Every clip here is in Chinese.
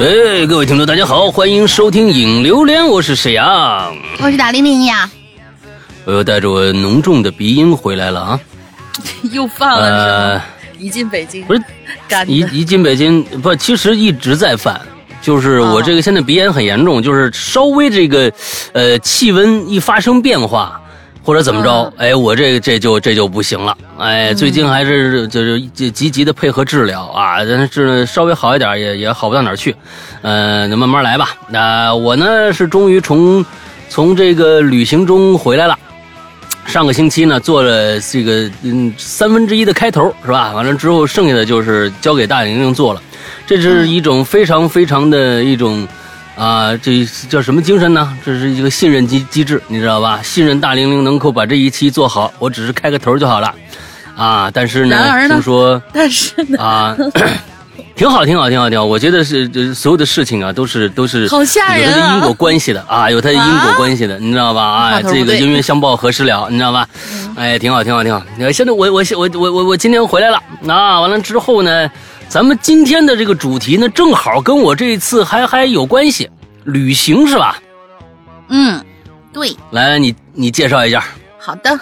哎，各位听众，大家好，欢迎收听《影榴莲》，我是沈阳，我是打铃铃呀，我又带着我浓重的鼻音回来了啊。又犯了是呃？，一进北京不是干，一一进北京，不，其实一直在犯，就是我这个现在鼻炎很严重，就是稍微这个，呃，气温一发生变化。或者怎么着？哎，我这这就这就不行了。哎，最近还是就是积极的配合治疗啊，但是稍微好一点也也好不到哪儿去。呃，那慢慢来吧。那、我呢是终于从从这个旅行中回来了。上个星期呢，做了这个嗯三分之一的开头是吧？完了之后，剩下的就是交给大玲玲做了。这是一种非常非常的一种啊、这叫什么精神呢？这是一个信任机机制，你知道吧？信任大玲玲能够把这一期做好，我只是开个头就好了啊。但是呢，听说 但是呢，啊。挺好，挺好，挺好，挺好。我觉得是，这所有的事情啊，都是都是好吓人啊有它的因果关系的啊，有它的因果关系的，你知道吧？啊，这个冤冤相报何时了，你知道吧？哎，挺好，挺好，挺好。呃现在我我我我我我今天回来了啊，完了之后呢，咱们今天的这个主题呢，正好跟我这一次还还有关系，旅行是吧？嗯，对，来，你你介绍一下。好的，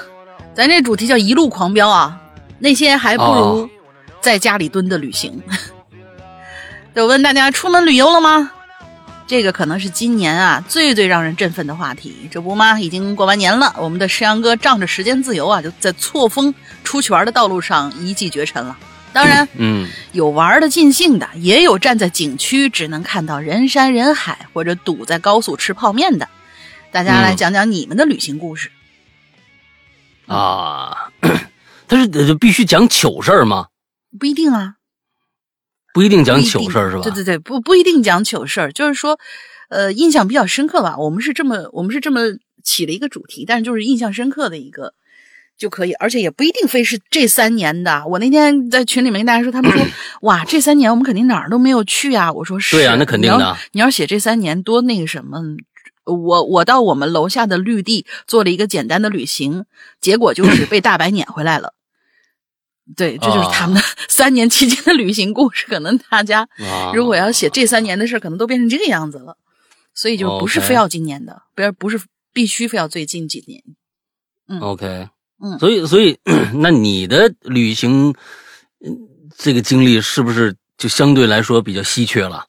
咱这主题叫一路狂飙啊，那些还不如哦在家里蹲的旅行。就问大家出门旅游了吗？这个可能是今年啊最最让人振奋的话题，这不吗？已经过完年了，我们的石阳哥仗着时间自由啊，就在错峰出去玩的道路上一骑绝尘了。当然，嗯，有玩的尽兴的，也有站在景区只能看到人山人海，或者堵在高速吃泡面的。大家来嗯讲讲你们的旅行故事。啊，但是呃必须讲糗事儿吗？不一定啊，不一定讲糗事儿是吧？对对对，不不一定讲糗事儿，就是说，呃，印象比较深刻吧。我们是这么我们是这么起了一个主题，但是就是印象深刻的一个就可以，而且也不一定非是这三年的。我那天在群里面跟大家说，他们说 哇，这三年我们肯定哪儿都没有去啊。我说是，对啊那肯定的你要你要写这三年多那个什么。我我到我们楼下的绿地做了一个简单的旅行，结果就是被大白撵回来了。对，这就是他们的 三年期间的旅行故事。可能大家啊，如果要写这三年的事儿，可能都变成这个样子了。所以就不是非要今年的，不要不是必须非要最近几年。嗯 OK，嗯所以所以，那你的旅行，嗯，这个经历是不是就相对来说比较稀缺了？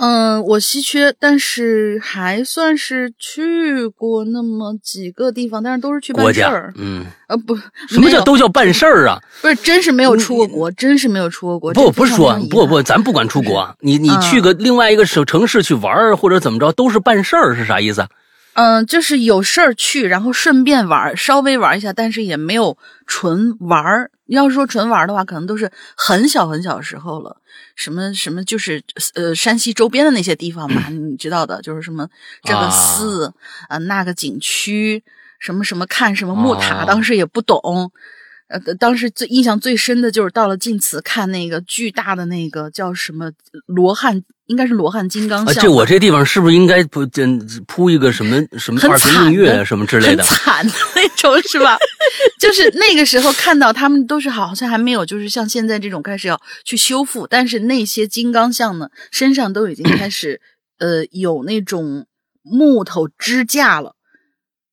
嗯，我稀缺，但是还算是去过那么几个地方，但是都是去办事儿，。嗯，呃，不，什么叫都叫办事儿啊？不是真是没有出过国，真是没有出过国。不，不是说不不，咱不管出国，你你嗯去个另外一个省城市去玩儿或者怎么着，都是办事儿，是啥意思啊？嗯，就是有事儿去，然后顺便玩儿，稍微玩一下，但是也没有纯玩儿。要是说纯玩儿的话，可能都是很小很小时候了。什么什么，就是呃，山西周边的那些地方嘛，你知道的，就是什么这个啊寺啊、那个景区，什么什么看什么木塔，哦当时也不懂。呃，当时最印象最深的就是到了晋祠看那个巨大的那个叫什么罗汉，应该是罗汉金刚啊，像吧。这我这地方是不是应该铺铺一个什么什么很二泉映惨月的什么之类的很？惨的那种，是吧？就是那个时候看到他们都是好像还没有，就是像现在这种开始要去修复，但是那些金刚像呢，身上都已经开始呃有那种木头支架了。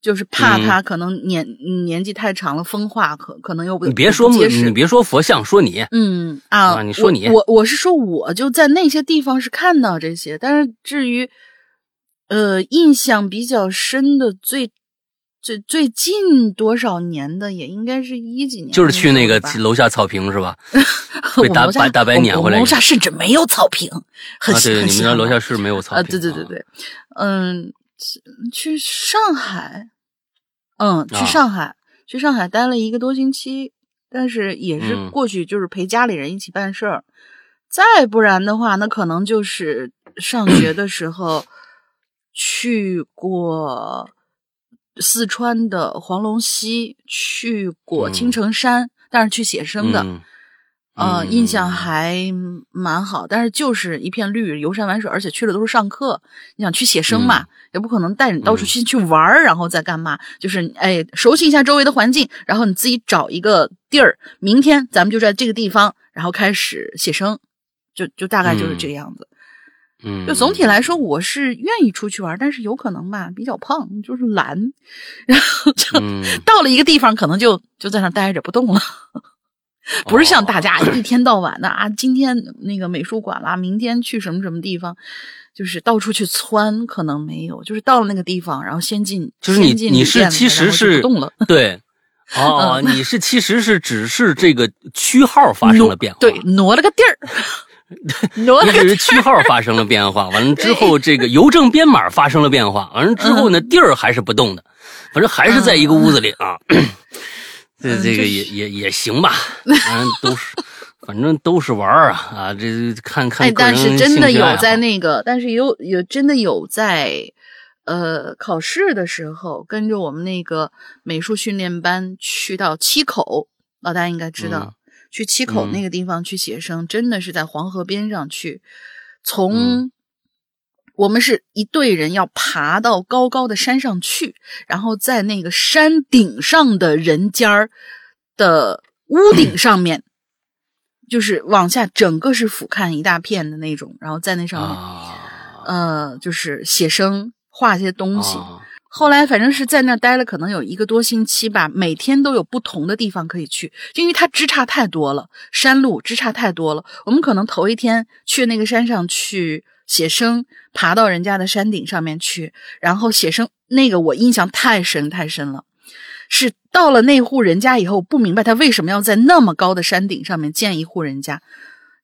就是怕他可能年、年纪太长了风化，可可能又不你别说你别说佛像，说你嗯啊，啊你说你我我我是说，我就在那些地方是看到这些，但是至于呃印象比较深的最最最近多少年的，也应该是一几年就是去那个楼下草坪是吧？被大们楼下大大白撵回来楼下甚至没有草坪，很啊，对，很你们家楼下是没有草啊，坪。对对对对，嗯，去去上海，嗯，去啊。上海，去上海待了一个多星期，但是也是嗯。过去就是陪家里人一起办事儿，再不然的话，那可能就是上学的时候去过四川的黄龙溪，去过青嗯。城山，但是去写生的。嗯呃，嗯印象还蛮好，但是就是一片绿，游山玩水，而且去了都是上课。你想去写生嘛，嗯也不可能带你到处去、去玩儿，然后再干嘛？就是哎，熟悉一下周围的环境，然后你自己找一个地儿，明天咱们就在这个地方，然后开始写生，就就大概就是这个样子。嗯，就总体来说，我是愿意出去玩，但是有可能吧，比较胖，就是懒，然后就、嗯到了一个地方，可能就就在那待着不动了。不是像大家哦一天到晚的啊，今天那个美术馆啦，明天去什么什么地方，就是到处去窜，可能没有，就是到了那个地方，然后先进，就是你你是其实是不动了，对，哦，嗯。你是其实是只是这个区号发生了变化，对，挪了个地儿，挪了你个区号发生了变化，完了之后这个邮政编码发生了变化，完了之后呢嗯。地儿还是不动的，反正还是在一个屋子里啊。嗯 这个就是也也也行吧，反正都是反正都是玩儿啊啊，这看看哎，但是真的有在那个，但是有有真的有在，呃，考试的时候跟着我们那个美术训练班去到七口，老大应该知道，嗯去七口嗯。那个地方去写生，真的是在黄河边上去，从、嗯我们是一队人要爬到高高的山上去，然后在那个山顶上的人尖儿的屋顶 上面，就是往下整个是俯瞰一大片的那种，然后在那上面，啊呃，就是写生画些东西。啊后来反正是在那儿待了，可能有一个多星期吧，每天都有不同的地方可以去，因为它枝杈太多了，山路枝杈太多了。我们可能头一天去那个山上去写生，爬到人家的山顶上面去，然后写生，那个我印象太深太深了。是到了那户人家以后，不明白他为什么要在那么高的山顶上面建一户人家，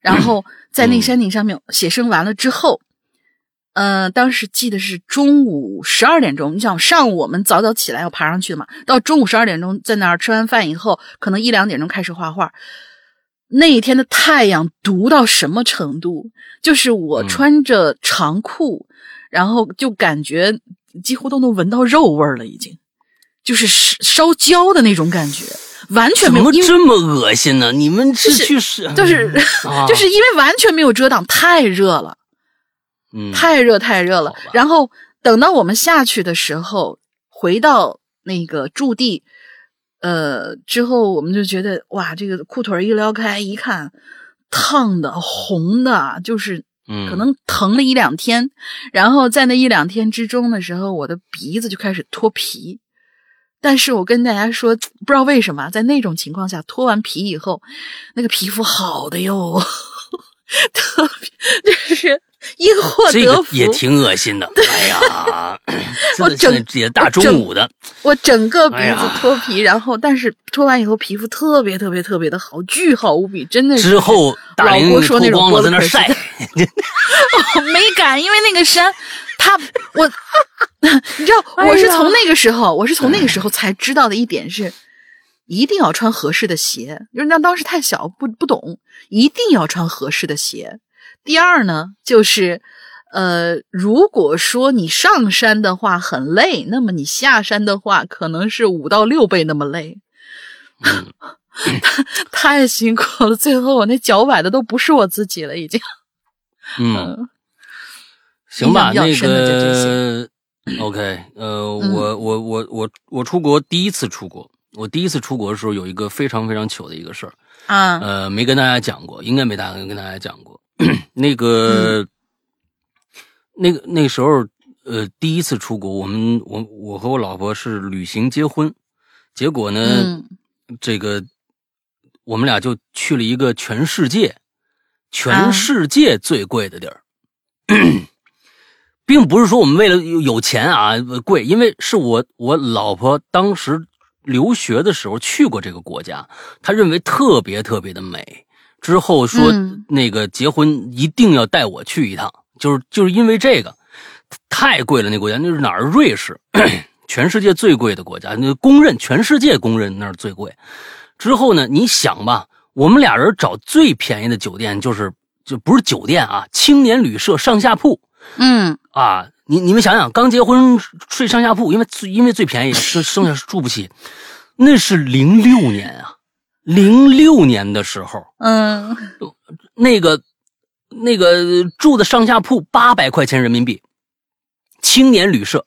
然后 在那嗯山顶上面写生完了之后，呃，当时记得是中午十二点钟。你想上午我们早早起来要爬上去的嘛，到中午十二点钟在那儿吃完饭以后，可能一两点钟开始画画。那一天的太阳毒到什么程度？就是我嗯穿着长裤，然后就感觉几乎都能闻到肉味儿了，已经，就是烧烧焦的那种感觉，完全没有，怎么这么恶心呢？你们是就是去是就是、啊 就是因为完全没有遮挡，太热了。嗯太热太热了。然后等到我们下去的时候，回到那个驻地，呃，之后我们就觉得哇，这个裤腿儿一撩开，一看，烫的、红的，就是嗯可能疼了一两天。然后在那一两天之中的时候，我的鼻子就开始脱皮。但是我跟大家说，不知道为什么，在那种情况下脱完皮以后，那个皮肤好的哟，特别就是 因祸这得福。个也挺恶心的。哎呀，我整也大中午的，我整个鼻子脱皮，然后但是脱完以后皮肤特别特别特别的好，巨好无比，真的是。之后大老林郭说那种脱光了在那儿晒 没敢，因为那个山，他我，你知道，哎我是从那个时候，我是从那个时候才知道的一点是，一定要穿合适的鞋。因为那当时太小，不不懂，一定要穿合适的鞋。第二呢，就是。呃，如果说你上山的话很累，那么你下山的话可能是五到六倍那么累，嗯太辛苦了。最后我那脚崴的都不是我自己了，已经。嗯，嗯行吧，那个 OK，呃，嗯我我我我我出国第一次出国，我第一次出国的时候有一个非常非常糗的一个事儿，啊，呃，没跟大家讲过，应该没大跟大家讲过。那嗯个、那个那个时候，呃，第一次出国，我们我我和我老婆是旅行结婚，结果呢，嗯这个我们俩就去了一个全世界啊全世界最贵的地儿。并不是说我们为了有有钱啊贵，因为是我我老婆当时留学的时候去过这个国家，她认为特别特别的美。之后说嗯那个结婚一定要带我去一趟，就是就是因为这个太贵了，那国家那是哪儿？瑞士，全世界最贵的国家，那公认全世界公认那儿最贵。之后呢，你想吧，我们俩人找最便宜的酒店，就是就不是酒店啊，青年旅社上下铺。嗯啊，你你们想想，刚结婚睡上下铺，因为最因为最便宜，剩剩下住不起，那是零六年啊，零六年的时候，嗯，那个那个住的上下铺八百块钱人民币，青年旅社，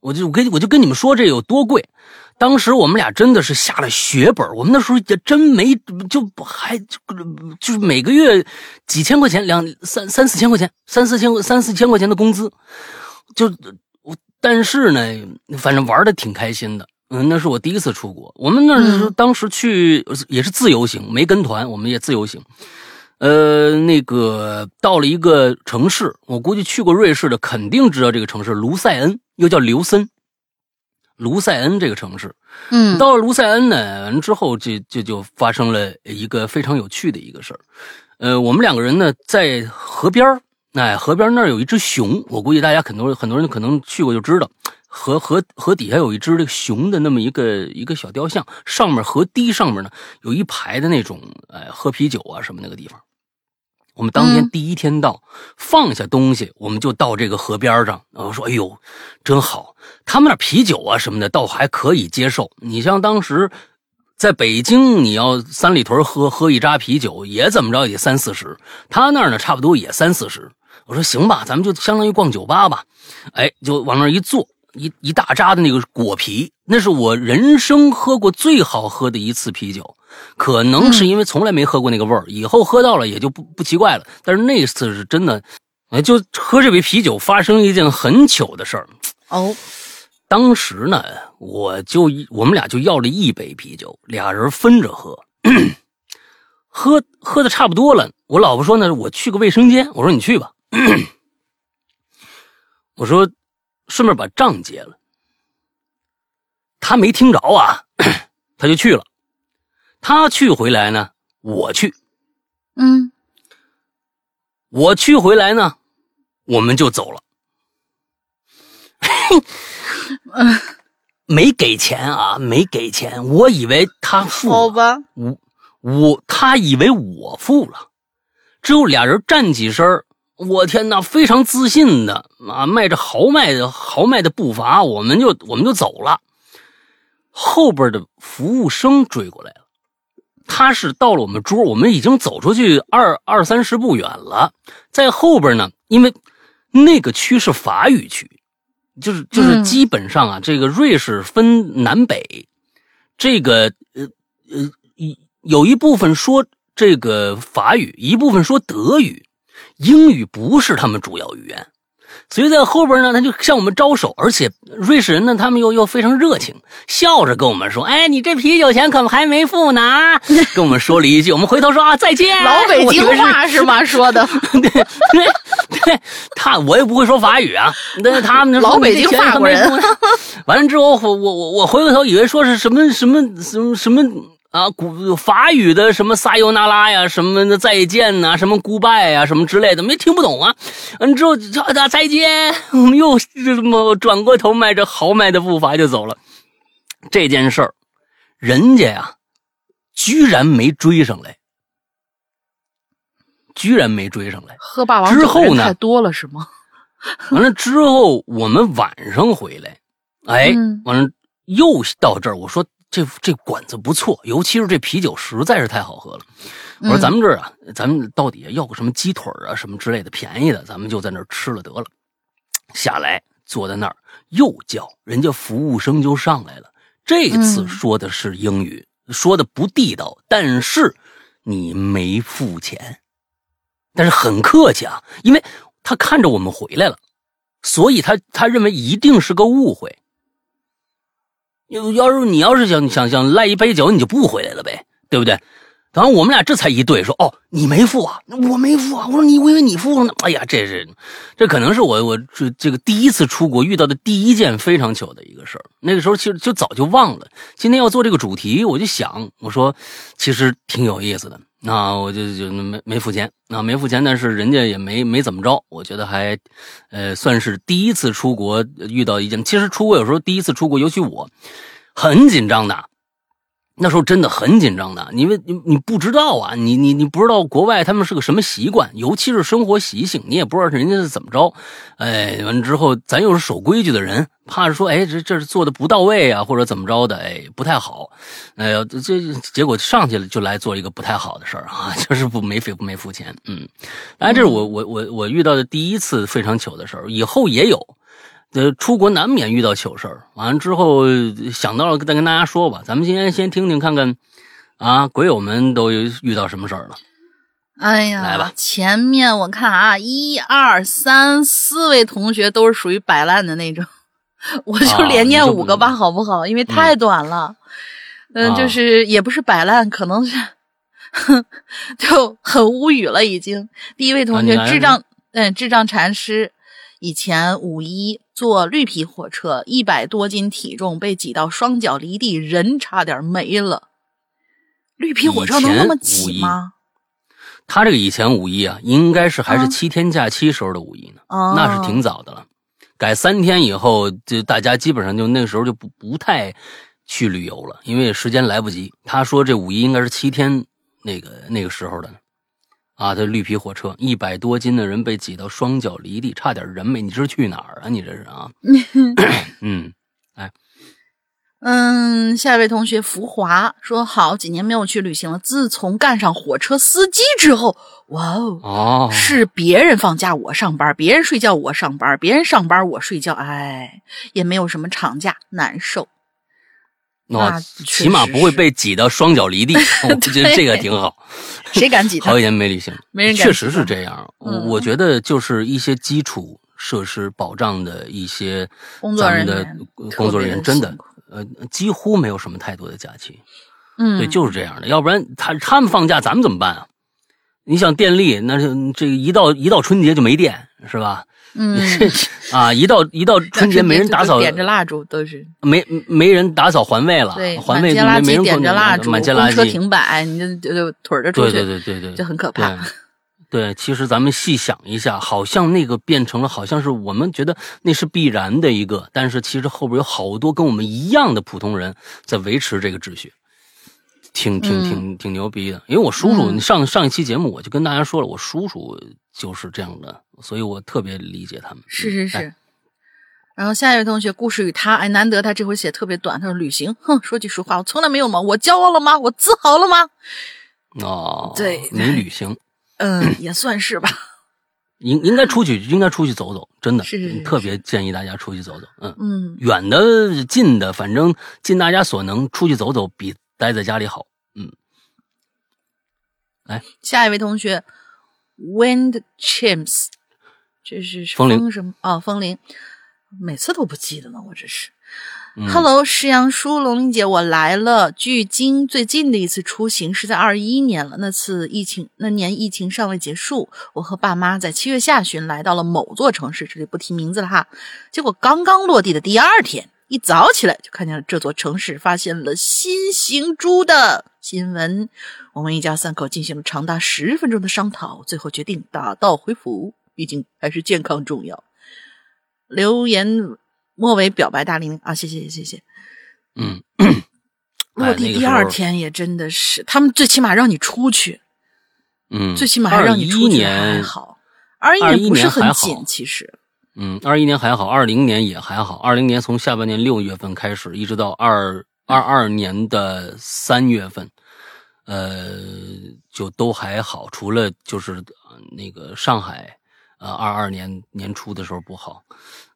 我就我跟我就跟你们说这有多贵。当时我们俩真的是下了血本，我们那时候也真没就还就就是每个月几千块钱，两三三四千块钱，三四千三四千块钱的工资，就我但是呢，反正玩的挺开心的。嗯，那是我第一次出国，我们那是当时去也是自由行，没跟团，我们也自由行。呃，那个到了一个城市，我估计去过瑞士的肯定知道这个城市卢塞恩，又叫刘森。卢塞恩这个城市，嗯，到了卢塞恩呢，完之后就就就发生了一个非常有趣的一个事儿。呃，我们两个人呢在河边儿，哎，河边那儿有一只熊，我估计大家很多很多人可能去过就知道，河河河底下有一只这个熊的那么一个一个小雕像，上面河堤上面呢有一排的那种，哎，喝啤酒啊什么那个地方。我们当天嗯第一天到，放下东西，我们就到这个河边上。我说：“哎呦，真好！他们那啤酒啊什么的，倒还可以接受。你像当时在北京，你要三里屯喝喝一扎啤酒，也怎么着也三四十。他那儿呢，差不多也三四十。我说行吧，咱们就相当于逛酒吧吧。哎，就往那儿一坐，一一大扎的那个果啤，那是我人生喝过最好喝的一次啤酒。可能是因为从来没喝过那个味儿，以后喝到了也就不不奇怪了。但是那次是真的，哎，就喝这杯啤酒发生一件很糗的事儿。哦，当时呢，我就我们俩就要了一杯啤酒，俩人分着喝，喝喝的差不多了。我老婆说呢，我去个卫生间。我说你去吧。我说顺便把账结了。他没听着啊，他就去了。他去回来呢，我去；嗯，我去回来呢，我们就走了。没给钱啊，没给钱。我以为他付了，好吧，我我他以为我付了，之后俩人站起身儿我天哪，非常自信的啊，迈着豪迈的豪迈的步伐，我们就我们就走了。后边的服务生追过来了，他是到了我们桌，我们已经走出去二二三十步远了，在后边呢，因为那个区是法语区，就是就是嗯基本上啊，这个瑞士分南北，这个呃呃一有一部分说这个法语，一部分说德语，英语不是他们主要语言。所以在后边呢，他就向我们招手，而且瑞士人呢，他们又又非常热情，笑着跟我们说：“哎，你这啤酒钱可还没付呢。”跟我们说了一句，我们回头说啊再见。老北京话是吗？说的 对对对，他我也不会说法语啊，但是他们老北京你这钱法国人完了之后，我我我我回过头以为说是什么什么什么什么啊古法语的什么撒尤那拉呀，什么的再见呐、什么 goodbye 呀，什么之类的，没听不懂啊。完之后啊大再见，我们又这么转过头，迈着豪迈的步伐就走了。这件事儿，人家呀，居然没追上来，居然没追上来。喝霸王之后呢太多了是吗？完了之后，我们晚上回来，哎，嗯完了又到这儿，我说这这馆子不错，尤其是这啤酒实在是太好喝了。我说嗯咱们这儿啊，咱们到底要个什么鸡腿啊什么之类的便宜的，咱们就在那儿吃了得了。下来坐在那儿又叫，人家服务生就上来了。这次嗯说的是英语，说的不地道，但是你没付钱，但是很客气啊，因为他看着我们回来了，所以他他认为一定是个误会。要要是你要是想想想赖一杯酒，你就不回来了呗，对不对？然后我们俩这才一对，说哦，你没付啊，我没付啊。我说你，我以为你付了呢。哎呀，这是，这可能是我我这这个第一次出国遇到的第一件非常糗的一个事儿。那个时候其实就早就忘了。今天要做这个主题，我就想，我说其实挺有意思的。那我就就没没付钱，啊没付钱，但是人家也没没怎么着，我觉得还，呃，算是第一次出国遇到一件。其实出国有时候第一次出国，尤其我很紧张的。那时候真的很紧张的，因为你你不知道啊，你你你不知道国外他们是个什么习惯，尤其是生活习性，你也不知道人家是怎么着。哎，完了之后，咱又是守规矩的人，怕是说，哎，这这是做的不到位啊，或者怎么着的，哎，不太好。哎呀，这这结果上去了就来做一个不太好的事儿啊，就是不没付没付钱。嗯，当然这是我我我我遇到的第一次非常糗的事儿，以后也有。呃，出国难免遇到糗事儿，完了之后想到了再跟大家说吧。咱们今天先听听看看，啊，鬼友们都遇到什么事儿了？哎呀，来吧前面我看啊，一二三四位同学都是属于摆烂的那种，我就啊连念五个吧，好不好？因为太短了。嗯，啊就是也不是摆烂，可能是 就很无语了已经。第一位同学啊智障，嗯，智障禅师，以前五一坐绿皮火车，一百多斤体重被挤到双脚离地，人差点没了。绿皮火车能那么挤吗？他这个以前五一啊，应该是还是啊七天假期时候的五一呢，哦，那是挺早的了。改三天以后，就大家基本上就那个时候就不不太去旅游了，因为时间来不及。他说这五一应该是七天那个那个时候的呢。啊，这绿皮火车一百多斤的人被挤到双脚离地，差点人没。你这是去哪儿啊？你这是啊？嗯，嗯，下一位同学福华说：“好几年没有去旅行了，自从干上火车司机之后，哇哦，哦，是别人放假我上班，别人睡觉我上班，别人上班我睡觉，哎，也没有什么长假，难受。那起码不会被挤到双脚离地，我觉得这个挺好。谁敢挤 好？几年没旅行，没人敢确实是这样。我嗯我觉得就是一些基础设施保障的一些工作咱们的人员呃工作人员真的呃几乎没有什么太多的假期，嗯，对，就是这样的。要不然他他们放假，咱们怎么办啊？你想电力，那是这个一到一到春节就没电，是吧？嗯，啊，一到一到春节没人打扫，点着蜡烛都是。没没人打扫环卫了对，，环卫没没人管点着蜡烛，满街垃圾，停摆，你就就就腿着出对去，对对对对，就很可怕。对，其实咱们细想一下，好像那个变成了，好像是我们觉得那是必然的一个，但是其实后边有好多跟我们一样的普通人在维持这个秩序，挺挺挺挺牛逼的。因为我叔叔嗯上上一期节目我就跟大家说了，我叔叔就是这样的，所以我特别理解他们。是是是。哎然后下一位同学，故事与他，哎，难得他这回写特别短。他说旅行，哼，说句实话，我从来没有吗？我骄傲了吗？我自豪了吗？哦，对没旅行，嗯，也算是吧。应应该出去，应该出去走走，真的，是是是特别建议大家出去走走。嗯，嗯，远的近的，反正尽大家所能出去走走，比待在家里好。嗯，来下一位同学，Wind Chimes，这是风铃什么？哦，风铃，每次都不记得呢，我这是。嗯 Hello，石阳叔、龙玲姐，我来了。距今最近的一次出行是在二一年了，那次疫情那年疫情尚未结束，我和爸妈在七月下旬来到了某座城市，这里不提名字了哈。结果刚刚落地的第二天，一早起来就看见了这座城市发现了新型猪的新闻。我们一家三口进行了长达十分钟的商讨，最后决定打道回府，毕竟还是健康重要。留言末尾表白大玲玲啊，谢谢谢谢。嗯，落地第二天也真的是，他们最起码让你出去，嗯，最起码还让你出去，还，好。二一21年不是很紧，其实，嗯，二一年还好，二零年也还好。二零年从下半年六月份开始，一直到二二二年的三月份，呃，就都还好，除了就是呃那个上海，呃，二二年年初的时候不好，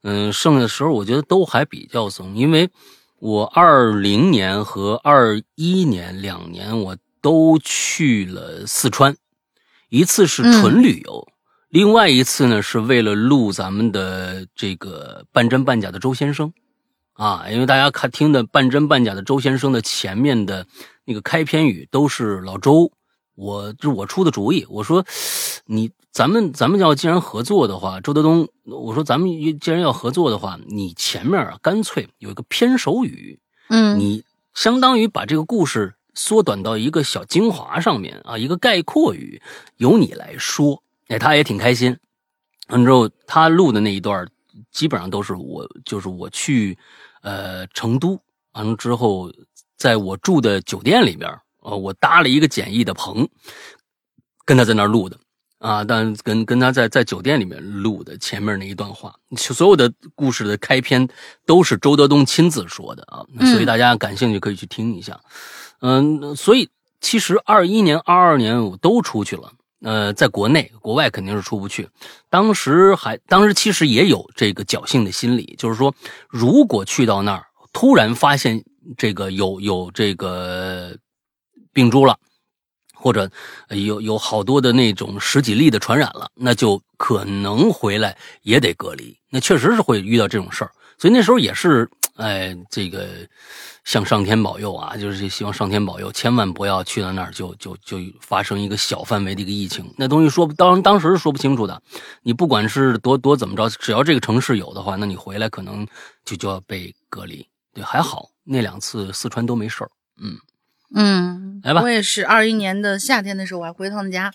嗯，剩下的时候我觉得都还比较松，因为我二零年和二一年两年我都去了四川，一次是纯旅游。另外一次呢，是为了录咱们的这个半真半假的周先生，啊，因为大家看听的半真半假的周先生的前面的那个开篇语都是老周，我这是我出的主意，我说你咱们咱们要既然合作的话，周德东，我说咱们既然要合作的话，你前面啊干脆有一个偏首语，嗯，你相当于把这个故事缩短到一个小精华上面啊，一个概括语，由你来说，哎，他也挺开心。完之后，他录的那一段基本上都是我，就是我去呃成都，完了之后在我住的酒店里边，呃，我搭了一个简易的棚，跟他在那儿录的啊，但跟跟他在在酒店里面录的前面那一段话，所有的故事的开篇都是周德东亲自说的啊，嗯所以大家感兴趣可以去听一下。嗯，所以其实二一年、二二年我都出去了。呃，在国内、国外肯定是出不去。当时还，当时其实也有这个侥幸的心理，就是说，如果去到那儿，突然发现这个有有这个病株了，或者有有好多的那种十几例的传染了，那就可能回来也得隔离。那确实是会遇到这种事儿，所以那时候也是，哎，这个向上天保佑啊，就是希望上天保佑，千万不要去到那儿就就就发生一个小范围的一个疫情。那东西说当当时是说不清楚的，你不管是多多怎么着，只要这个城市有的话，那你回来可能就就要被隔离。对，还好那两次四川都没事儿。嗯，嗯，来吧我也是二一年的夏天的时候，我还回趟家，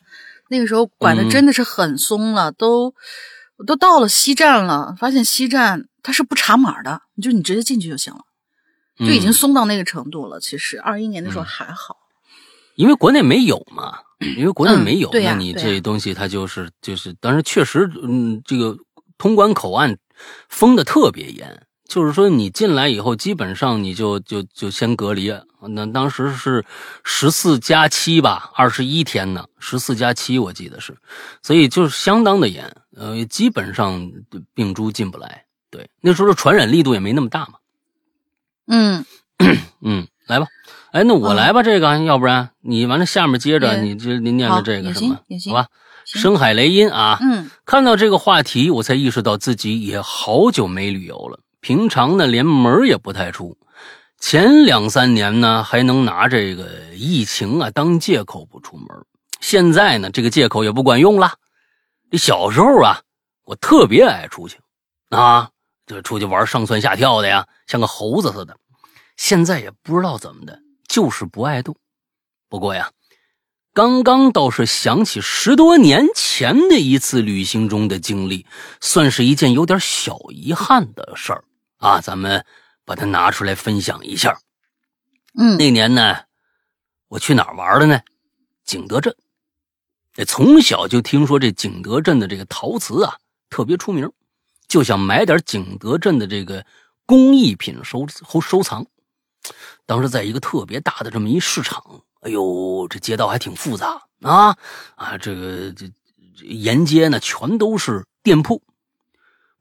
那个时候管的嗯真的是很松了，都我都到了西站了，发现西站它是不查码的，你就你直接进去就行了，就已经嗯松到那个程度了。其实二一年的时候嗯还好，因为国内没有嘛，因为国内没有，嗯那你这东西它就是就是，当然确实，嗯，这个通关口岸封的特别严，就是说你进来以后，基本上你就就就先隔离。那当时是十四加七吧，二十一天呢，十四加七我记得是，所以就是相当的严，呃，基本上病株进不来。对，那时候的传染力度也没那么大嘛。嗯，嗯，来吧，哎，那我嗯来吧，这个，要不然你完了下面接着你这您念好的这个什么行好吧？深海雷音啊，嗯看到这个话题，我才意识到自己也好久没旅游了。平常呢，连门也不太出。前两三年呢，还能拿这个疫情啊当借口不出门。现在呢，这个借口也不管用了。这小时候啊，我特别爱出去啊，就出去玩上蹿下跳的呀，像个猴子似的。现在也不知道怎么的，就是不爱动。不过呀，刚刚倒是想起十多年前的一次旅行中的经历，算是一件有点小遗憾的事儿啊。咱们把它拿出来分享一下。嗯那年呢，我去哪儿玩了呢？景德镇。这从小就听说这景德镇的这个陶瓷啊特别出名，就想买点景德镇的这个工艺品收收收藏。当时在一个特别大的这么一市场，哎呦，这街道还挺复杂啊啊，这个这这沿街呢全都是店铺，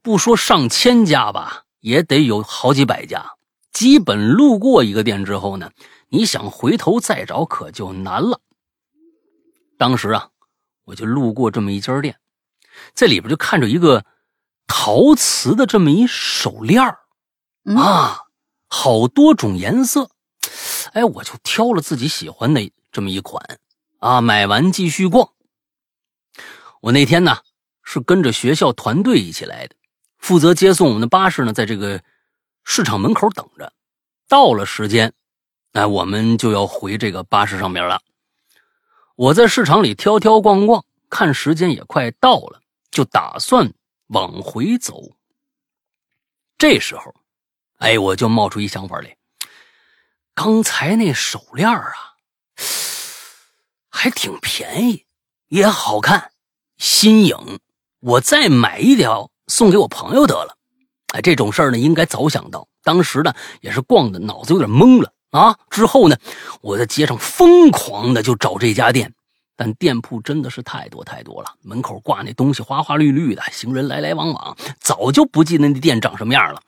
不说上千家吧，也得有好几百家。基本路过一个店之后呢，你想回头再找可就难了。当时啊，我就路过这么一家店，在里边就看着一个陶瓷的这么一手链儿嗯啊，好多种颜色。哎，我就挑了自己喜欢的这么一款啊，买完继续逛。我那天呢是跟着学校团队一起来的，负责接送我们的巴士呢，在这个市场门口等着。到了时间，哎，我们就要回这个巴士上面了。我在市场里挑挑逛逛，看时间也快到了，就打算往回走。这时候，哎，我就冒出一想法来。刚才那手链啊，还挺便宜，也好看，新颖。我再买一条送给我朋友得了。哎，这种事儿呢，应该早想到。当时呢，也是逛的脑子有点懵了啊。之后呢，我在街上疯狂的就找这家店，但店铺真的是太多太多了，门口挂那东西花花绿绿的，行人来来往往，早就不记得那店长什么样了。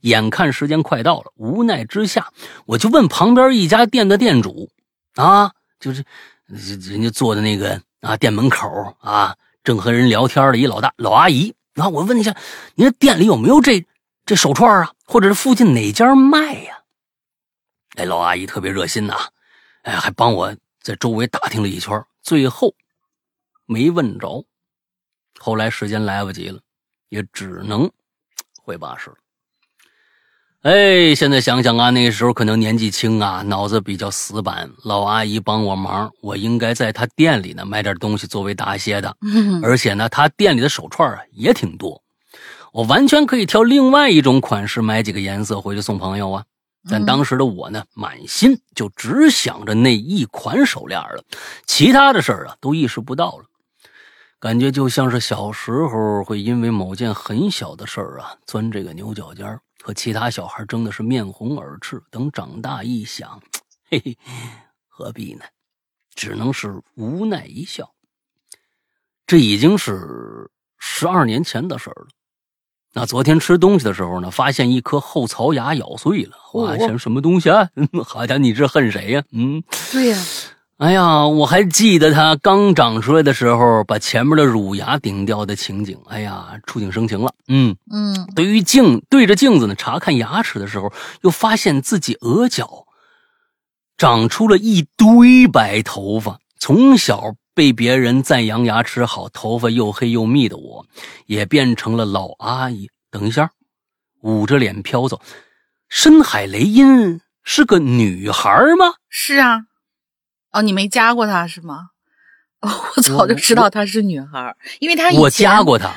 眼看时间快到了，无奈之下，我就问旁边一家店的店主，啊，就是人家坐的那个啊店门口啊，正和人聊天的一老大老阿姨，然后我问一下，您店里有没有这这手串啊，或者是附近哪家卖呀、哎，老阿姨特别热心呐、哎，还帮我在周围打听了一圈，最后没问着。后来时间来不及了，也只能回巴士了。哎，现在想想啊，那时候可能年纪轻啊，脑子比较死板。老阿姨帮我忙，我应该在她店里呢买点东西作为答谢的。嗯而且呢，她店里的手串啊也挺多，我完全可以挑另外一种款式买几个颜色回去送朋友啊。但当时的我呢，满心就只想着那一款手链了，其他的事儿啊都意识不到了。感觉就像是小时候会因为某件很小的事儿啊，钻这个牛角尖儿，和其他小孩争的是面红耳赤。等长大一想，嘿嘿，何必呢？只能是无奈一笑。这已经是十二年前的事儿了。那昨天吃东西的时候呢，发现一颗后槽牙咬碎了。哇，什什么东西啊？好家伙，你这恨谁呀？嗯，对呀、哎呀，我还记得它刚长出来的时候，把前面的乳牙顶掉的情景。哎呀，触景生情了。嗯，嗯对于镜对着镜子呢查看牙齿的时候，又发现自己额角长出了一堆白头发。从小被别人赞扬牙齿好、头发又黑又密的我，也变成了老阿姨。等一下，捂着脸飘走。深海雷音是个女孩吗？是啊，哦，你没加过她是吗？哦，我早就知道她是女孩，因为她以前我加过她，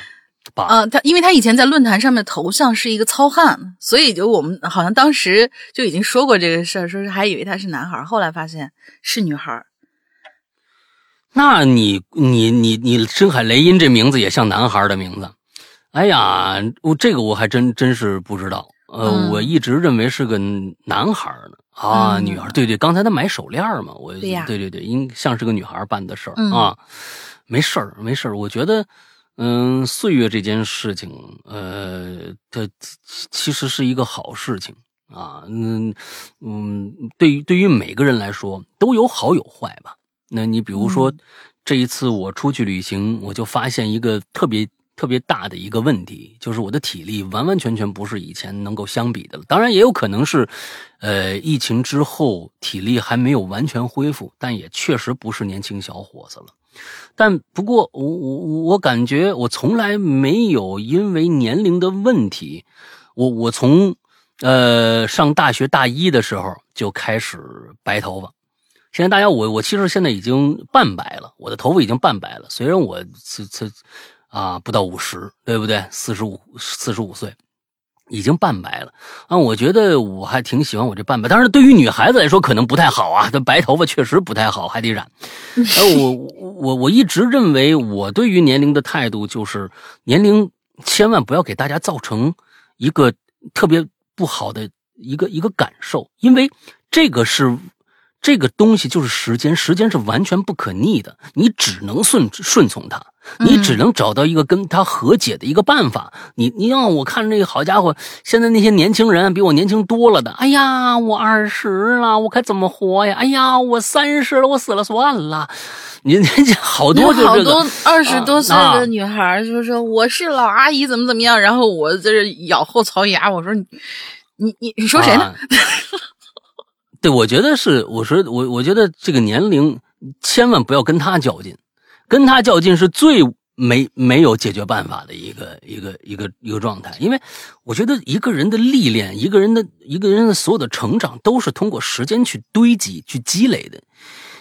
爸。嗯，他因为他以前在论坛上面头像是一个糙汉，所以就我们好像当时就已经说过这个事儿，说是还以为他是男孩，后来发现是女孩儿。那你你你你深海雷音这名字也像男孩的名字，哎呀，我这个我还真真是不知道。呃，嗯我一直认为是个男孩呢啊，嗯女孩。对对，刚才他买手链嘛，我对呀对对对，应像是个女孩办的事儿、嗯啊，没事儿没事儿。我觉得，嗯，岁月这件事情，呃，它其实是一个好事情啊。嗯嗯，对于对于每个人来说都有好有坏吧。那你比如说，嗯这一次我出去旅行，我就发现一个特别特别大的一个问题，就是我的体力完完全全不是以前能够相比的了。当然，也有可能是，呃，疫情之后体力还没有完全恢复，但也确实不是年轻小伙子了。但不过，我我我感觉我从来没有因为年龄的问题，我我从呃上大学大一的时候就开始白头发。现在大家我我其实现在已经半白了，我的头发已经半白了。虽然我这这啊不到五十，对不对？四十五四十五岁，已经半白了啊。我觉得我还挺喜欢我这半白，当然对于女孩子来说可能不太好啊，这白头发确实不太好，还得染。而我我我我一直认为我对于年龄的态度就是年龄千万不要给大家造成一个特别不好的一个一个感受，因为这个是。这个东西就是时间，时间是完全不可逆的，你只能顺顺从它，你只能找到一个跟他和解的一个办法。你你让我看这个好家伙，现在那些年轻人比我年轻多了的，哎呀，我二十了，我该怎么活呀？哎呀，我三十了，我死了算了。你 你这好多就这个好多二十多岁啊的女孩儿就说我是老阿姨怎么怎么样，然后我在这咬后槽牙，我说你你你你说谁呢？啊对，我觉得是，我说我我觉得这个年龄千万不要跟他较劲，跟他较劲是最没没有解决办法的一个一个一个一个状态，因为我觉得一个人的历练，一个人的一个人的所有的成长，都是通过时间去堆积、去积累的。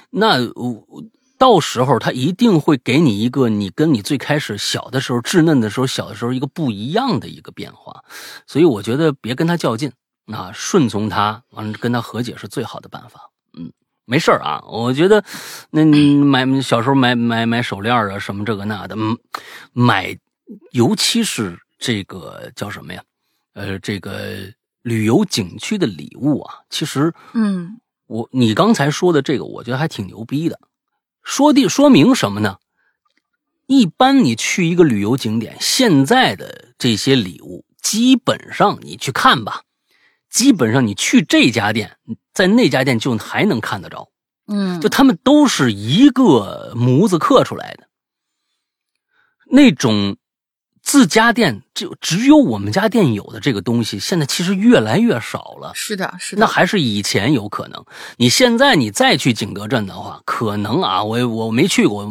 那我。到时候他一定会给你一个你跟你最开始小的时候稚嫩的时候小的时候一个不一样的一个变化，所以我觉得别跟他较劲，啊，顺从他，完了跟他和解是最好的办法。嗯，没事儿啊，我觉得那买小时候买买买手链啊什么这个那的，嗯，买尤其是这个叫什么呀？呃，这个旅游景区的礼物啊，其实嗯我你刚才说的这个，我觉得还挺牛逼的。说的说明什么呢？一般你去一个旅游景点，现在的这些礼物，基本上你去看吧，基本上你去这家店，在那家店就还能看得着，嗯，就他们都是一个模子刻出来的，那种自家店就只有我们家店有的这个东西，现在其实越来越少了。是的，是的，那还是以前有可能。你现在你再去景德镇的话，可能啊，我我没去过，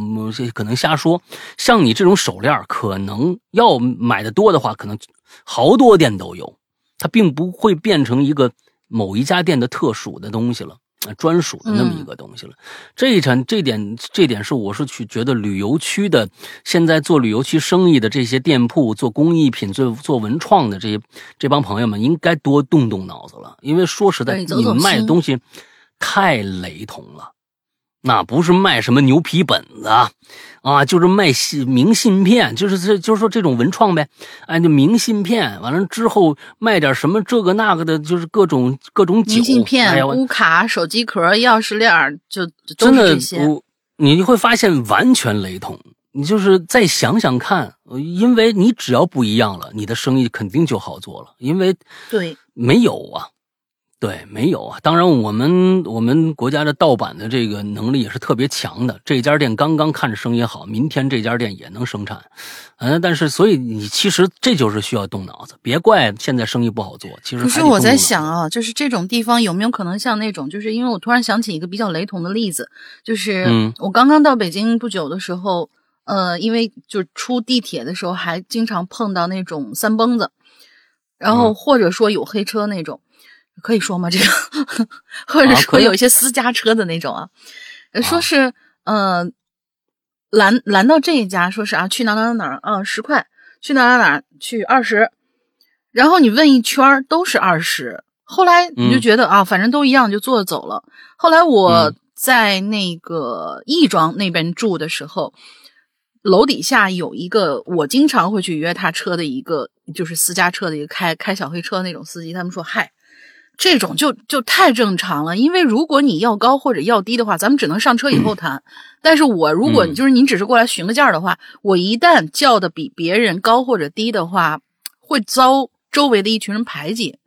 可能瞎说。像你这种手链，可能要买的多的话，可能好多店都有，它并不会变成一个某一家店的特殊的东西了。呃专属的那么一个东西了。这一场这点这点是我是去觉得旅游区的现在做旅游区生意的这些店铺做工艺品做做文创的这些这帮朋友们应该多动动脑子了，因为说实在，你们卖的东西太雷同了。那不是卖什么牛皮本子啊，啊，就是卖信明信片，就是这就是说这种文创呗，哎，就明信片，完了之后卖点什么这个那个的，就是各种各种酒，明信片、乌卡、手机壳、钥匙链，就真的是这些。我你会发现完全雷同。你就是再想想看，呃因为你只要不一样了，你的生意肯定就好做了，因为对，没有啊，对，没有啊。当然，我们我们国家的盗版的这个能力也是特别强的。这家店刚刚看着生意好，明天这家店也能生产，嗯，但是所以你其实这就是需要动脑子，别怪现在生意不好做。其实可是我在想啊，就是这种地方有没有可能像那种，就是因为我突然想起一个比较雷同的例子，就是嗯我刚刚到北京不久的时候，呃，因为就出地铁的时候还经常碰到那种三蹦子，然后嗯或者说有黑车那种，可以说吗？这个，或者说有一些私家车的那种啊，呃说啊是呃拦拦到这一家，说是啊去哪哪哪哪儿啊十块，去哪哪哪儿去二十，然后你问一圈儿都是二十，后来你就嗯觉得、啊，反正都一样，就坐着走了。后来我嗯在那个亦庄那边住的时候，楼底下有一个我经常会去约他车的一个，就是私家车的一个开开小黑车那种司机，他们说嗨。这种就就太正常了，因为如果你要高或者要低的话，咱们只能上车以后谈。但是我如果嗯就是您只是过来询个价的话，我一旦叫的比别人高或者低的话，会遭周围的一群人排挤。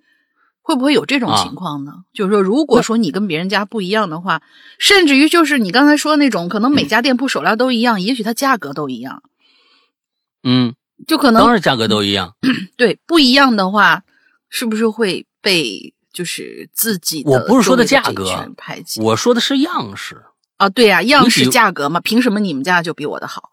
会不会有这种啊情况呢？就是说，如果说你跟别人家不一样的话，甚至于就是你刚才说的那种，可能每家店铺手料都一样，也许它价格都一样，嗯，就可能当然价格都一样。对不一样的话，是不是会被就是自己的我不是说的价格我说的是样式。啊？对呀、样式价格嘛，凭什么你们家就比我的好？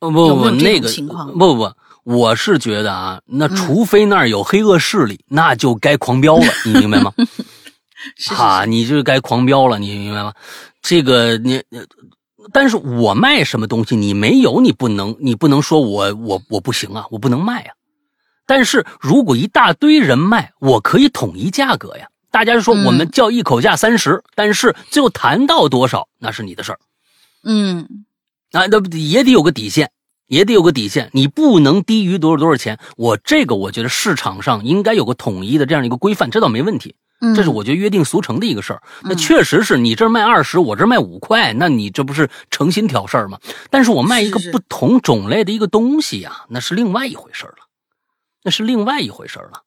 哦不不那个情况不不不，我是觉得啊，那嗯除非那儿有黑恶势力，那就该狂飙了，你明白吗？哈，是 你就该狂飙了，你明白吗？这个你，呃但是我卖什么东西你没有，你不能，你不能说我我我不行啊，我不能卖啊。但是如果一大堆人卖，我可以统一价格呀。大家就说嗯我们叫一口价三十、但是最后谈到多少那是你的事儿嗯啊，那不也得有个底线，也得有个底线，你不能低于多少多少钱。我这个我觉得市场上应该有个统一的这样一个规范，这倒没问题。嗯，这是我觉得约定俗成的一个事儿。那嗯确实是你这儿卖二十，我这儿卖五块，那你这不是诚心挑事儿吗？但是我卖一个不同种类的一个东西呀、那是另外一回事儿了，那是另外一回事儿了，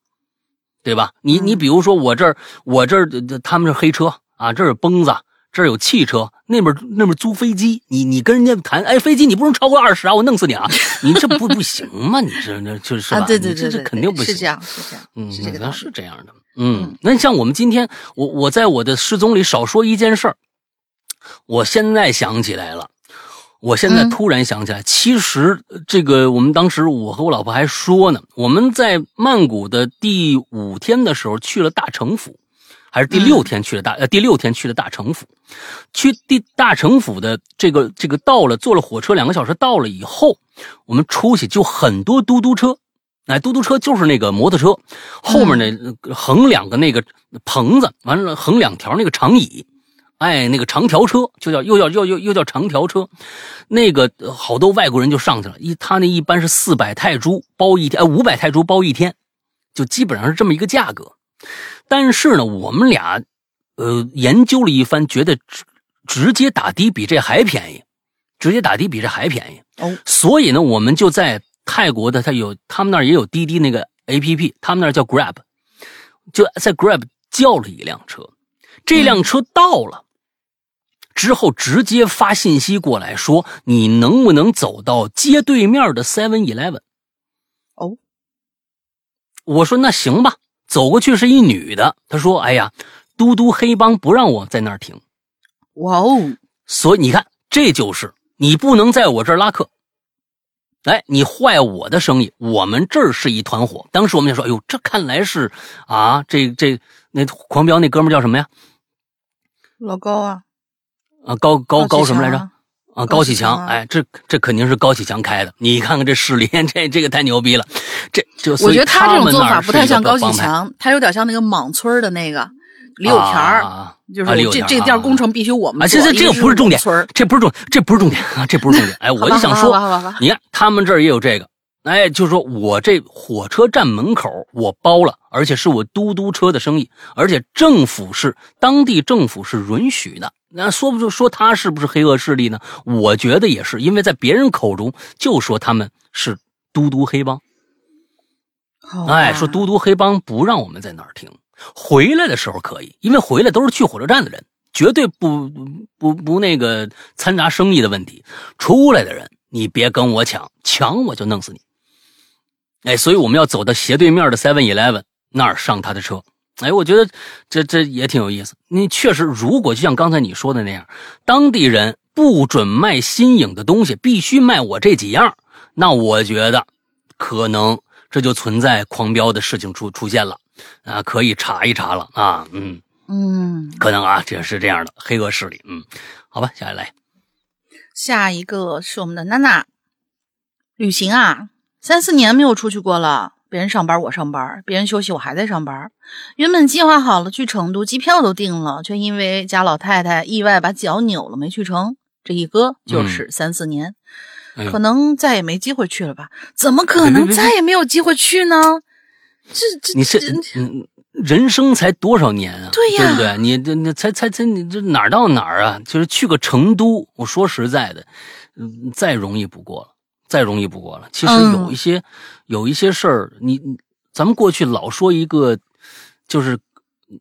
对吧？你你嗯比如说我这儿我这儿呃他们是黑车啊，这儿有崩子。这儿有汽车，那边那边租飞机，你你跟人家谈，哎，飞机你不能超过二十啊，我弄死你啊！你这不不行吗？你这这就是吧？啊，对对你这这对对，肯定不行，是这样，是这样，嗯，那是这个。是这样的。嗯，那像我们今天，我我在我的失踪里少说一件事儿，我现在想起来了。我现在嗯。突然想起来，其实呃这个我们当时我和我老婆还说呢，我们在曼谷的第五天的时候去了大城府，还是第六天去了大、呃第六天去了大城府，去第大城府的这个这个到了，坐了火车两个小时到了以后，我们出去就很多嘟嘟车，哎，嘟嘟车就是那个摩托车，后面呢、呃横两个那个棚子，完了横两条那个长椅，哎，那个长条车就叫又叫又又又叫长条车，那个呃好多外国人就上去了，一他那一般是四百泰铢包一天，哎，五百泰铢包一天，就基本上是这么一个价格。但是呢，我们俩呃研究了一番，觉得直直接打的比这还便宜，直接打的比这还便宜。哦，所以呢，我们就在泰国的，他有他们那儿也有滴滴那个 A P P，他们那儿叫 Grab，就在 Grab 叫了一辆车，这辆车到了。之后直接发信息过来说，你能不能走到街对面的 Seven Eleven？哦，我说那行吧，走过去是一女的，她说：“哎呀，嘟嘟黑帮不让我在那儿停，哇哦，所以你看，这就是你不能在我这儿拉客。哎，你坏我的生意，我们这儿是一团伙。当时我们就说，哎呦，这看来是啊，这这那狂飙那哥们叫什么呀？老高啊，啊，高高高什么来着？啊？啊，高启强，哎，这这肯定是高启强开的。你看看这势力，这这个太牛逼了。这就我觉得他这种们做法不太像高启强，他有点像那个莽村的那个李有田儿，啊就是这这个店啊工程必须我们啊，做。这这这个不是重点村，这不是重，这不是重点啊，这不是重点。哎，我就想 说，你看他们这儿也有这个，哎，就是说我这火车站门口我包了，而且是我嘟嘟车的生意，而且政府是当地政府是允许的。那说不就说他是不是黑恶势力呢？我觉得也是，因为在别人口中就说他们是嘟嘟黑帮。哎，说嘟嘟黑帮不让我们在那儿停，回来的时候可以，因为回来都是去火车站的人，绝对不不不那个掺杂生意的问题。出来的人，你别跟我抢，抢我就弄死你。哎，所以我们要走到斜对面的 Seven Eleven 那上他的车。哎，我觉得这这也挺有意思。你确实，如果就像刚才你说的那样，当地人不准卖新颖的东西，必须卖我这几样，那我觉得可能这就存在狂飙的事情出出现了啊，可以查一查了啊，嗯，嗯，可能啊，这是这样的黑恶势力，嗯，好吧，下来来，下一个是我们的娜娜，旅行啊，三四年没有出去过了。别人上班我上班，别人休息我还在上班。原本计划好了去成都，机票都订了，却因为家老太太意外把脚扭了，没去成。这一搁就是三四年，哎可能再也没机会去了吧？怎么可能 再也没有机会去呢？这这你这嗯，人生才多少年啊？对呀对不对？你这你才才才你这哪儿到哪儿啊？就是去个成都，我说实在的，嗯，再容易不过了，再容易不过了。其实嗯有一些、有一些事儿，你你咱们过去老说一个，就是嗯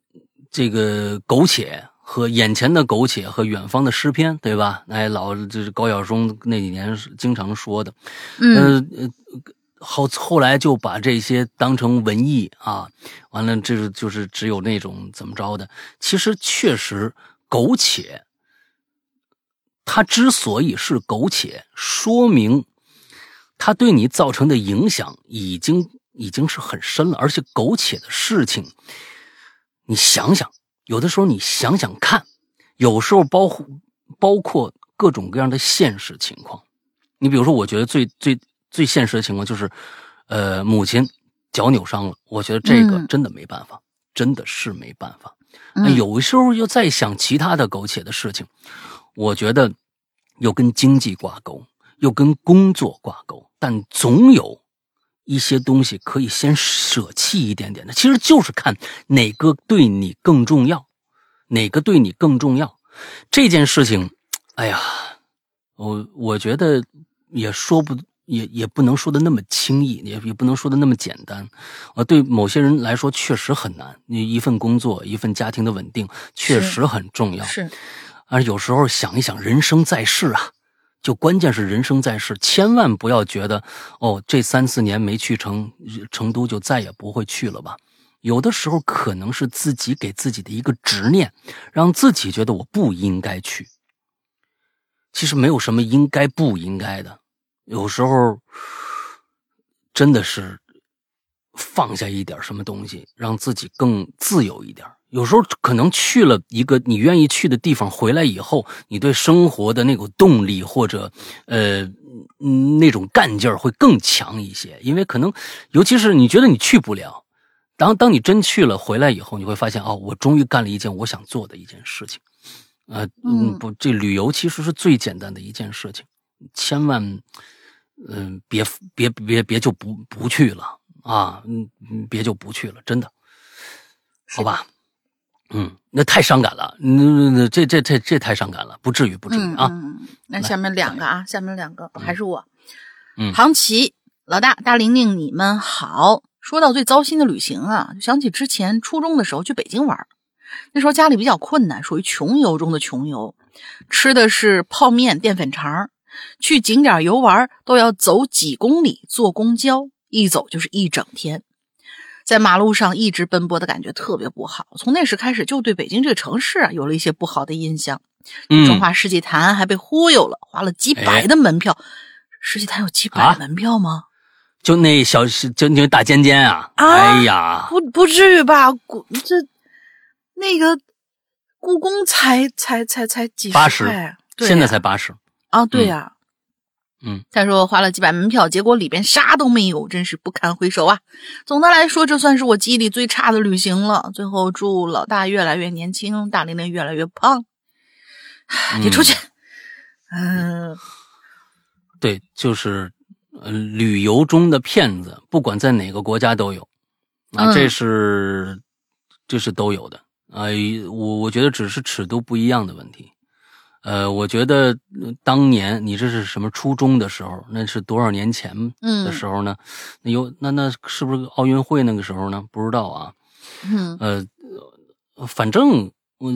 这个苟且和眼前的苟且和远方的诗篇，对吧？哎，老就是高晓松那几年是经常说的。嗯呃呃，后后来就把这些当成文艺啊，完了这是就是只有那种怎么着的。其实确实苟且，它之所以是苟且，说明它对你造成的影响已经已经是很深了，而且苟且的事情，你想想，有的时候你想想看，有时候包括包括各种各样的现实情况。你比如说，我觉得最最最现实的情况就是，呃，母亲脚扭伤了，我觉得这个嗯真的没办法，真的是没办法。有时候又在想其他的苟且的事情，我觉得又跟经济挂钩，又跟工作挂钩，但总有一些东西可以先舍弃一点点的。其实就是看哪个对你更重要，哪个对你更重要。这件事情，哎呀，我我觉得也说不也也不能说的那么轻易，也也不能说的那么简单。呃，对某些人来说确实很难。你一份工作，一份家庭的稳定，确实很重要。是而有时候想一想，人生在世啊，就关键是人生在世，千万不要觉得哦，这三四年没去成成都，就再也不会去了吧。有的时候可能是自己给自己的一个执念，让自己觉得我不应该去。其实没有什么应该不应该的，有时候真的是放下一点什么东西，让自己更自由一点。有时候可能去了一个你愿意去的地方，回来以后，你对生活的那股动力或者呃嗯那种干劲儿会更强一些，因为可能尤其是你觉得你去不了，当当你真去了，回来以后，你会发现哦，我终于干了一件我想做的一件事情。呃，嗯，嗯不，这旅游其实是最简单的一件事情，千万，嗯、别别别别就不不去了啊，嗯，嗯别就不去了，真的，好吧，嗯，那太伤感了，那嗯，这这这这太伤感了，不至于不至于啊，那下面两个啊，下面两个还是我。嗯唐琪老大大玲玲，你们好。说到最糟心的旅行啊，就想起之前初中的时候去北京玩，那时候家里比较困难，属于穷游中的穷游，吃的是泡面、淀粉肠儿，去景点游玩都要走几公里，坐公交，一走就是一整天。在马路上一直奔波的感觉特别不好，从那时开始就对北京这个城市啊有了一些不好的印象。中嗯，华世纪坛还被忽悠了，花了几百哎的门票。世纪坛有几百啊的门票吗？就那小就那大尖尖啊，啊哎呀，不不至于吧？古这那个故宫才才才才几80十块，对现在才八十。啊，对呀、嗯，他说花了几百门票，结果里边啥都没有，真是不堪回首啊！总的来说，这算是我记忆里最差的旅行了。最后祝老大越来越年轻，大玲玲越来越胖。你出去。嗯，对，就是呃，旅游中的骗子，不管在哪个国家都有啊，嗯这是这是都有的啊、我我觉得只是尺度不一样的问题。呃，我觉得呃当年你这是什么初中的时候，那是多少年前嗯的时候呢？那有那那是不是奥运会那个时候呢？不知道啊。嗯呃，呃反正我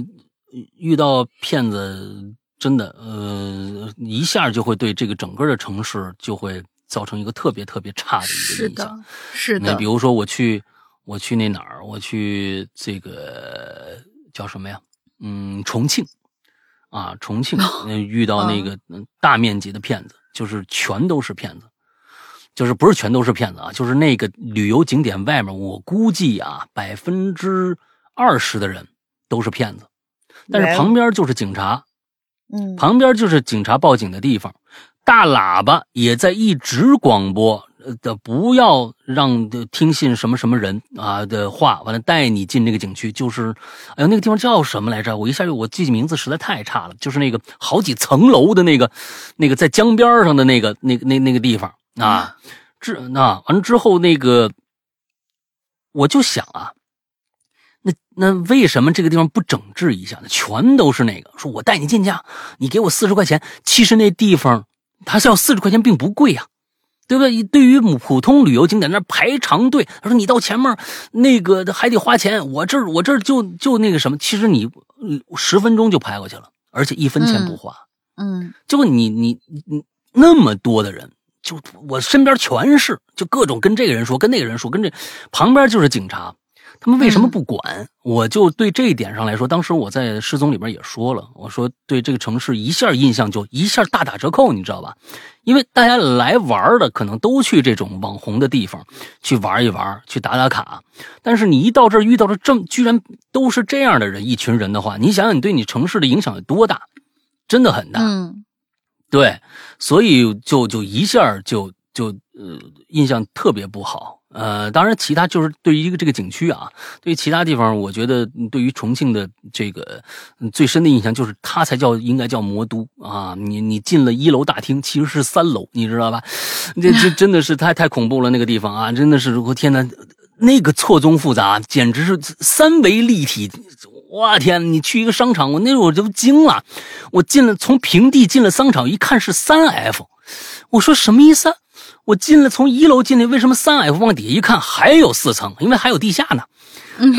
遇到骗子，真的呃，一下就会对这个整个的城市就会造成一个特别特别差的一个印象的。，是的那比，如说我去我去那哪儿，我去这个叫什么呀？嗯，重庆啊，重庆呃遇到那个嗯大面积的骗子，就是全都是骗子。就是不是全都是骗子啊，就是那个旅游景点外面，我估计啊，百分之二十的人都是骗子，但是旁边就是警察，嗯。旁边就是警察报警的地方，大喇叭也在一直广播，呃的不要让的听信什么什么人啊的话，完了带你进那个景区，就是，哎呦那个地方叫什么来着？我一下就我记名字实在太差了，就是那个好几层楼的那个，那个在江边上的那个那个那那个地方啊，这那完了之后那个，我就想啊。那那为什么这个地方不整治一下呢？全都是那个，说我带你进去啊，你给我四十块钱。其实那地方它是要四十块钱，并不贵呀、对不对？对于普通旅游景点那排长队，他说你到前面那个还得花钱，我这儿我这就就那个什么，其实你嗯十分钟就排过去了，而且一分钱不花。嗯结果你你你那么多的人，就我身边全是，就各种跟这个人说，跟那个人说，跟这旁边就是警察，他们为什么不管？我就对这一点上来说，当时我在失踪里边也说了，我说对这个城市一下印象就一下大打折扣，你知道吧？因为大家来玩的可能都去这种网红的地方去玩一玩，去打打卡，但是你一到这儿遇到了这么居然都是这样的人，一群人的话，你想想你对你城市的影响有多大？真的很大。嗯对，所以就就一下就就呃印象特别不好。呃，当然，其他就是对于一个这个景区啊，对于其他地方，我觉得对于重庆的这个最深的印象就是它才叫应该叫魔都啊！你你进了一楼大厅，其实是三楼，你知道吧？这这真的是太太恐怖了，那个地方啊，真的是我天呐，那个错综复杂，简直是三维立体。我天！你去一个商场，我那会儿我就惊了。我进了，从平地进了商场，一看是三 F，我说什么意思？我进了，从一楼进来，为什么三 F 往底下一看还有四层？因为还有地下呢。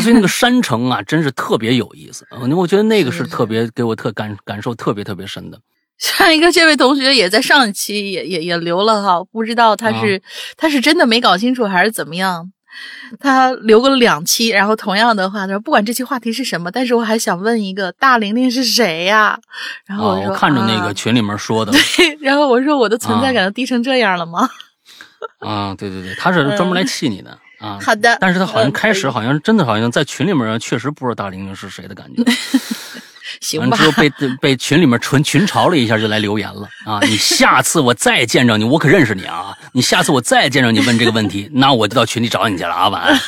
所以那个山城啊，真是特别有意思。呃我觉得那个是特别给我特感感受特别特别深的。上一个这位同学也在上一期也也也留了哈，不知道他是、他是真的没搞清楚还是怎么样。他留过两期，然后同样的话，他说不管这期话题是什么，但是我还想问一个大玲玲是谁呀、然后啊，我说、我看着那啊个群里面说的对然后我说我的存在感都低成这样了吗？啊，对对对，他是专门来气你的啊。好的，但是他好像嗯开始好像真的好像在群里面确实不知道大玲玲是谁的感觉。行吧完之，后被被群里面群群嘲了一下，就来留言了啊！你下次我再见着你，我可认识你啊！你下次我再见着你问这个问题，那我就到群里找你去了啊！晚安，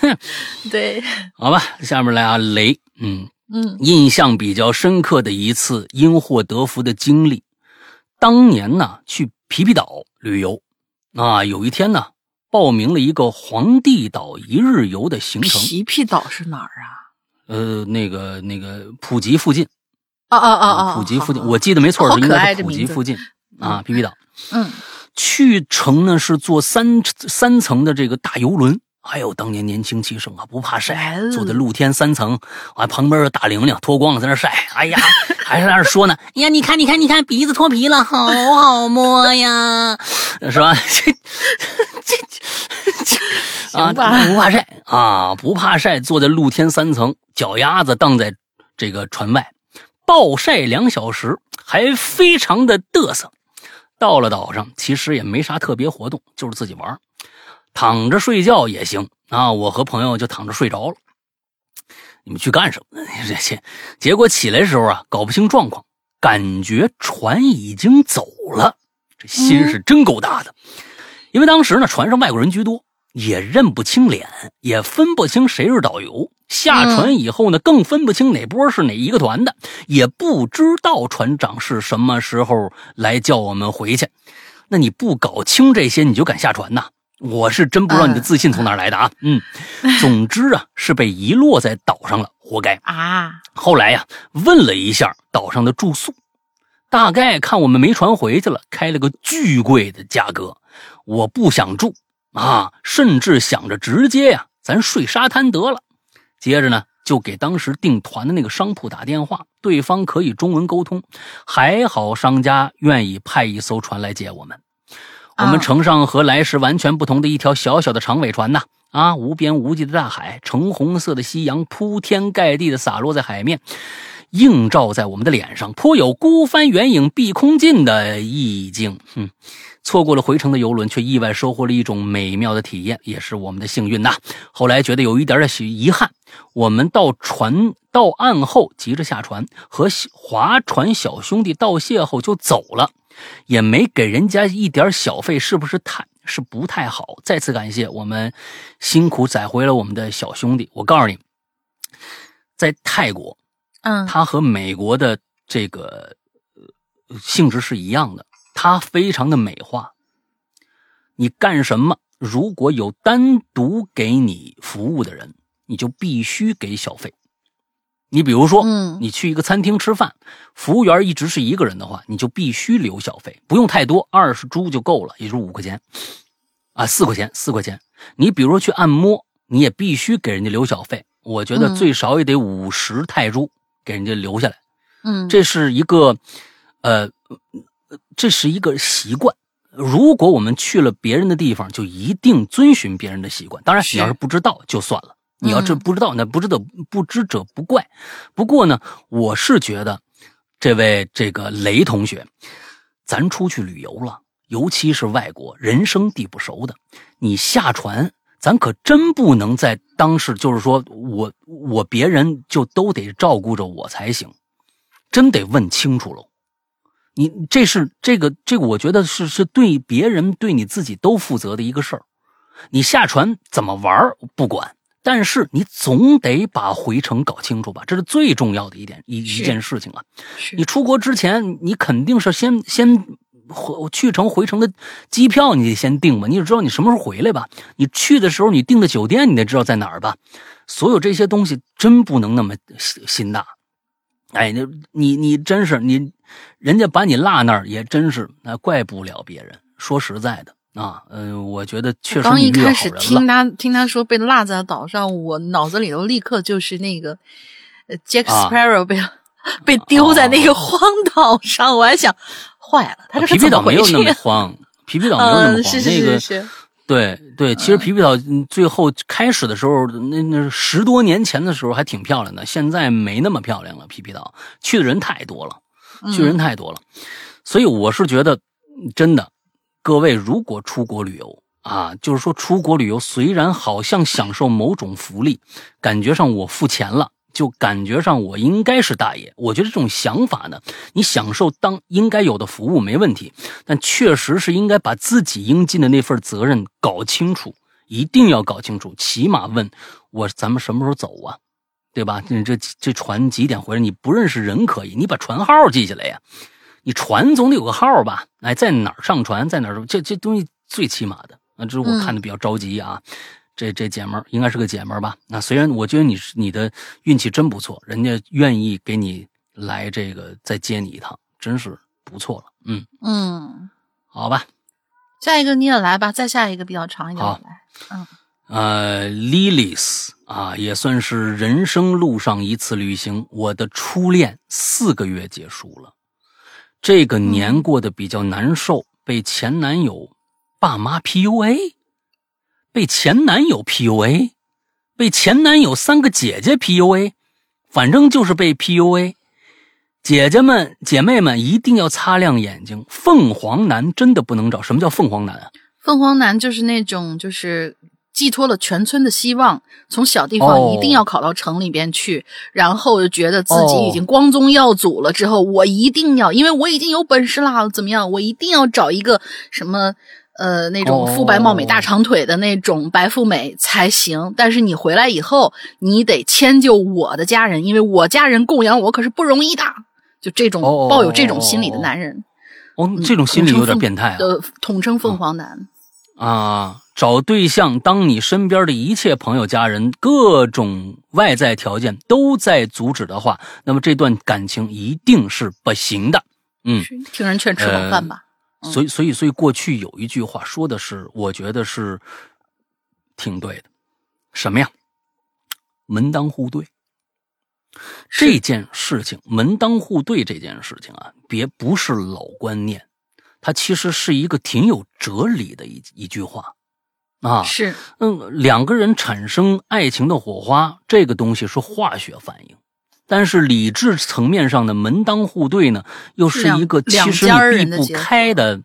对，好吧，下面来啊，雷，嗯，嗯印象比较深刻的一次因祸得福的经历，当年呢去皮皮岛旅游，啊，有一天呢报名了一个皇帝岛一日游的行程，皮皮岛是哪儿啊？呃，那个那个普吉附近。哦哦哦哦，普吉附近，我记得没错，应该是普吉附近啊，皮皮岛。嗯去程呢是坐三三层的这个大游轮，哎呦，当年年轻气盛啊，不怕晒坐在露天三层，啊，旁边有大玲玲脱光了在那晒，哎呀，还在那说呢，哎呀，你看你看你看，鼻子脱皮了，好好摸呀，是吧？这这这啊，不怕晒啊，不怕晒，坐在露天三层，脚丫子荡在这个船外，暴晒两小时，还非常的嘚瑟。到了岛上，其实也没啥特别活动，就是自己玩儿，躺着睡觉也行啊。我和朋友就躺着睡着了。你们去干什么呢？这些，结果起来的时候啊，搞不清状况，感觉船已经走了，这心是真够大的。因为当时呢，船上外国人居多，也认不清脸，也分不清谁是导游。下船以后呢，更分不清哪波是哪一个团的，也不知道船长是什么时候来叫我们回去。那你不搞清这些，你就敢下船呐？我是真不知道你的自信从哪来的啊！嗯，总之啊，是被遗落在岛上了，活该。啊，后来呀，问了一下岛上的住宿，大概看我们没船回去了，开了个巨贵的价格。我不想住啊，甚至想着直接呀，咱睡沙滩得了。接着呢，就给当时订团的那个商铺打电话，对方可以中文沟通，还好商家愿意派一艘船来接我们。我们乘上和来时完全不同的一条小小的长尾船呐，啊，无边无际的大海，橙红色的夕阳铺天盖地的洒落在海面，映照在我们的脸上，颇有孤帆远影碧空尽的意境。哼，错过了回程的游轮，却意外收获了一种美妙的体验，也是我们的幸运呐。后来觉得有一点点许遗憾，我们到船到岸后急着下船，和划船小兄弟道谢后就走了。也没给人家一点小费，是不是太是不太好？再次感谢我们辛苦载回了我们的小兄弟。我告诉你，在泰国，嗯，它和美国的这个呃性质是一样的，他非常的美化。你干什么？如果有单独给你服务的人，你就必须给小费。你比如说，嗯你去一个餐厅吃饭，服务员一直是一个人的话，你就必须留小费，不用太多，二十铢就够了，也就是五块钱，啊，四块钱，四块钱。你比如说去按摩，你也必须给人家留小费，我觉得嗯最少也得五十泰铢给人家留下来。嗯，这是一个，呃，这是一个习惯。如果我们去了别人的地方，就一定遵循别人的习惯。当然，你要是不知道就算了。你要这嗯不知道，那不知道不知者不怪。不过呢，我是觉得，这位这个雷同学，咱出去旅游了，尤其是外国，人生地不熟的，你下船，咱可真不能在当时就是说我我别人就都得照顾着我才行，真得问清楚喽。你这是这个这个，我觉得是是对别人对你自己都负责的一个事儿。你下船怎么玩儿不管，但是你总得把回程搞清楚吧，这是最重要的一点一一件事情啊。你出国之前，你肯定是先先回去程回程的机票，你得先订吧，你得知道你什么时候回来吧。你去的时候，你订的酒店，你得知道在哪儿吧。所有这些东西真不能那么心心大。哎，那你你真是你，人家把你落那儿也真是，那怪不了别人。说实在的啊，嗯、我觉得确实刚一开。始听他听他说被落在岛上，我脑子里头立刻就是那个呃 Jack 啊 Sparrow 被、被丢在那个荒岛上，我还想坏了，他这是皮皮岛没有那么呀？慌，皮皮岛没有那么慌，嗯，是是那个是是，对对，其实皮皮岛嗯最后开始的时候，那那十多年前的时候还挺漂亮的，现在没那么漂亮了。皮皮岛去的人太多了，去的人太多了，所以我是觉得，嗯真的，各位如果出国旅游啊，就是说出国旅游，虽然好像享受某种福利，感觉上我付钱了。就感觉上我应该是大爷，我觉得这种想法呢，你享受当应该有的服务没问题，但确实是应该把自己应尽的那份责任搞清楚，一定要搞清楚。起码问我咱们什么时候走啊，对吧？你这这船几点回来？你不认识人可以，你把船号记下来呀。你传总得有个号吧？哎，在哪儿上传，在哪儿？这这东西最起码的啊，这是我嗯看的比较着急啊。这这姐们儿应该是个姐们儿吧？那虽然我觉得你是你的运气真不错，人家愿意给你来这个再接你一趟，真是不错了。嗯，嗯，好吧。下一个你也来吧，再下一个比较长一点来，呃，Lilis 啊，也算是人生路上一次旅行。我的初恋四个月结束了，这个年过得比较难受，被前男友爸妈 PUA，被前男友 PUA，被前男友三个姐姐 PUA，反正就是被 PUA。姐姐们、姐妹们一定要擦亮眼睛，凤凰男真的不能找。什么叫凤凰男啊？凤凰男就是那种就是寄托了全村的希望，从小地方哦一定要考到城里边去，然后就觉得自己已经光宗耀祖了。之后我一定要，因为我已经有本事啦，怎么样？我一定要找一个什么呃那种肤白貌美、哦大长腿的那种白富美才行。但是你回来以后，你得迁就我的家人，因为我家人供养我可是不容易的。就这种哦抱有这种心理的男人，哦，这种心理有点变态啊！的统称凤凰男。啊，找对象，当你身边的一切朋友、家人、各种外在条件都在阻止的话，那么这段感情一定是不行的。嗯，听人劝吃饱饭吧。嗯所以，所以，所以过去有一句话说的是，我觉得是挺对的。什么呀？门当户对。这件事情，门当户对这件事情啊，别不是老观念，它其实是一个挺有哲理的一一句话啊。是嗯，两个人产生爱情的火花，这个东西是化学反应，但是理智层面上的门当户对呢，又是一个其实你避不开的，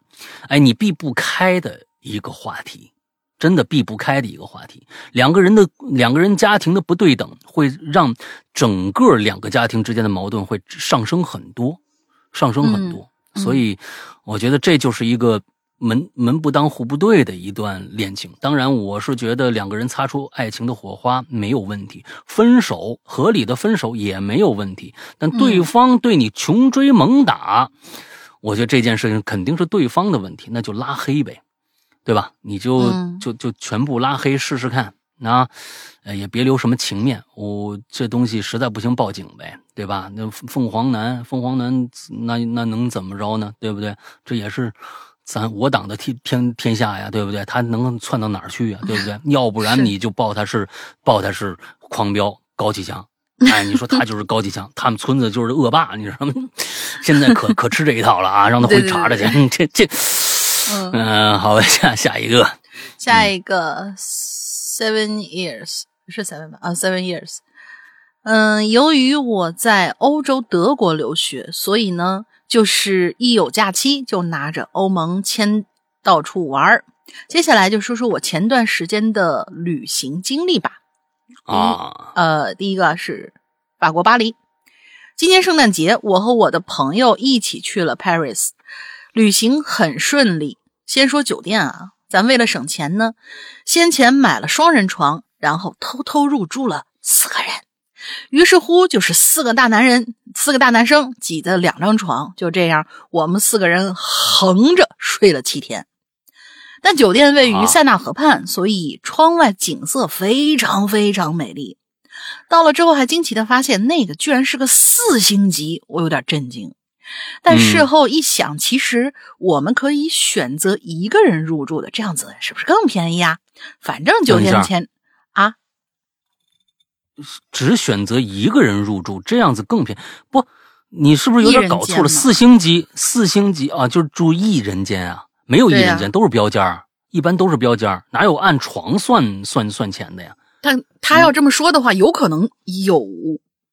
哎，你避不开的一个话题，真的避不开的一个话题。两个人的两个人家庭的不对等，会让整个两个家庭之间的矛盾会上升很多，上升很多。嗯所以，我觉得这就是一个门门不当户不对的一段恋情。当然，我是觉得两个人擦出爱情的火花没有问题，分手合理的分手也没有问题。但对方对你穷追猛打，我觉得这件事情肯定是对方的问题，那就拉黑呗，对吧？你就、嗯就就全部拉黑试试看。啊，呃，也别留什么情面，我、这东西实在不行报警呗，对吧？那凤凰男，凤凰男，那那能怎么着呢？对不对？这也是咱我党的天天天下呀，对不对？他能窜到哪儿去呀，对不对？要不然你就报他是报他是狂飙高启强，哎，你说他就是高启强，他们村子就是恶霸，你知道吗？现在可可吃这一套了啊，让他回去查查去。这这，嗯，嗯、好，下下一个，下一个 seven years 是 seven 吧？啊，seven years。嗯，由于我在欧洲德国留学，所以呢，就是一有假期就拿着欧盟签到处玩儿。接下来就说说我前段时间的旅行经历吧。啊，呃，第一个是法国巴黎。今年圣诞节，我和我的朋友一起去了 Paris，旅行很顺利。先说酒店啊，咱为了省钱呢，先前买了双人床，然后偷偷入住了四个人。于是乎，就是四个大男人，四个大男生挤的两张床，就这样，我们四个人横着睡了七天。但酒店位于啊塞纳河畔，所以窗外景色非常非常美丽。到了之后，还惊奇的发现那个居然是个四星级，我有点震惊。但嗯事后一想，其实我们可以选择一个人入住的，这样子是不是更便宜呀？反正酒等一下店钱啊，只选择一个人入住，这样子更便宜。不，你是不是有点搞错了？四星级，四星级啊，就是住一人间啊，没有一人间，都是标间儿，一般都是标间儿，哪有按床算算算钱的呀？但他要这么说的话，有可能有，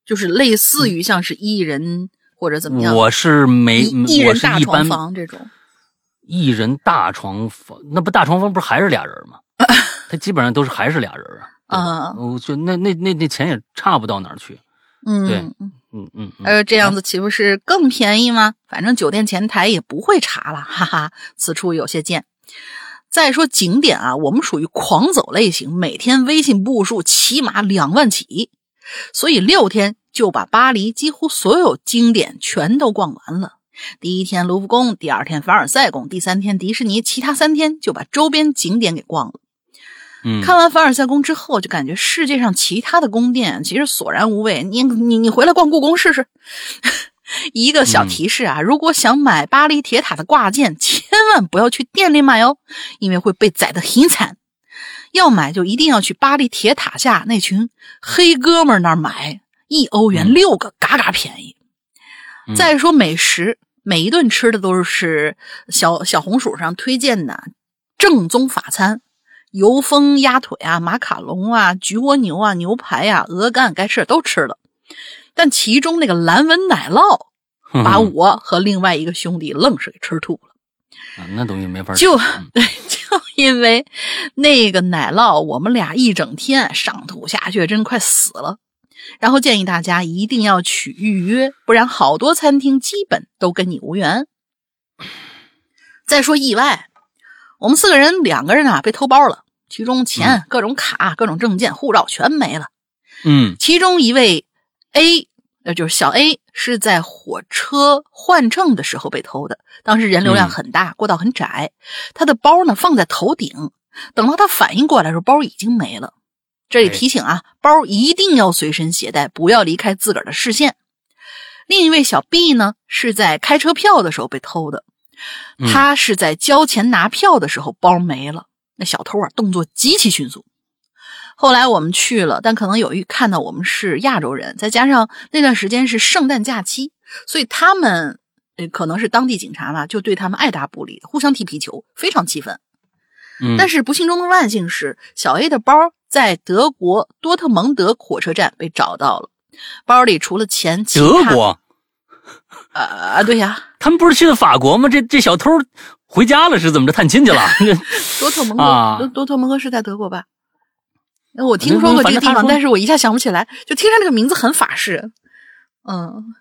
就是类似于像是一人或者怎么样，我是没，我人大床是一般房这种。一人大床房，那不大床房不是还是俩人吗？他基本上都是还是俩人 啊。啊我觉得那那那那钱也差不到哪儿去。对嗯，嗯嗯嗯，呃，这样子岂不是更便宜吗？反正酒店前台也不会查了，哈哈，此处有些贱。再说景点啊，我们属于狂走类型，每天微信步数起码两万起，所以六天就把巴黎几乎所有景点全都逛完了。第一天卢浮宫，第二天凡尔赛宫，第三天迪士尼，其他三天就把周边景点给逛了。嗯，看完凡尔赛宫之后，就感觉世界上其他的宫殿其实索然无味。你你你回来逛故宫试试。一个小提示啊，如果想买巴黎铁塔的挂件，千万不要去店里买哦，因为会被宰的很惨。要买就一定要去巴黎铁塔下那群黑哥们那儿买，一欧元嗯六个，嘎嘎便宜。嗯再说美食，每一顿吃的都是小小红薯上推荐的正宗法餐，油封鸭腿啊、马卡龙啊、焗蜗牛啊、牛排啊、鹅肝，该吃的都吃了。但其中那个蓝纹奶酪，嗯把我和另外一个兄弟愣是给吃吐了。啊那东西没法吃。就 就因为那个奶酪，我们俩一整天上吐下泻，真快死了。然后建议大家一定要取预约，不然好多餐厅基本都跟你无缘。再说意外，我们四个人两个人啊被偷包了，其中钱、各种卡、各种证件、护照全没了。嗯其中一位 A，呃，就是小 A，是在火车换乘的时候被偷的。当时人流量很大，过道很窄，他的包呢放在头顶。等到他反应过来的时候，包已经没了。这里哎提醒啊，包一定要随身携带，不要离开自个儿的视线。另一位小 B 呢，是在开车票的时候被偷的。嗯他是在交钱拿票的时候包没了。那小偷啊，动作极其迅速。后来我们去了，但可能有一看到我们是亚洲人，再加上那段时间是圣诞假期，所以他们呃可能是当地警察吧，就对他们爱答不理，互相踢皮球，非常气愤。嗯，但是不幸中的万幸是，小 A 的包在德国多特蒙德火车站被找到了，包里除了钱，德国，呃啊，对呀，他们不是去的法国吗？这这小偷回家了是怎么着？探亲去了？多特蒙德，啊多多特蒙德是在德国吧？呃我听说过这个地方，但是我一下想不起来，就听上这个名字很法式。嗯，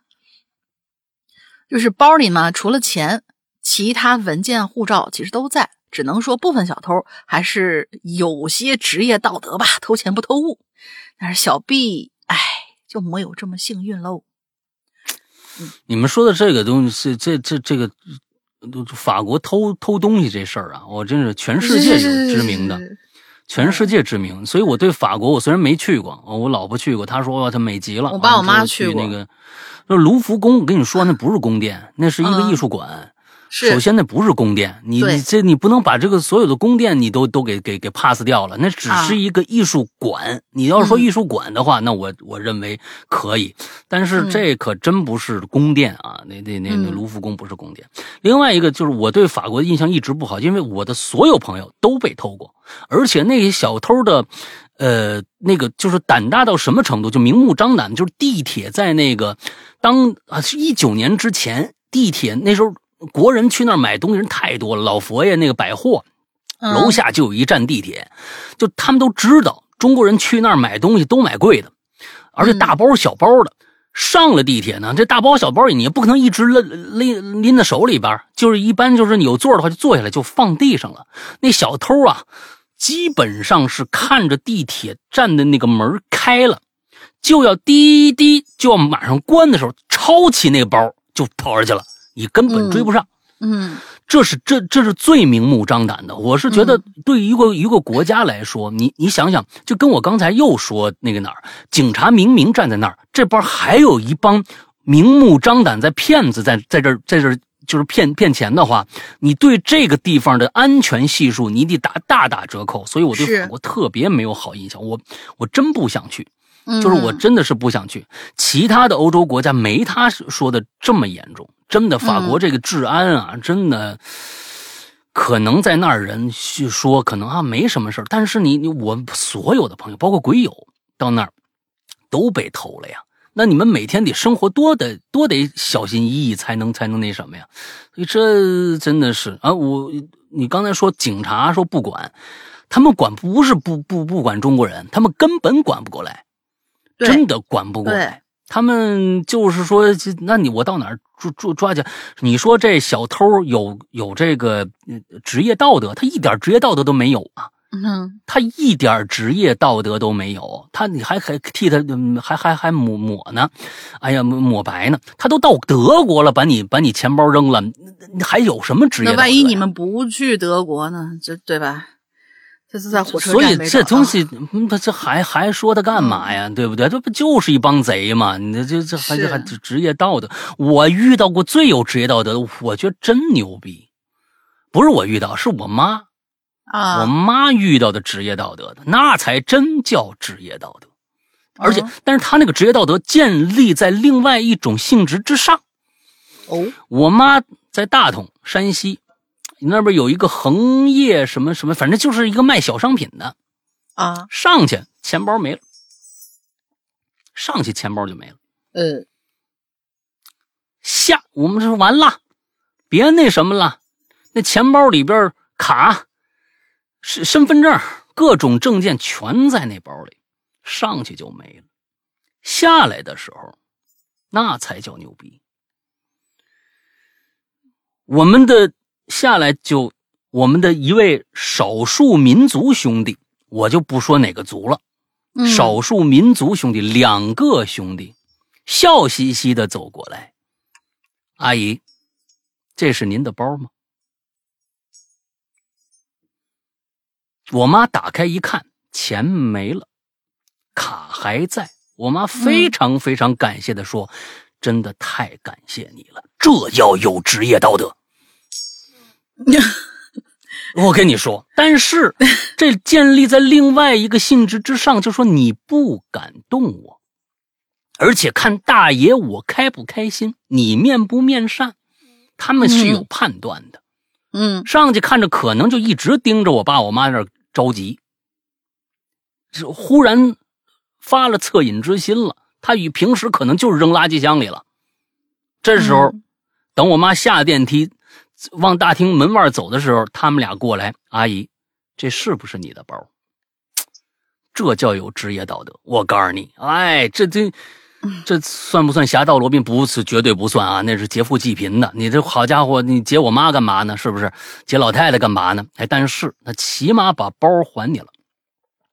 就是包里嘛，除了钱，其他文件、护照其实都在，只能说部分小偷还是有些职业道德吧，偷钱不偷物。但是小 B，哎，就没有这么幸运喽。你们说的这个东西，这这这个法国偷偷东西这事儿啊，我真是全世界有知名的。全世界知名，所以我对法国我虽然没去过，哦我老婆去过，她说她美极了。我爸我妈去那个，就是卢浮宫，我跟你说，那不是宫殿，那是一个嗯艺术馆。是。首先，那不是宫殿，你你这你不能把这个所有的宫殿你都都给给给 pass 掉了，那只啊。是一个艺术馆。你要是说嗯。艺术馆的话，那我我认为可以，但是嗯。这可真不是宫殿啊，那那那那嗯。卢浮宫不是宫殿。另外一个就是我对法国的印象一直不好，因为我的所有朋友都被偷过，而且那些小偷的。呃，那个就是胆大到什么程度，就明目张胆，就是地铁在那个当啊是一九年之前，地铁那时候国人去那儿买东西人太多了，老佛爷那个百货嗯楼下就有一站地铁，就他们都知道中国人去那儿买东西都买贵的，而且大包小包的。上了地铁呢，这大包小包你也不可能一直拎拎拎在手里边，就是一般就是你有座的话就坐下来就放地上了。那小偷啊，基本上是看着地铁站的那个门开了，就要滴滴就要马上关的时候，抄起那个包就跑出去了，你根本追不上。嗯这是这这是最明目张胆的。我是觉得嗯，对于一个一个国家来说，你你想想，就跟我刚才又说那个哪儿，警察明明站在那儿，这边还有一帮明目张胆在骗子在在这儿在这儿就是骗骗钱的话，你对这个地方的安全系数你得打大打折扣。所以我对是法国特别没有好印象，我我真不想去。嗯，就是我真的是不想去。其他的欧洲国家没他说的这么严重，真的，法国嗯这个治安啊，真的可能在那儿人去说可能啊没什么事儿，但是你你我所有的朋友，包括鬼友到那儿都被偷了呀。那你们每天得生活多得多得小心翼翼才能才能那什么呀？所以这真的是啊，我你刚才说警察说不管，他们管不是不不不管中国人，他们根本管不过来。真的管不过来。他们就是说，那你我到哪儿抓抓抓去？你说这小偷有有这个呃职业道德，他一点职业道德都没有啊！嗯他一点职业道德都没有，他你还还替他嗯还还还抹抹呢，哎呀抹抹白呢，他都到德国了，把你把你钱包扔了，还有什么职业道德呀？那万一你们不去德国呢？这对吧？这是在火车所以站没找到这东西，嗯他这还还说他干嘛呀？对不对？这不就是一帮贼吗？你这这这还还职业道德？我遇到过最有职业道德的，我觉得真牛逼。不是我遇到，是我妈，啊，我妈遇到的职业道德的，那才真叫职业道德。而且哦，但是他那个职业道德建立在另外一种性质之上。哦，我妈在大同，山西那边有一个恒业什么什么，反正就是一个卖小商品的。啊，上去钱包没了，上去钱包就没了。呃，下我们说完了，别那什么了，那钱包里边卡身身份证、各种证件全在那包里，上去就没了。下来的时候，那才叫牛逼。我们的下来就我们的一位少数民族兄弟，我就不说哪个族了。嗯少数民族兄弟两个兄弟，笑嘻嘻的走过来，阿姨，这是您的包吗？我妈打开一看，钱没了，卡还在。我妈非常非常感谢的说：“真的太感谢你了，这叫有职业道德。” 我跟你说，但是 这建立在另外一个性质之上，就说你不敢动我，而且看大爷我开不开心，你面不面善，他们是有判断的。嗯上去看着可能就一直盯着我爸我妈那儿着急，是忽然发了恻隐之心了。他与平时可能就是扔垃圾箱里了。这时候，嗯等我妈下电梯往大厅门外走的时候，他们俩过来，阿姨，这是不是你的包？这叫有职业道德。我告诉你，哎，这这这算不算侠盗罗宾？不是，绝对不算啊！那是劫富济贫的。你这好家伙，你劫我妈干嘛呢？是不是？劫老太太干嘛呢？哎，但是他起码把包还你了。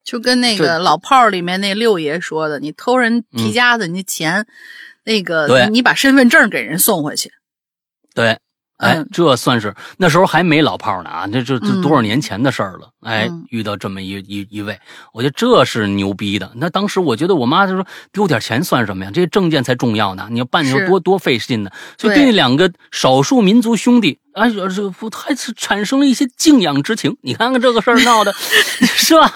就跟那个老炮儿里面那六爷说的，你偷人皮夹子，你的钱，那个对你把身份证给人送回去。对，哎嗯，这算是那时候还没老炮呢啊，这这这嗯多少年前的事儿了。哎嗯，遇到这么一一一位，我觉得这是牛逼的。那当时我觉得我妈就说丢点钱算什么呀？这证件才重要呢，你要办的时候是多多费劲呢。所以对对那两个少数民族兄弟，哎，这不还是产生了一些敬仰之情。你看看这个事儿闹的，是吧？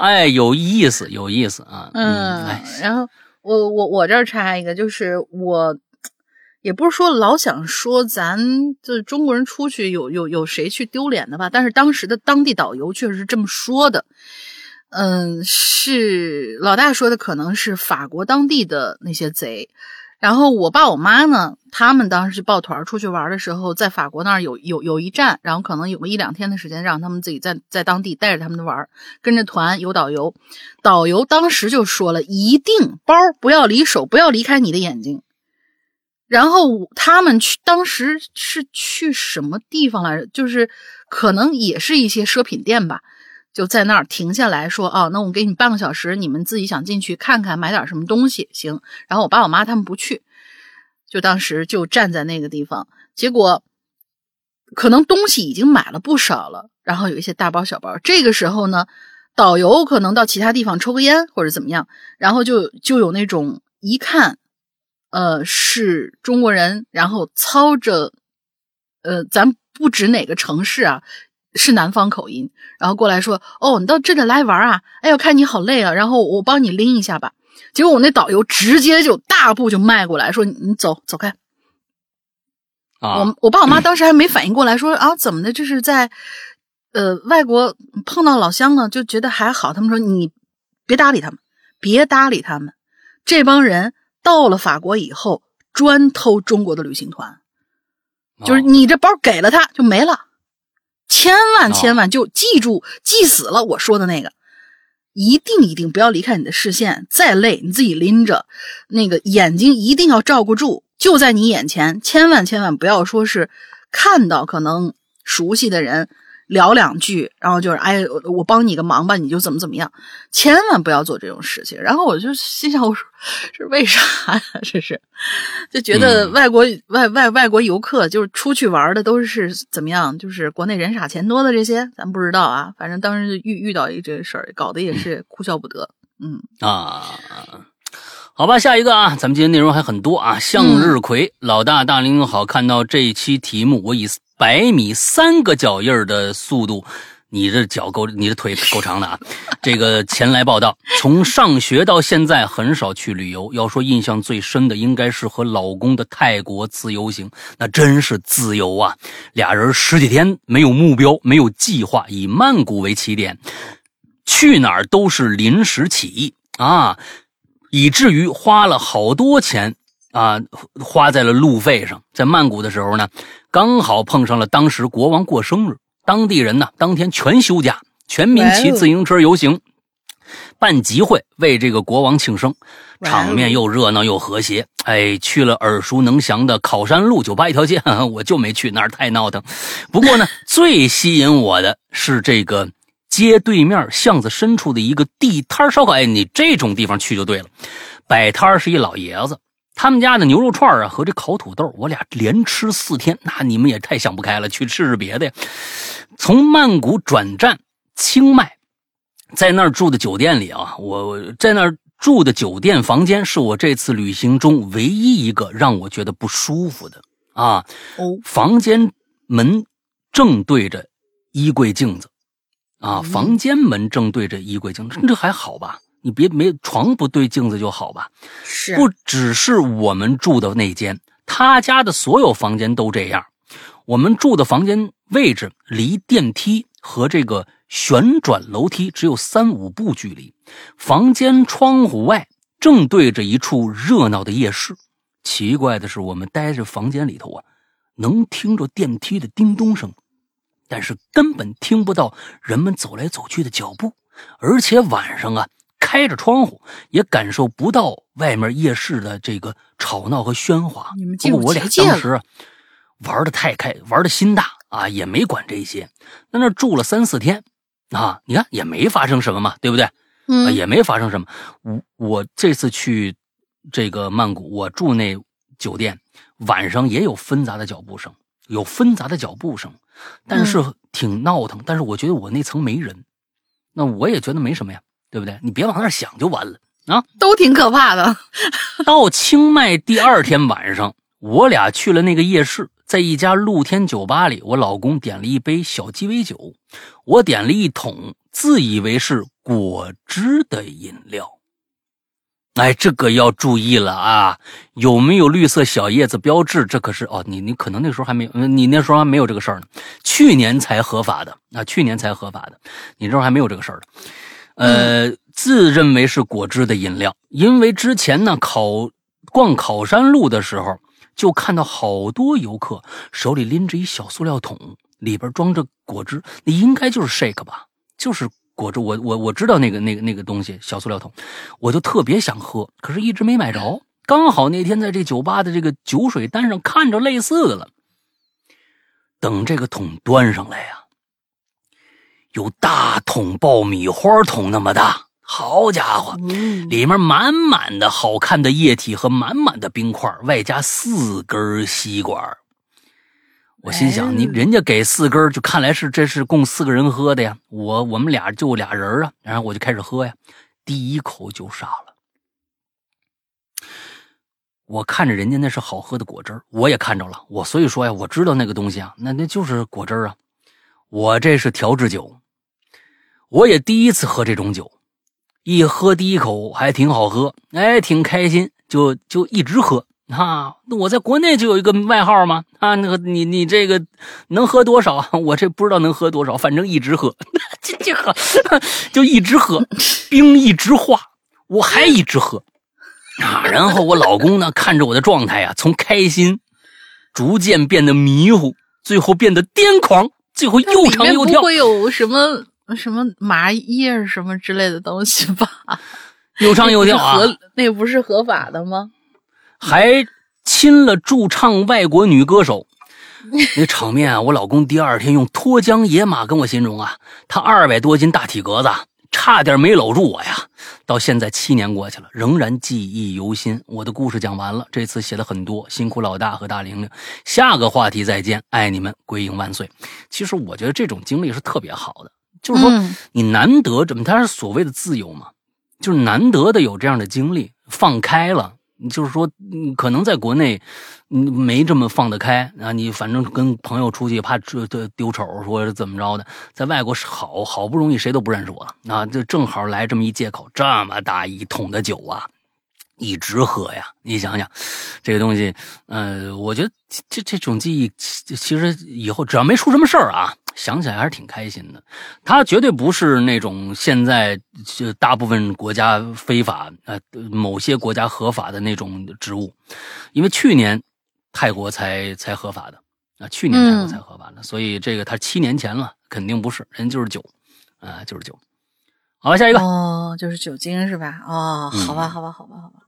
哎，有意思，有意思啊。嗯哎，，然后我我我这儿插一个，就是我也不是说老想说咱就是中国人出去有有有谁去丢脸的吧，但是当时的当地导游确实是这么说的。嗯，是老大说的，可能是法国当地的那些贼。然后我爸我妈呢，他们当时抱团出去玩的时候，在法国那儿有有有一站，然后可能有个一两天的时间，让他们自己在在当地带着他们玩，跟着团有导游，导游当时就说了，一定包不要离手，不要离开你的眼睛。然后他们去，当时是去什么地方来着？就是可能也是一些奢品店吧，就在那儿停下来说：“哦，那我给你半个小时，你们自己想进去看看，买点什么东西行。”然后我爸我妈他们不去，就当时就站在那个地方，结果可能东西已经买了不少了，然后有一些大包小包。这个时候呢，导游可能到其他地方抽个烟或者怎么样，然后就就有那种一看，呃，是中国人，然后操着，呃，咱不指哪个城市啊，是南方口音，然后过来说：“哦，你到这里来玩啊？哎呦，看你好累啊，然后我帮你拎一下吧。”结果我那导游直接就大步就迈过来说：“你你走走开。”啊，我我爸我妈 当时还没反应过来，说啊怎么的，这是在呃外国碰到老乡了，就觉得还好。他们说你别搭理他们，别搭理他们，这帮人到了法国以后专偷中国的旅行团，就是哦你这包给了他就没了，千万哦。千万就记住记死了我说的那个。一定一定不要离开你的视线，再累你自己拎着，那个眼睛一定要照顾住，就在你眼前，千万千万不要说是看到可能熟悉的人聊两句，然后就是哎，我我帮你个忙吧，你就怎么怎么样，千万不要做这种事情。然后我就心想，我说是为啥呀？这是就觉得嗯外国、外外外国游客就是出去玩的都是怎么样？就是国内人傻钱多的这些，咱不知道啊。反正当时遇遇到一这事儿，搞得也是哭笑不得。嗯啊，好吧，下一个啊，咱们今天内容还很多啊。向日葵，老大大林好，看到这一期题目，我以百米三个脚印的速度，你这脚够，你的腿够长的啊。这个前来报道，从上学到现在很少去旅游，要说印象最深的，应该是和老公的泰国自由行，那真是自由啊！俩人十几天没有目标，没有计划，以曼谷为起点。去哪儿都是临时起意啊，以至于花了好多钱啊，花在了路费上。在曼谷的时候呢，刚好碰上了当时国王过生日，当地人呢当天全休假，全民骑自行车游行，办集会为这个国王庆生，场面又热闹又和谐。哎，去了耳熟能详的考山路酒吧一条街，我就没去那儿，太闹腾。不过呢，最吸引我的是这个街对面巷子深处的一个地摊烧烤。哎，你这种地方去就对了。摆摊儿是一老爷子，他们家的牛肉串啊和这烤土豆，我俩连吃四天，那你们也太想不开了，去吃吃别的呀。从曼谷转站清迈，在那儿住的酒店里啊，我我在那儿住的酒店房间是我这次旅行中唯一一个让我觉得不舒服的啊。哦，房间门正对着衣柜镜子，啊，嗯房间门正对着衣柜镜子，这还好吧？你别没床不对镜子就好吧？是不只是我们住的那间，他家的所有房间都这样。我们住的房间位置离电梯和这个旋转楼梯只有三五步距离，房间窗户外正对着一处热闹的夜市。奇怪的是，我们待着房间里头啊，能听着电梯的叮咚声，但是根本听不到人们走来走去的脚步，而且晚上啊。开着窗户，也感受不到外面夜市的这个吵闹和喧哗。你们不过我俩当时啊玩的太开，玩的心大啊，也没管这些。在那儿住了三四天啊，你看也没发生什么嘛，对不对？啊，嗯，也没发生什么。我我这次去这个曼谷，我住那酒店，晚上也有纷杂的脚步声，有纷杂的脚步声，但是挺闹腾。但是我觉得我那层没人，那我也觉得没什么呀，对不对？你别往那儿想就完了啊。都挺可怕的。到清迈第二天晚上，我俩去了那个夜市，在一家露天酒吧里，我老公点了一杯小鸡尾酒，我点了一桶自以为是果汁的饮料。哎，这个要注意了啊！有没有绿色小叶子标志？这可是哦，你你可能那时候还没有，嗯你那时候还没有这个事儿呢，去年才合法的啊，去年才合法的，你这时候还没有这个事儿呢。呃，自认为是果汁的饮料，因为之前呢考逛考山路的时候，就看到好多游客手里拎着一小塑料桶，里边装着果汁，那应该就是 shake 吧，就是果汁。我我我知道那个那个那个东西，小塑料桶，我就特别想喝，可是一直没买着。刚好那天在这酒吧的这个酒水单上看着类似的了，等这个桶端上来呀、有大桶爆米花桶那么大，好家伙！嗯里面满满的好看的液体和满满的冰块，外加四根吸管。我心想，你哎人家给四根，就看来是这是供四个人喝的呀。我我们俩就俩人啊，然后我就开始喝呀，第一口就傻了。我看着人家那是好喝的果汁我也看着了，我所以说呀，我知道那个东西啊，那那就是果汁啊。我这是调制酒，我也第一次喝这种酒，一喝第一口还挺好喝，哎，挺开心，就就一直喝啊。那我在国内就有一个外号嘛，啊，那个你你这个能喝多少？我这不知道能喝多少，反正一直喝，这这喝就一直喝，冰一直化，我还一直喝啊。然后我老公呢，看着我的状态啊，从开心逐渐变得迷糊，最后变得癫狂，最后又唱又跳不。会有什么什么麻叶什么之类的东西吧？又唱又跳啊！那不是合那不是合法的吗？还亲了驻唱外国女歌手。那场面啊，我老公第二天用脱缰野马跟我形容啊，他二百多斤大体格子，差点没搂住我呀。到现在七年过去了，仍然记忆犹新。我的故事讲完了，这次写了很多，辛苦老大和大玲玲。下个话题再见，爱你们，归隐万岁。其实我觉得这种经历是特别好的，就是说嗯你难得这么，他是所谓的自由嘛，就是难得的有这样的经历，放开了。就是说，嗯可能在国内，嗯，没这么放得开啊。你反正跟朋友出去，怕这这丢丑，说是怎么着的，在外国是好好不容易谁都不认识我了啊，就正好来这么一借口，这么大一桶的酒啊，一直喝呀。你想想，这个东西，呃，我觉得这这种记忆，其其实以后只要没出什么事儿啊，想起来还是挺开心的。他绝对不是那种现在就大部分国家非法，呃，某些国家合法的那种植物，因为去年泰国才才合法的啊，去年泰国才合法的，所以这个他七年前了，肯定不是，人就是酒啊，就是酒。好，下一个，哦，就是酒精是吧？哦，嗯好吧，好吧，好吧，好吧。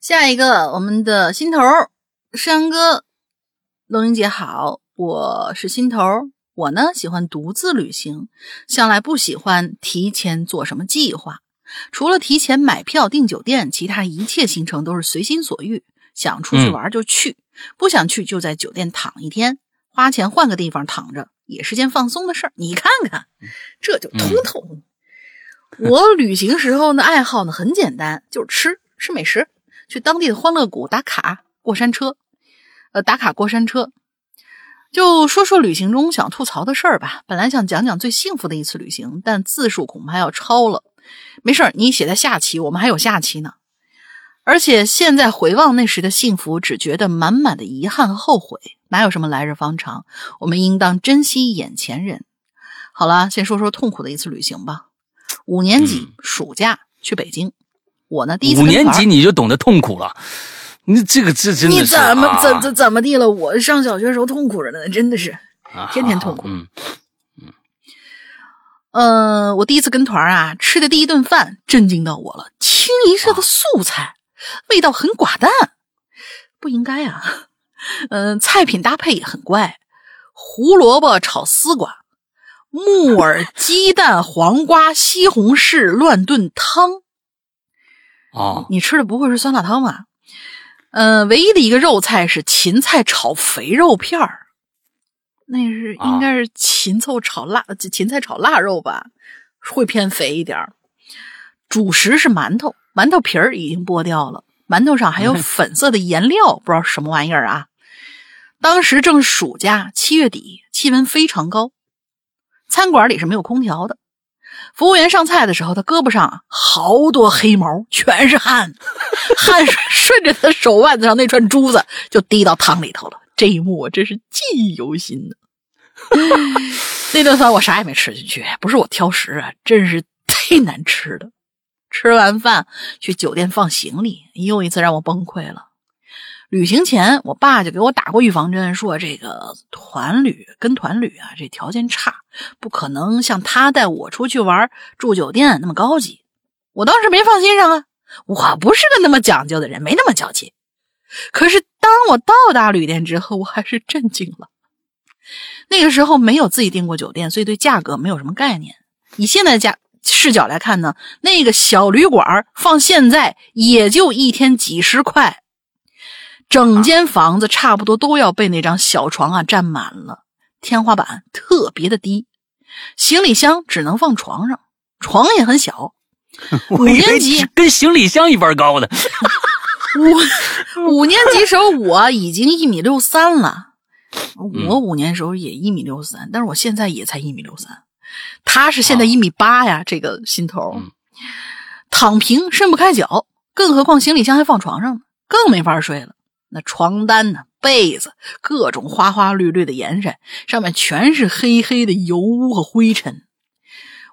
下一个，我们的心头山哥，龙英姐好，我是心头儿。我呢喜欢独自旅行，向来不喜欢提前做什么计划。除了提前买票订酒店，其他一切行程都是随心所欲，想出去嗯玩就去，不想去就在酒店躺一天，花钱换个地方躺着，也是件放松的事儿。你看看，这就通透。我旅行时候呢，爱好呢很简单，就是吃吃美食，去当地的欢乐谷打卡过山车，呃，打卡过山车。就说说旅行中想吐槽的事儿吧。本来想讲讲最幸福的一次旅行，但字数恐怕要超了。没事儿，你写在下期，我们还有下期呢。而且现在回望那时的幸福，只觉得满满的遗憾和后悔，哪有什么来日方长？我们应当珍惜眼前人。好了，先说说痛苦的一次旅行吧。五年级、嗯暑假去北京，我呢第一次五年级你就懂得痛苦了，你这个这真的你怎么啊怎怎怎么地了？我上小学时候痛苦着呢，真的是。啊天天痛苦嗯呃，我第一次跟团啊，吃的第一顿饭震惊到我了，清一色的素菜，味道很寡淡，不应该啊。嗯、菜品搭配也很怪，胡萝卜炒丝瓜，木耳鸡蛋黄瓜西红柿乱炖汤。哦你吃的不会是酸辣汤吧？呃，唯一的一个肉菜是芹菜炒肥肉片儿，那是啊应该是芹菜炒腊芹菜炒腊肉吧，会偏肥一点儿。主食是馒头，馒头皮儿已经剥掉了，馒头上还有 粉色的颜料，不知道什么玩意儿啊。当时正暑假，七月底，气温非常高，餐馆里是没有空调的。服务员上菜的时候，他胳膊上啊好多黑毛，全是汗，汗 水顺着他手腕子上那串珠子就滴到汤里头了。这一幕我真是记忆犹新呢。那顿饭我啥也没吃进去，不是我挑食啊，真是太难吃了。吃完饭去酒店放行李，又一次让我崩溃了。旅行前，我爸就给我打过预防针，说这个团旅跟团旅啊，这条件差，不可能像他带我出去玩住酒店那么高级。我当时没放心上啊，我不是个那么讲究的人，没那么娇气。可是当我到达旅店之后，我还是震惊了。那个时候没有自己订过酒店，所以对价格没有什么概念。以现在的价视角来看呢，那个小旅馆放现在也就一天几十块，整间房子差不多都要被那张小床啊占满了，天花板特别的低，行李箱只能放床上，床也很小。五年级跟行李箱一般高的。五 五年级时候我已经一米六三了，嗯我五年时候也一米六三，但是我现在也才一米六三，他是现在一米八呀，这个心头，嗯躺平伸不开脚，更何况行李箱还放床上呢，更没法睡了。那床单呢、被子，各种花花绿绿的颜色，上面全是黑黑的油污和灰尘。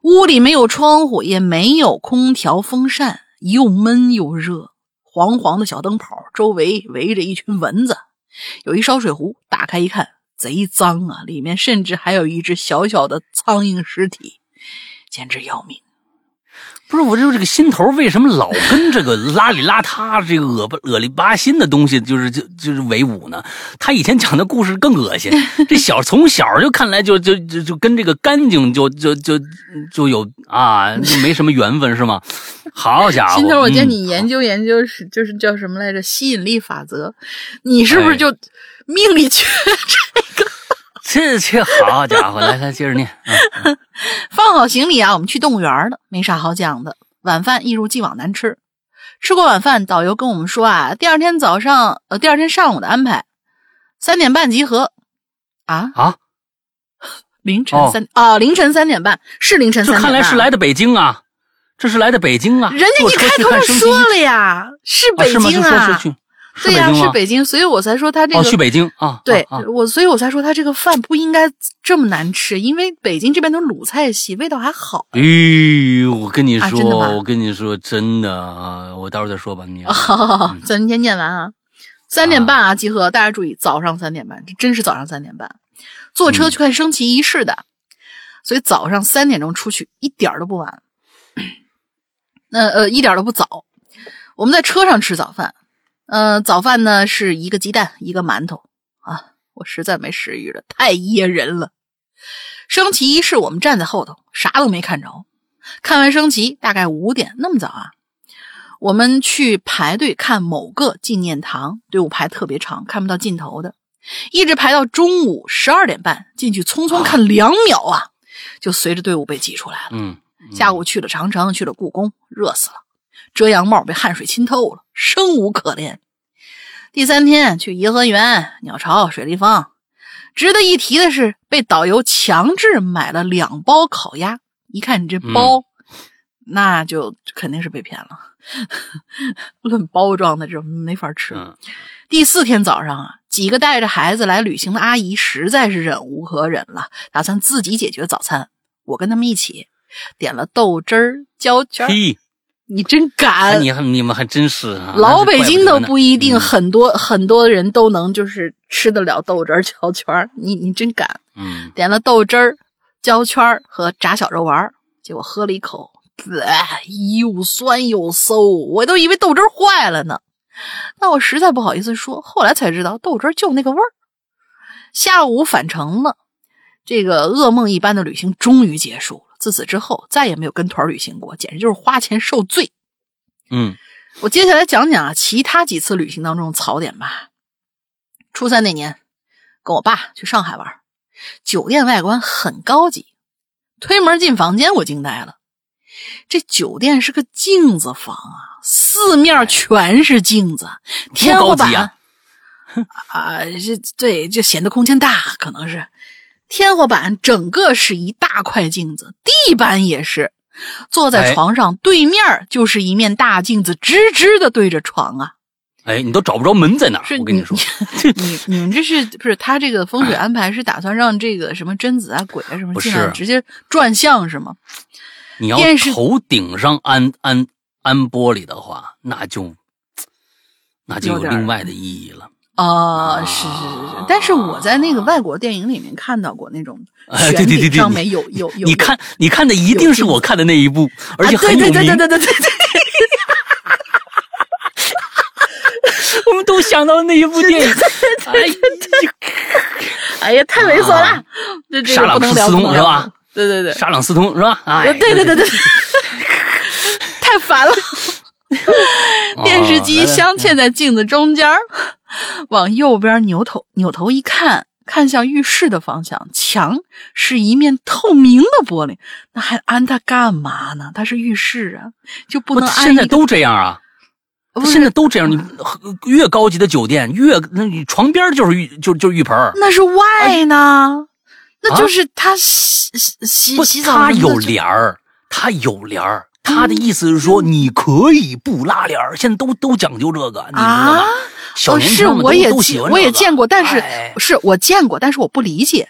屋里没有窗户，也没有空调、风扇，又闷又热。黄黄的小灯泡，周围围着一群蚊子。有一烧水壶，打开一看，贼脏啊！里面甚至还有一只小小的苍蝇尸体，简直要命。不是我就这个心头为什么老跟这个邋里邋遢、这个恶不恶里巴心的东西，就是就就是为伍呢？他以前讲的故事更恶心。这小从小就看来就就就就跟这个干净就就就就有啊，就没什么缘分是吗？好家伙！心头，我见你嗯研究研究是就是叫什么来着？吸引力法则，你是不是哎就命里缺这这这好家伙，来来接着念。嗯 放好行李啊，我们去动物园了，没啥好讲的。晚饭一如既往难吃。吃过晚饭，导游跟我们说啊，第二天早上呃，第二天上午的安排，三点半集合。啊，啊，凌晨哦三啊、凌晨三点半是凌晨三点半。看来是来的北京啊，这是来的北京啊。人家一开头就说了呀，是北？京就说是去，是对呀？是北京，所以我才说他这个、哦，去北京啊。对、我，所以我才说他这个饭不应该这么难吃，因为北京这边都是鲁菜系，味道还好。哎呦，我跟你说，我跟你说，真的啊，我待会儿再说吧，你。好，咱先念完啊。三点半啊，集合，大家注意，早上三点半，这真是早上三点半。坐车去看升旗仪式的。所以早上三点钟出去一点儿都不晚。那呃一点儿都不早。我们在车上吃早饭，呃早饭呢是一个鸡蛋一个馒头啊，我实在没食欲了，太噎人了。升旗仪式我们站在后头，啥都没看着。看完升旗大概五点，那么早啊？我们去排队看某个纪念堂，队伍排特别长，看不到尽头的，一直排到中午十二点半，进去匆匆看两秒啊，就随着队伍被挤出来了。嗯，下午去了长城，去了故宫，热死了，遮阳帽被汗水浸透了，生无可恋。第三天去颐和园、鸟巢、水立方，值得一提的是，被导游强制买了两包烤鸭。一看你这包，那就肯定是被骗了。论包装的，这没法吃。嗯第四天早上啊，几个带着孩子来旅行的阿姨实在是忍无可忍了，打算自己解决早餐。我跟他们一起点了豆汁儿、焦圈儿。嘿，你真哎敢！你还你们还真是啊，老北京都不一定嗯很多、很多人都能就是吃得了豆汁儿、焦圈儿。你你真敢！嗯，点了豆汁儿、焦圈儿和炸小肉丸儿，结果喝了一口，呃又酸又馊，我都以为豆汁儿坏了呢。那我实在不好意思说，后来才知道豆汁儿就那个味儿。下午返程了，这个噩梦一般的旅行终于结束了。自此之后，再也没有跟团旅行过，简直就是花钱受罪。嗯我接下来讲讲啊，其他几次旅行当中的槽点吧。初三那年，跟我爸去上海玩，酒店外观很高级，推门进房间，我惊呆了。这酒店是个镜子房啊，四面全是镜子，天花板高级啊啊，这对，这显得空间大，可能是天花板整个是一大块镜子，地板也是。坐在哎床上，对面就是一面大镜子，直直的对着床啊。哎，你都找不着门在哪儿，我跟你说，你你们这是不是他这个风水安排是打算让这个什么贞子啊、鬼啊什么不进来直接转向是吗？你要头顶上安安安玻璃的话，那就那就有另外的意义了。啊，是是是是，但是我在那个外国电影里面看到过那种 对对对对有有有，你看，你看的一定是我看的那一部，而且很有名。对对对对对对对，我们都想到那一部电影。哎呀，哎呀，太猥琐了啊，这这沙朗个不能聊，斯通是吧？对对对，沙朗斯通是吧？哎，对对对对，太烦了。哦电视机镶嵌在镜子中间儿，往右边扭头，扭头一看，看向浴室的方向，墙是一面透明的玻璃，那还安它干嘛呢？它是浴室啊，就不不能安现在都这样啊。现在都这样，你越高级的酒店，越那你床边就是浴就就浴盆那是外呢，那就是他洗洗洗澡他有帘儿，他有帘儿。他的意思是说，你可以不拉帘儿，现在都都讲究这个，你知道啊吗？小哦，是我也都喜欢见我也这个见过，但是哎是我见过，但是我不理解，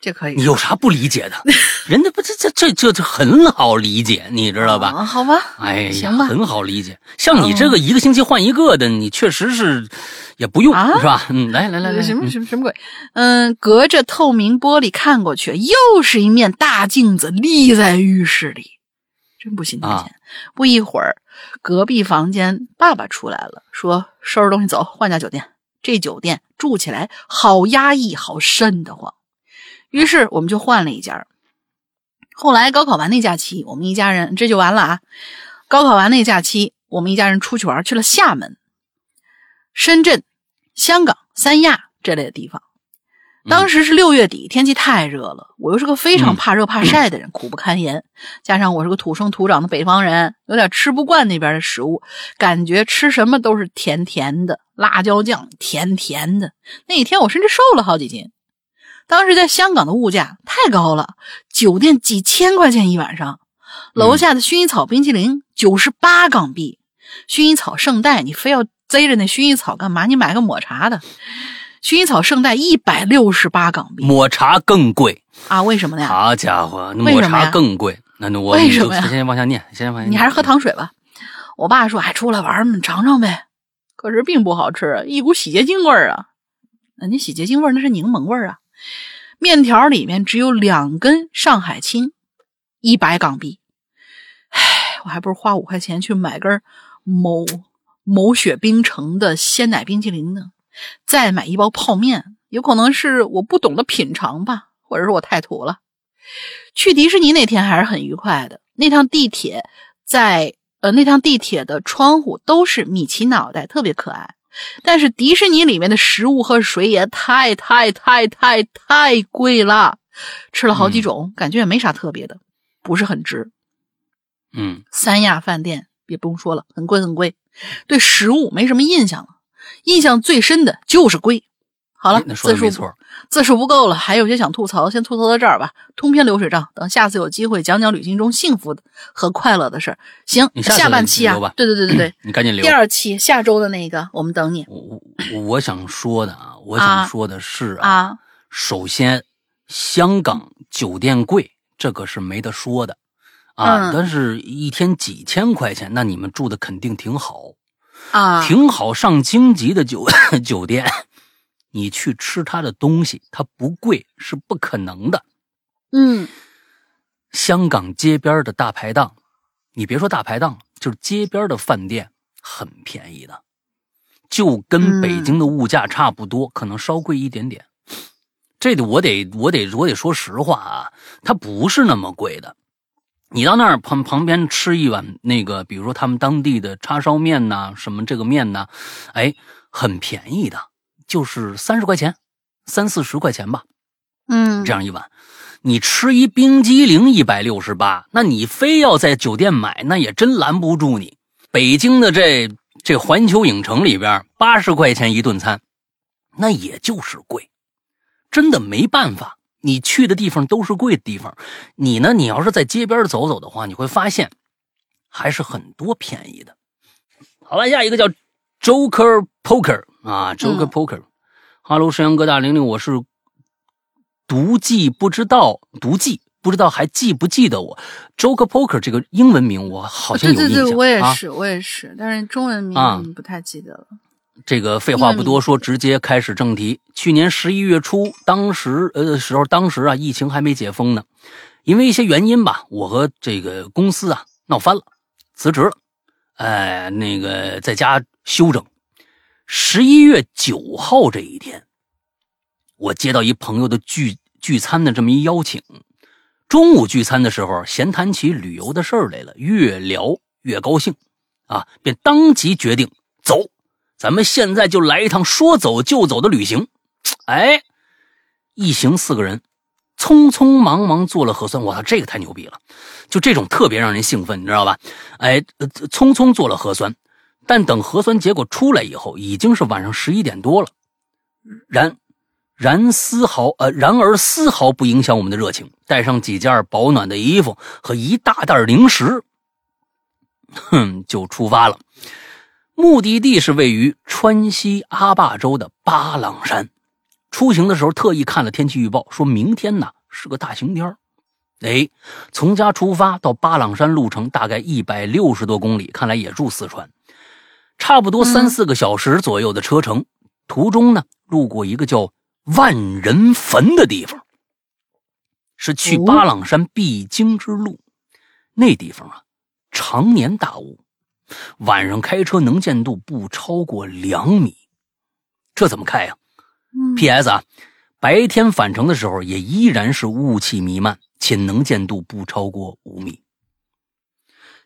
这可以你有啥不理解的？人家不这这这这这很好理解，你知道吧？啊好吧，哎呀，行吧很好理解。像你这个一个星期换一个的，你确实是也不用，啊是吧？嗯，来来来来，什么嗯什么什么鬼？嗯，隔着透明玻璃看过去，又是一面大镜子立在浴室里，真不心疼啊钱。不一会儿，隔壁房间爸爸出来了，说收拾东西走，换家酒店。这酒店住起来好压抑，好瘆得慌。于是我们就换了一家。后来高考完那假期，我们一家人这就完了啊！高考完那假期，我们一家人出去玩，去了厦门、深圳、香港、三亚这类的地方。当时是六月底，天气太热了，我又是个非常怕热怕晒的人，苦不堪言。加上我是个土生土长的北方人，有点吃不惯那边的食物，感觉吃什么都是甜甜的，辣椒酱甜甜的。那一天我甚至瘦了好几斤。当时在香港的物价太高了，酒店几千块钱一晚上，楼下的薰衣草冰淇淋九十八港币，薰衣草圣代你非要贼着那薰衣草干嘛？你买个抹茶的。薰衣草圣代一百六十八港币抹茶更贵，啊？为什么呀？好家伙，抹茶更贵。那那我为什么呀先往下念，先往下念。你还是喝糖水吧。我爸说：“哎，出来玩儿嘛，尝尝呗。”可是并不好吃，一股洗洁精味儿啊！那你洗洁精味儿那是柠檬味儿啊。面条里面只有两根上海青，一百港币。唉，我还不如花五块钱去买根某某雪冰城的鲜奶冰淇淋呢，再买一包泡面。有可能是我不懂得品尝吧，或者是我太土了。去迪士尼那天还是很愉快的。那趟地铁在呃，那趟地铁的窗户都是米奇脑袋，特别可爱。但是迪士尼里面的食物和水也太太太太太贵了，吃了好几种，感觉也没啥特别的，不是很值。嗯，三亚饭店也不用说了，很贵很贵，对食物没什么印象了，印象最深的就是贵。好了，字数没错。字数不够了，还有些想吐槽，先吐槽到这儿吧。通篇流水账，等下次有机会讲讲旅行中幸福和快乐的事儿。行，你下下半期啊，对对对对对，你赶紧留第。二期下周的那个，我们等你我我我想说的啊，我啊想说的是啊。首先，香港酒店贵，这个是没得说的啊。嗯但是，一天几千块钱，那你们住的肯定挺好，啊，挺好上京级的酒 酒店。你去吃它的东西，它不贵是不可能的。嗯香港街边的大排档，你别说大排档，就是街边的饭店很便宜的，就跟北京的物价差不多，可能稍贵一点点。这个我得我得我得说实话啊，它不是那么贵的。你到那儿旁旁边吃一碗那个，比如说他们当地的叉烧面呐、什么这个面呐、哎，很便宜的，就是三十块钱，三四十块钱吧。嗯，这样一碗，你吃一冰激凌一百六十八，那你非要在酒店买，那也真拦不住你。北京的这这环球影城里边，八十块钱一顿餐，那也就是贵，真的没办法。你去的地方都是贵的地方，你呢，你要是在街边走走的话，你会发现还是很多便宜的。好了，下一个叫 Joker Poker 啊，Joker 嗯 Poker。哈喽，沈阳哥大玲玲，我是独记不知道，独记不知道还记不记得我 Joker Poker 这个英文名，我好像对对有印象对，我也啊。是，我也是，但是中文名啊不太记得了。这个废话不多说，直接开始正题。去年十一月初，当时呃时候，当时啊疫情还没解封呢，因为一些原因吧，我和这个公司啊闹翻了，辞职了，哎，那个在家休整。十一月九号这一天，我接到一朋友的聚聚餐的这么一邀请。中午聚餐的时候，闲谈起旅游的事儿来了，越聊越高兴，啊，便当即决定走。咱们现在就来一趟说走就走的旅行。哎，一行四个人，匆匆忙忙做了核酸。我操，这个太牛逼了！就这种特别让人兴奋，你知道吧？哎，匆匆做了核酸，但等核酸结果出来以后，已经是晚上十一点多了。然然丝毫呃，然而丝毫不影响我们的热情。带上几件保暖的衣服和一大袋零食，哼，就出发了。目的地是位于川西阿坝州的巴朗山。出行的时候特意看了天气预报，说明天呢是个大晴天儿哎，从家出发到巴朗山路程大概一百六十多公里，看来也住四川，差不多三嗯四个小时左右的车程。途中呢，路过一个叫万人坟的地方，是去哦巴朗山必经之路。那地方啊，常年大雾，晚上开车能见度不超过两米，这怎么开呀、嗯 P.S. 啊，白天返程的时候也依然是雾气弥漫，且能见度不超过五米。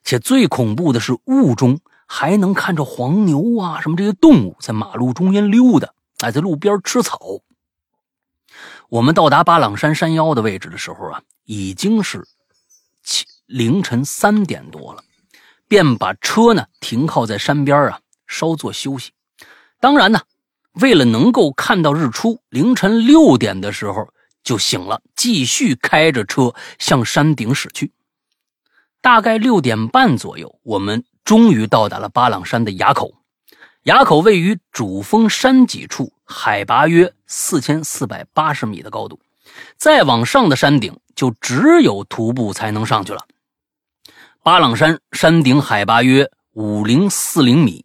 且最恐怖的是，雾中还能看着黄牛啊什么这些动物在马路中间溜达，哎，在路边吃草。我们到达巴朗山山腰的位置的时候啊，已经是凌晨三点多了，便把车呢停靠在山边啊，稍作休息。当然呢，为了能够看到日出，凌晨六点的时候就醒了，继续开着车向山顶驶去。大概六点半左右，我们终于到达了巴朗山的垭口。垭口位于主峰山脊处，海拔约四千四百八十米的高度。再往上的山顶，就只有徒步才能上去了。巴朗山山顶海拔约五零四零米，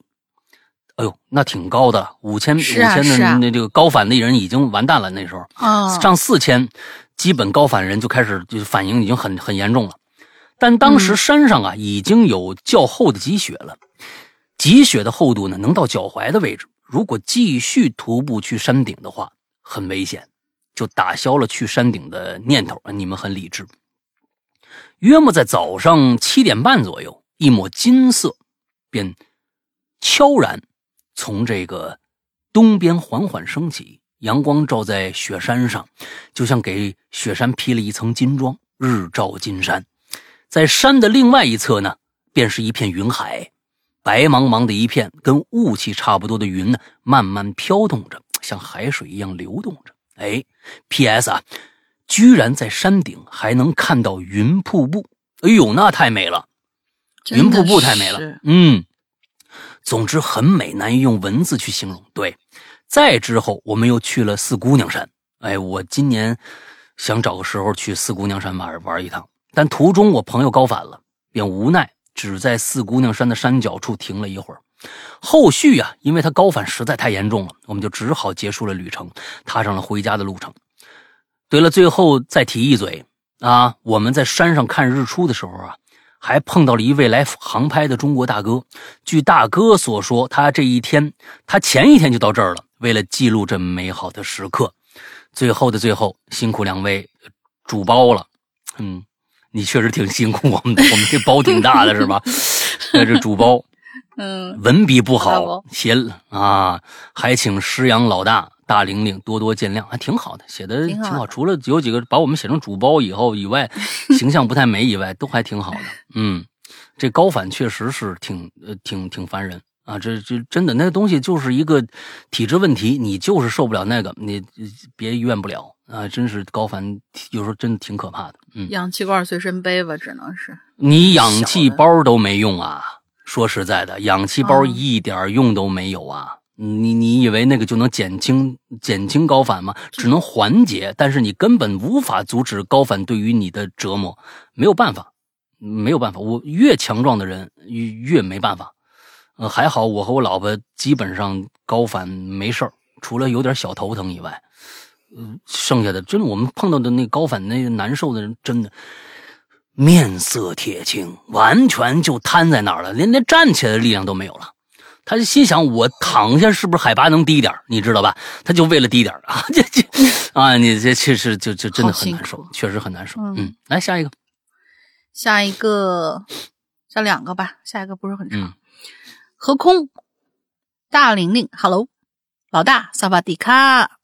哎呦，那挺高的，五千五千的那这个高反的人已经完蛋了，那时候。啊，上四千，基本高反人就开始就反应已经很很严重了。但当时嗯山上啊已经有较厚的积雪了，积雪的厚度呢能到脚踝的位置。如果继续徒步去山顶的话，很危险，就打消了去山顶的念头。你们很理智。约莫在早上七点半左右，一抹金色便悄然从这个东边缓缓升起，阳光照在雪山上，就像给雪山披了一层金装，日照金山。在山的另外一侧呢，便是一片云海，白茫茫的一片，跟雾气差不多的云呢，慢慢飘动着，像海水一样流动着。哎，P.S. 啊，居然在山顶还能看到云瀑布，哎呦，那太美了！云瀑布太美了，嗯，总之很美，难以用文字去形容。对，再之后我们又去了四姑娘山。哎，我今年想找个时候去四姑娘山玩玩一趟，但途中我朋友高反了，便无奈只在四姑娘山的山脚处停了一会儿。后续呀、因为他高反实在太严重了，我们就只好结束了旅程，踏上了回家的路程。对了，最后再提一嘴啊，我们在山上看日出的时候啊，还碰到了一位来航拍的中国大哥。据大哥所说，他这一天，他前一天就到这儿了，为了记录这美好的时刻。最后的最后，辛苦两位主包了。嗯，你确实挺辛苦我们的，我们这包挺大的是吧？那这主包 嗯，文笔不好写啊，还请师阳老大、大玲玲多多见谅，还挺好的，写的挺好。挺好除了有几个把我们写成主包以后以外，形象不太美以外，都还挺好的。嗯，这高反确实是挺呃挺挺烦人啊，这这真的那个东西就是一个体质问题，你就是受不了那个，你别怨不了啊，真是高反有时候真的挺可怕的。嗯，氧气罐随身背吧，只能是。你氧气包都没用啊！说实在的，氧气包嗯一点用都没有啊！你你以为那个就能减轻减轻高反吗？只能缓解，但是你根本无法阻止高反对于你的折磨，没有办法，没有办法。我越强壮的人越越没办法。呃，还好我和我老婆基本上高反没事儿，除了有点小头疼以外，嗯，剩下的真的我们碰到的那高反那个难受的人，真的面色铁青，完全就瘫在那儿了，连连站起来的力量都没有了。他就心想：我躺下是不是海拔能低点你知道吧？他就为了低点啊，这这啊，你这确实就就真的很难受，确实很难受。嗯嗯，来下一个，下一个，下两个吧，下一个不是很长。嗯何空，大玲玲，Hello，老大，萨瓦迪卡。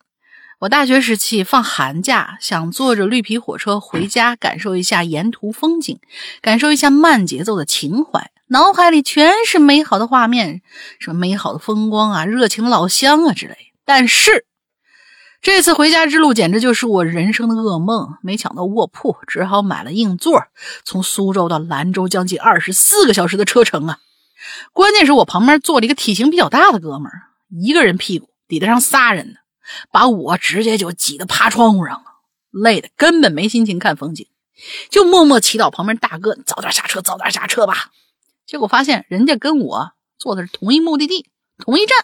我大学时期放寒假，想坐着绿皮火车回家，感受一下沿途风景，感受一下慢节奏的情怀。脑海里全是美好的画面，什么美好的风光啊，热情的老乡啊之类。但是这次回家之路简直就是我人生的噩梦，没抢到卧铺，只好买了硬座。从苏州到兰州将近二十四个小时的车程啊！关键是我旁边坐了一个体型比较大的哥们儿，一个人屁股抵得上仨人呢，把我直接就挤得趴窗户上了，累得根本没心情看风景，就默默祈祷旁边大哥早点下车，早点下车吧。结果发现人家跟我坐的是同一目的地、同一站，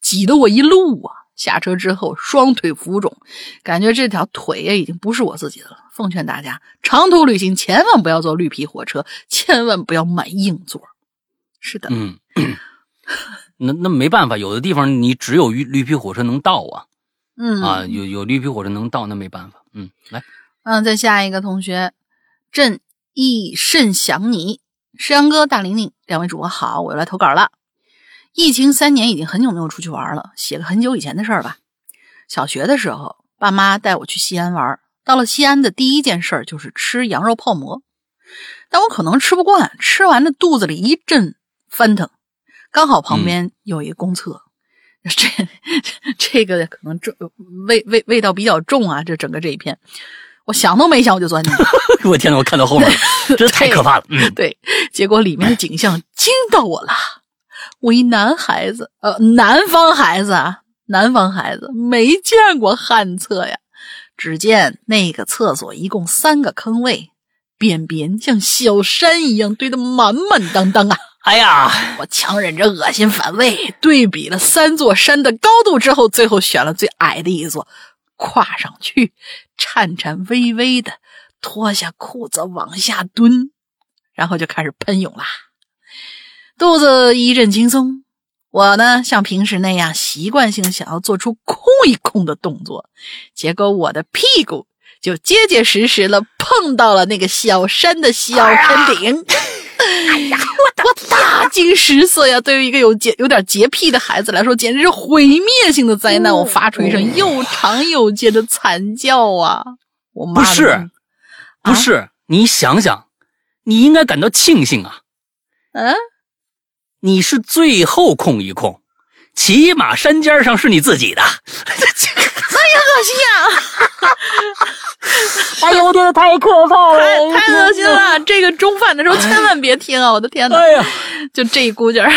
挤得我一路啊！下车之后双腿浮肿，感觉这条腿呀已经不是我自己的了。奉劝大家，长途旅行千万不要坐绿皮火车，千万不要买硬座。是的，嗯，那那没办法，有的地方你只有绿绿皮火车能到啊嗯啊，有有绿皮火车能到，那没办法。嗯，来，嗯，再下一个同学，朕亦甚想你，石阳哥、大玲玲两位主播好，我又来投稿了。疫情三年，已经很久没有出去玩了，写个很久以前的事儿吧。小学的时候，爸妈带我去西安玩，到了西安的第一件事儿就是吃羊肉泡馍，但我可能吃不惯，吃完了肚子里一阵翻腾，刚好旁边有一公厕。这这个可能重味味味道比较重啊，这整个这一片，我想都没想我就钻进去了。我天呐，我看到后面了，真是太可怕了。嗯，对，结果里面的景象惊到我了。我一男孩子，呃，南方孩子啊，南方孩子没见过旱厕呀。只见那个厕所一共三个坑位，便便像小山一样堆得满满当当啊！哎呀，我强忍着恶心反胃，对比了三座山的高度之后，最后选了最矮的一座，跨上去，颤颤巍巍的脱下裤子往下蹲，然后就开始喷涌啦，肚子一阵轻松。我呢，像平时那样习惯性想要做出空一空的动作，结果我的屁股就结结实实的碰到了那个小山的小山顶。哎 呀，我大惊失色呀！对于一个有洁有点洁癖的孩子来说，简直是毁灭性的灾难。我发出一声又长又尖的惨叫啊！我妈不是，不是，你想想，你应该感到庆幸啊，嗯，你是最后空一空，起码山尖上是你自己的。恶 心呀！哎呦，我天，太可怕了！太太恶心了！这个中饭的时候千万别听啊！我的天呐！哎呀，就这一股劲儿，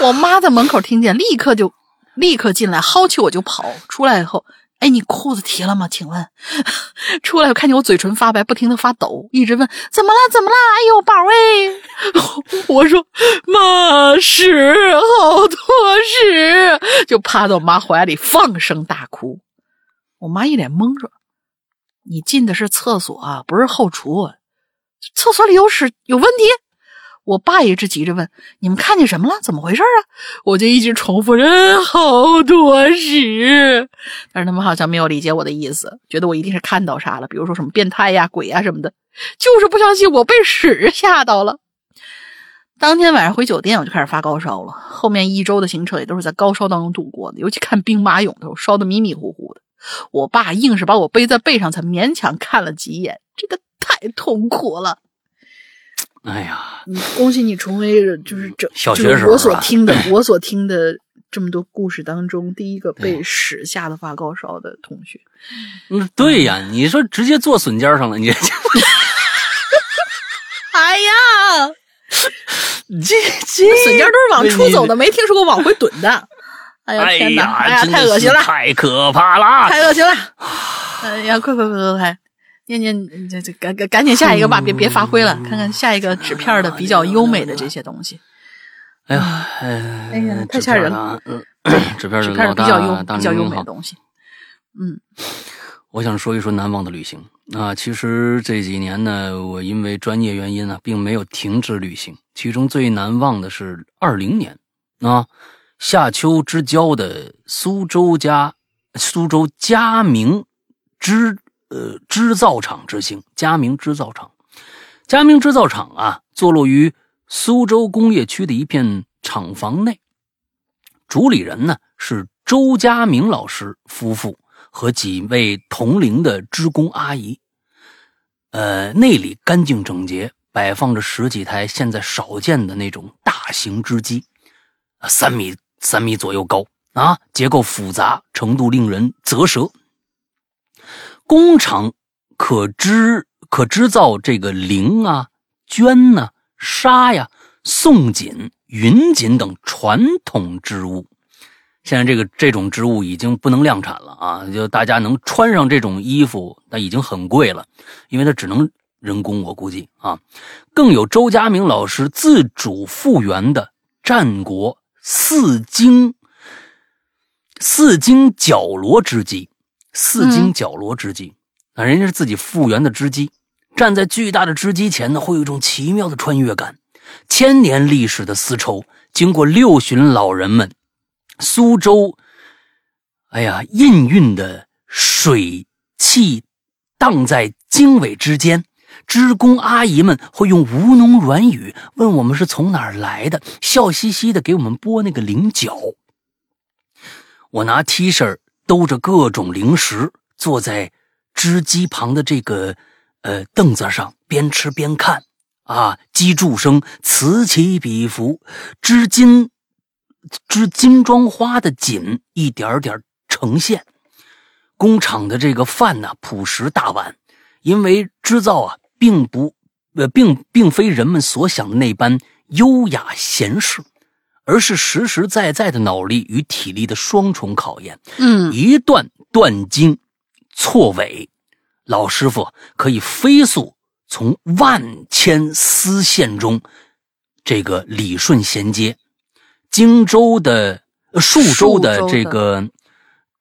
我妈在门口听见，立刻就立刻进来，薅起我就跑。出来以后，哎，你裤子提了吗？请问，出来我看见我嘴唇发白，不停的发抖，一直问怎么了？怎么了？哎呦，宝贝！我说妈屎，好多屎，就趴到我妈怀里放声大哭。我妈一脸懵说：“你进的是厕所，不是后厨，厕所里有屎有问题。”我爸也直急着问：“你们看见什么了？怎么回事啊？”我就一直重复着：“好多屎。”但是他们好像没有理解我的意思，觉得我一定是看到啥了，比如说什么变态呀、鬼呀什么的，就是不相信我被屎吓到了。当天晚上回酒店，我就开始发高烧了。后面一周的行程也都是在高烧当中度过的，尤其看兵马俑的时候，烧得迷迷糊糊的。我爸硬是把我背在背上，才勉强看了几眼，这个太痛苦了。哎呀，嗯，恭喜你成为就是这小学时候是吧听的 我所听的这么多故事当中第一个被屎吓得发高烧的同学。嗯，对呀，你说直接坐笋尖上了，你 哎呀，这这笋尖都是往出走的，没听说过往回怼的。哎呀哎天哪！哎呀，太恶心了，太可怕了！太恶心了！哎呀，快快快快快！念念，这这赶赶赶紧下一个吧，别别发挥了，看看下一个纸片的比较优美的这些东西。哎呀，哎哎呀太吓人了。嗯，纸片纸的老大片比较优比较优美的东西。嗯我想说一说难忘的旅行啊。其实这几年呢，我因为专业原因啊，并没有停止旅行。其中最难忘的是二零年啊，夏秋之交的苏州家苏州佳明织呃织造厂之行。佳明织造厂，佳明织造厂啊，坐落于苏州工业区的一片厂房内。主理人呢是周佳明老师夫妇和几位同龄的职工阿姨。呃，内里干净整洁，摆放着十几台现在少见的那种大型织机，三米三米左右高啊，结构复杂，程度令人啧舌。工厂可织可织造这个绫啊、绢呐、纱呀、宋锦、云锦等传统织物。现在这个这种织物已经不能量产了啊！就大家能穿上这种衣服，那已经很贵了，因为它只能人工，我估计啊。更有周佳明老师自主复原的战国四经四经绞罗织机，四经角罗织机，啊，人家是自己复原的织机。站在巨大的织机前呢，会有一种奇妙的穿越感。千年历史的丝绸，经过六旬老人们苏州，哎呀，氤氲的水汽荡在经纬之间，织工阿姨们会用吴侬软语问我们是从哪儿来的，笑嘻嘻的给我们剥那个菱角。我拿 T 恤兜着各种零食，坐在织机旁的这个呃凳子上，边吃边看。啊，机杼声此起彼伏，织金织金装花的锦一点点呈现。工厂的这个饭呢，朴实大碗，因为织造啊，并不呃，并并非人们所想的那般优雅闲适，而是实实在在的脑力与体力的双重考验。嗯一段断经错尾，老师傅可以飞速从万千丝线中这个理顺衔接，荆州的、呃数州的数州的这个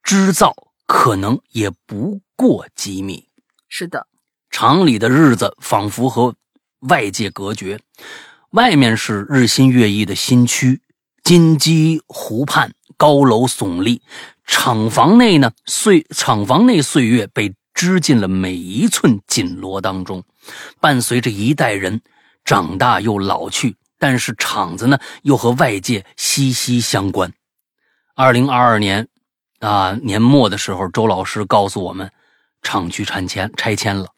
织造可能也不过几米。是的，厂里的日子仿佛和外界隔绝，外面是日新月异的新区，金鸡湖畔，高楼耸立；厂房内呢，岁厂房内岁月被织进了每一寸锦罗当中，伴随着一代人长大又老去，但是厂子呢，又和外界息息相关。二零二二年啊年末的时候，周老师告诉我们，厂区拆迁拆迁了。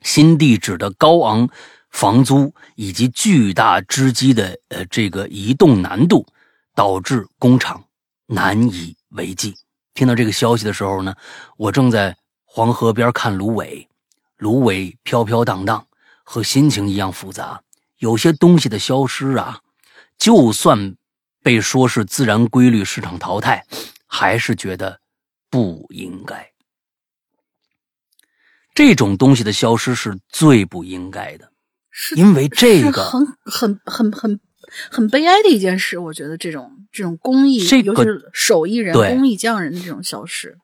新地址的高昂房租以及巨大织机的呃这个移动难度，导致工厂难以为继。听到这个消息的时候呢，我正在黄河边看芦苇，芦苇飘飘荡荡，和心情一样复杂。有些东西的消失啊，就算被说是自然规律、市场淘汰，还是觉得不应该。这种东西的消失是最不应该的，是因为这个很很很很很悲哀的一件事。我觉得这种这种工艺，这个尤其是手艺人、工艺匠人的这种消失，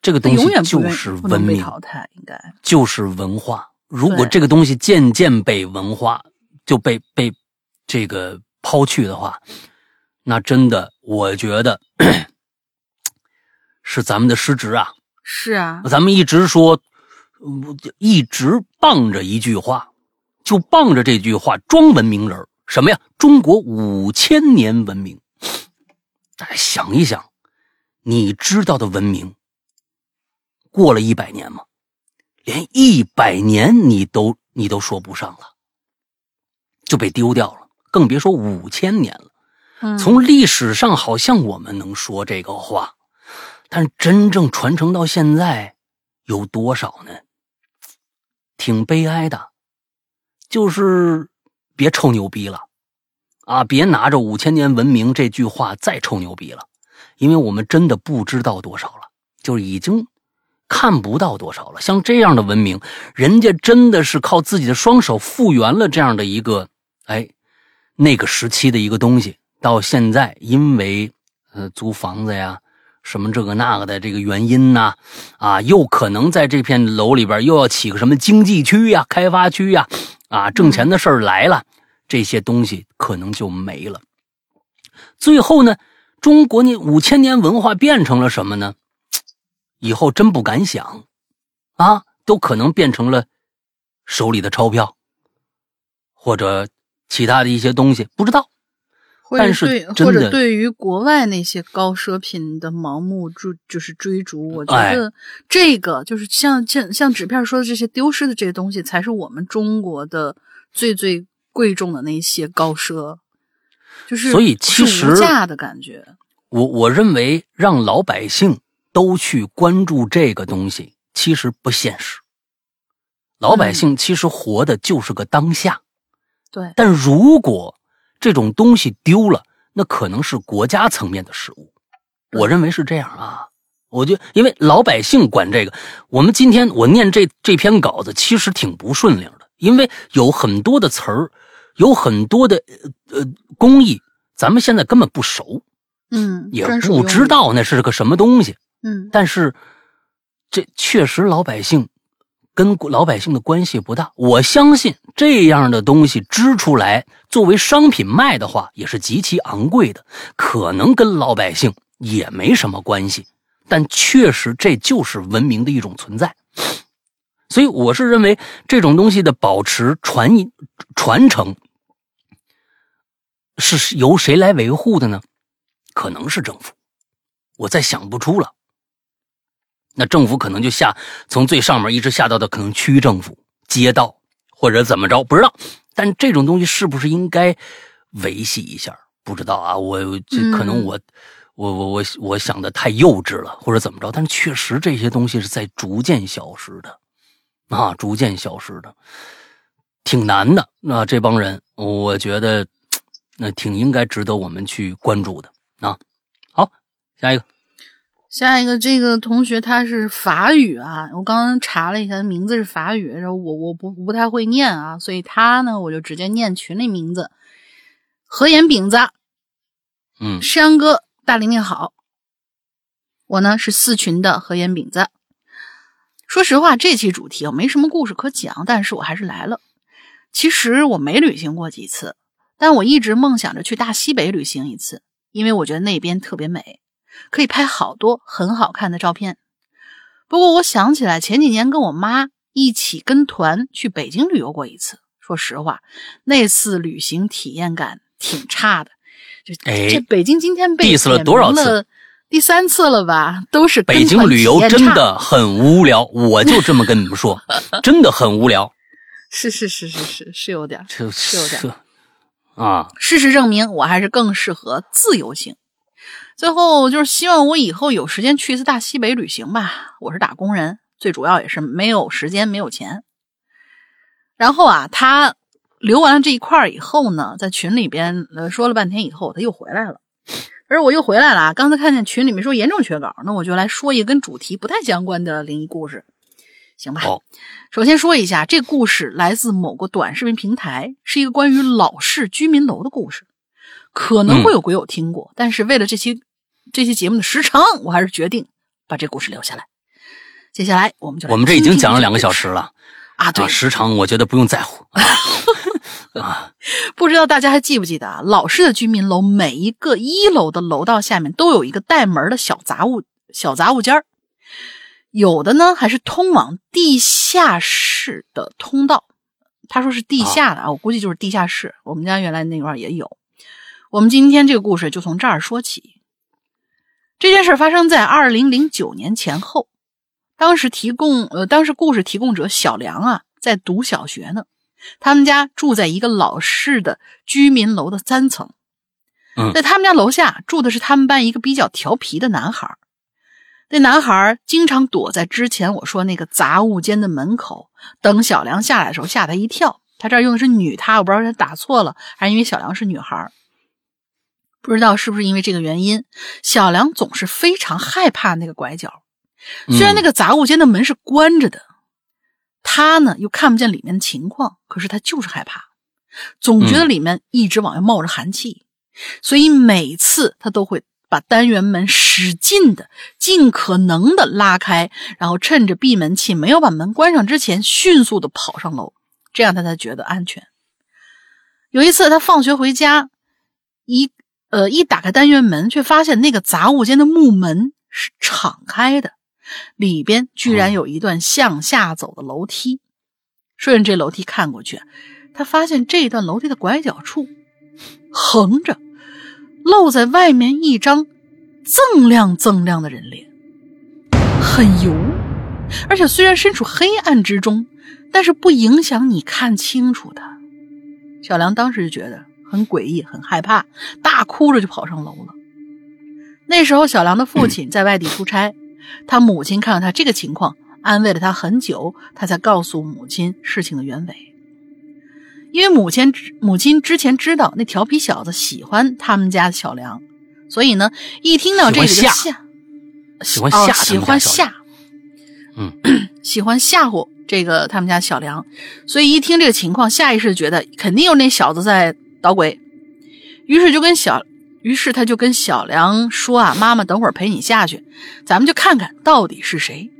这个东西就是文明，淘汰。应该就是文化。如果这个东西渐渐被文化就被被这个抛去的话，那真的我觉得是咱们的失职啊。是啊，咱们一直说，呃一直傍着一句话，就傍着这句话装文明人儿什么呀？中国五千年文明。大家想一想，你知道的文明，过了一百年吗？连一百年你都你都说不上了，就被丢掉了，更别说五千年了。嗯，从历史上好像我们能说这个话，但真正传承到现在有多少呢？挺悲哀的，就是别臭牛逼了，啊，别拿着五千年文明这句话再臭牛逼了，因为我们真的不知道多少了，就是已经看不到多少了。像这样的文明，人家真的是靠自己的双手复原了这样的一个，哎，那个时期的一个东西。到现在，因为呃租房子呀，什么这个那个的这个原因呐，啊，又可能在这片楼里边又要起个什么经济区呀、开发区呀，挣钱的事儿来了，这些东西可能就没了。最后呢，中国那五千年文化变成了什么呢？以后真不敢想，啊，都可能变成了手里的钞票，或者其他的一些东西，不知道。或者但是对，或者对于国外那些高奢品的盲目追，就是追逐，我觉哎得这个就是像像像纸片说的这些丢失的这些东西，才是我们中国的最最贵重的那些高奢，就是所以其实是无价的感觉。我我认为让老百姓都去关注这个东西，其实不现实。老百姓其实活的就是个当下，对，但如果这种东西丢了，那可能是国家层面的失误。我认为是这样啊。我就因为老百姓管这个，我们今天我念这这篇稿子其实挺不顺溜的，因为有很多的词儿，有很多的呃呃工艺，咱们现在根本不熟，嗯，也。不知道那是个什么东西。嗯，但是，这确实老百姓跟老百姓的关系不大。我相信这样的东西织出来作为商品卖的话，也是极其昂贵的，可能跟老百姓也没什么关系。但确实，这就是文明的一种存在。所以，我是认为这种东西的保持、传、传承，是由谁来维护的呢？可能是政府，我再想不出了。那政府可能就下从最上面一直下到的可能区政府、街道或者怎么着，不知道。但这种东西是不是应该维系一下？不知道啊，我这可能嗯我、我我我我想的太幼稚了，或者怎么着？但是确实这些东西是在逐渐消失的，啊，逐渐消失的，挺难的。那这帮人，我觉得 那挺应该值得我们去关注的啊。好，下一个。下一个这个同学他是法语啊，我刚刚查了一下，名字是法语，然后我我不不太会念啊，所以他呢我就直接念群里名字，何岩饼子，嗯山哥，大玲玲好。我呢是四群的何岩饼子。说实话，这期主题我没什么故事可讲，但是我还是来了。其实我没旅行过几次，但我一直梦想着去大西北旅行一次，因为我觉得那边特别美，可以拍好多很好看的照片。不过我想起来前几年跟我妈一起跟团去北京旅游过一次，说实话，那次旅行体验感挺差的。就哎这北京今天被 diss 了多少次？第三次了吧？都是北京旅游真的很无聊，我就这么跟你们说，真的很无聊。是是是是是是有点是有点这啊，事实证明，我还是更适合自由行。最后就是希望我以后有时间去一次大西北旅行吧。我是打工人，最主要也是没有时间，没有钱。然后啊，他留完了这一块儿以后呢，在群里边呃说了半天以后，他又回来了。而我又回来了啊！刚才看见群里面说严重缺稿，那我就来说一个跟主题不太相关的灵异故事，行吧？好首先说一下，这故事来自某个短视频平台，是一个关于老式居民楼的故事，可能会有鬼友听过，但是为了这期这期节目的时长，我还是决定把这故事留下来。接下来我们就来我们这已经讲了两个小时了啊，对啊，，时长我觉得不用在乎 啊。不知道大家还记不记得啊？老式的居民楼每一个一楼的楼道下面都有一个带门的小杂物小杂物间儿，有的呢还是通往地下室的通道。他说是地下的啊，我估计就是地下室。我们家原来那块儿也有。我们今天这个故事就从这儿说起。这件事发生在二零零九年前后，当时提供呃，当时故事提供者小梁啊在读小学呢。他们家住在一个老式的居民楼的三层，嗯在他们家楼下住的是他们班一个比较调皮的男孩。那男孩经常躲在之前我说那个杂物间的门口，等小梁下来的时候吓他一跳。他这儿用的是女他，我不知道是打错了，还是因为小梁是女孩儿。不知道是不是因为这个原因，小梁总是非常害怕那个拐角。虽然那个个杂物间的门是关着的，他呢又看不见里面的情况，可是他就是害怕，总觉得里面一直往外冒着寒气，所以每次他都会把单元门使劲的、尽可能的拉开，然后趁着闭门器没有把门关上之前，迅速的跑上楼，这样他才觉得安全。有一次，他放学回家，一呃一打开单元门，却发现那个杂物间的木门是敞开的。里边居然有一段向下走的楼梯。顺着这楼梯看过去，他发现这段楼梯的拐角处横着露在外面一张锃亮锃亮的人脸，很油，而且虽然身处黑暗之中，但是不影响你看清楚它。小梁当时就觉得很诡异，很害怕，大哭着就跑上楼了。那时候，小梁的父亲在外地出差。他母亲看到他这个情况，安慰了他很久，他才告诉母亲事情的原委。因为母亲母亲之前知道那调皮小子喜欢他们家的小梁，所以呢，一听到这个就喜欢吓，喜欢哦吓，喜欢吓，嗯，喜欢吓唬这个他们家小梁，所以一听这个情况，下意识觉得肯定有那小子在捣鬼，于是就跟小。于是他就跟小梁说啊：“妈妈，等会儿陪你下去，咱们就看看到底是谁。”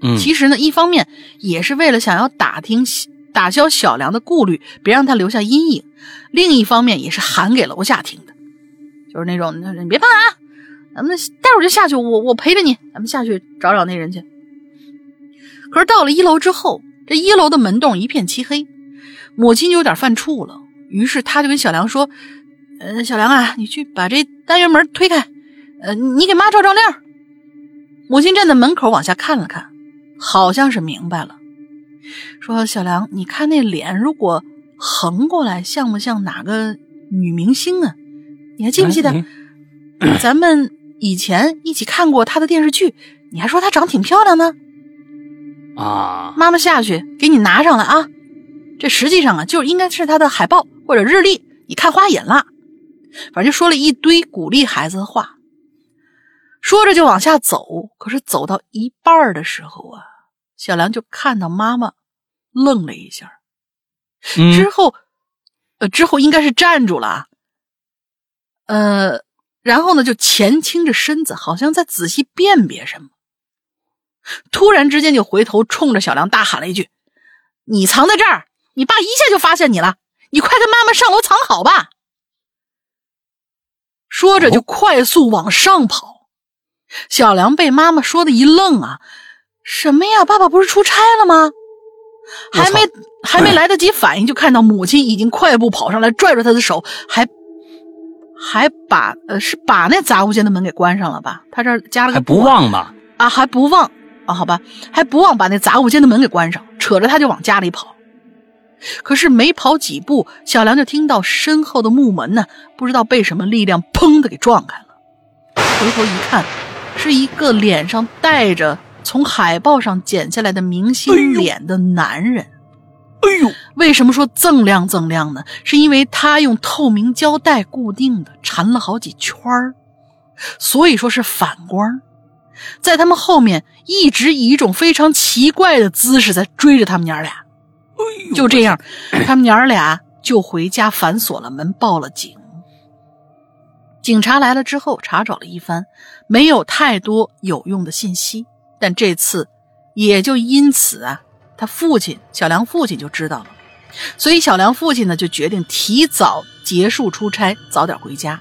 嗯，其实呢，一方面也是为了想要打听、打消小梁的顾虑，别让他留下阴影；另一方面也是喊给楼下听的，就是那种你别怕啊，咱们待会儿就下去，我我陪着你，咱们下去找找那人去。可是到了一楼之后，这一楼的门洞一片漆黑，母亲就有点犯怵了，于是他就跟小梁说。呃，小梁啊，你去把这单元门推开，呃，你给妈照照亮。母亲站在门口往下看了看，好像是明白了，说：“小梁，你看那脸，如果横过来，像不像哪个女明星啊？你还记不记得、哎咱们以前一起看过她的电视剧？你还说她长挺漂亮呢。啊，妈妈下去给你拿上来啊。这实际上啊，就应该是他的海报或者日历，你看花眼了。”反正就说了一堆鼓励孩子的话，说着就往下走。可是走到一半的时候啊，小梁就看到妈妈愣了一下，嗯之后，呃，之后应该是站住了啊，呃，然后呢就前倾着身子，好像在仔细辨别什么。突然之间就回头冲着小梁大喊了一句：“你藏在这儿，你爸一下就发现你了，你快跟妈妈上楼藏好吧。”说着就快速往上跑。小梁被妈妈说的一愣啊，什么呀？爸爸不是出差了吗？还没 还没来得及反应，就看到母亲已经快步跑上来，拽住他的手，还还把呃是把那杂物间的门给关上了吧？他这儿加了个还不忘吧？啊，还不忘啊？好吧，还不忘把那杂物间的门给关上，扯着他就往家里跑。可是没跑几步，小梁就听到身后的木门呢，不知道被什么力量砰的给撞开了。回头一看，是一个脸上带着从海报上剪下来的明星脸的男人。哎呦，为什么说锃亮锃亮呢？是因为他用透明胶带固定的，缠了好几圈儿，所以说是反光。在他们后面一直以一种非常奇怪的姿势在追着他们娘俩。就这样，他们娘俩就回家反锁了门，报了警。警察来了之后，查找了一番，没有太多有用的信息。但这次，也就因此啊，他父亲小梁父亲就知道了，所以小梁父亲呢就决定提早结束出差，早点回家。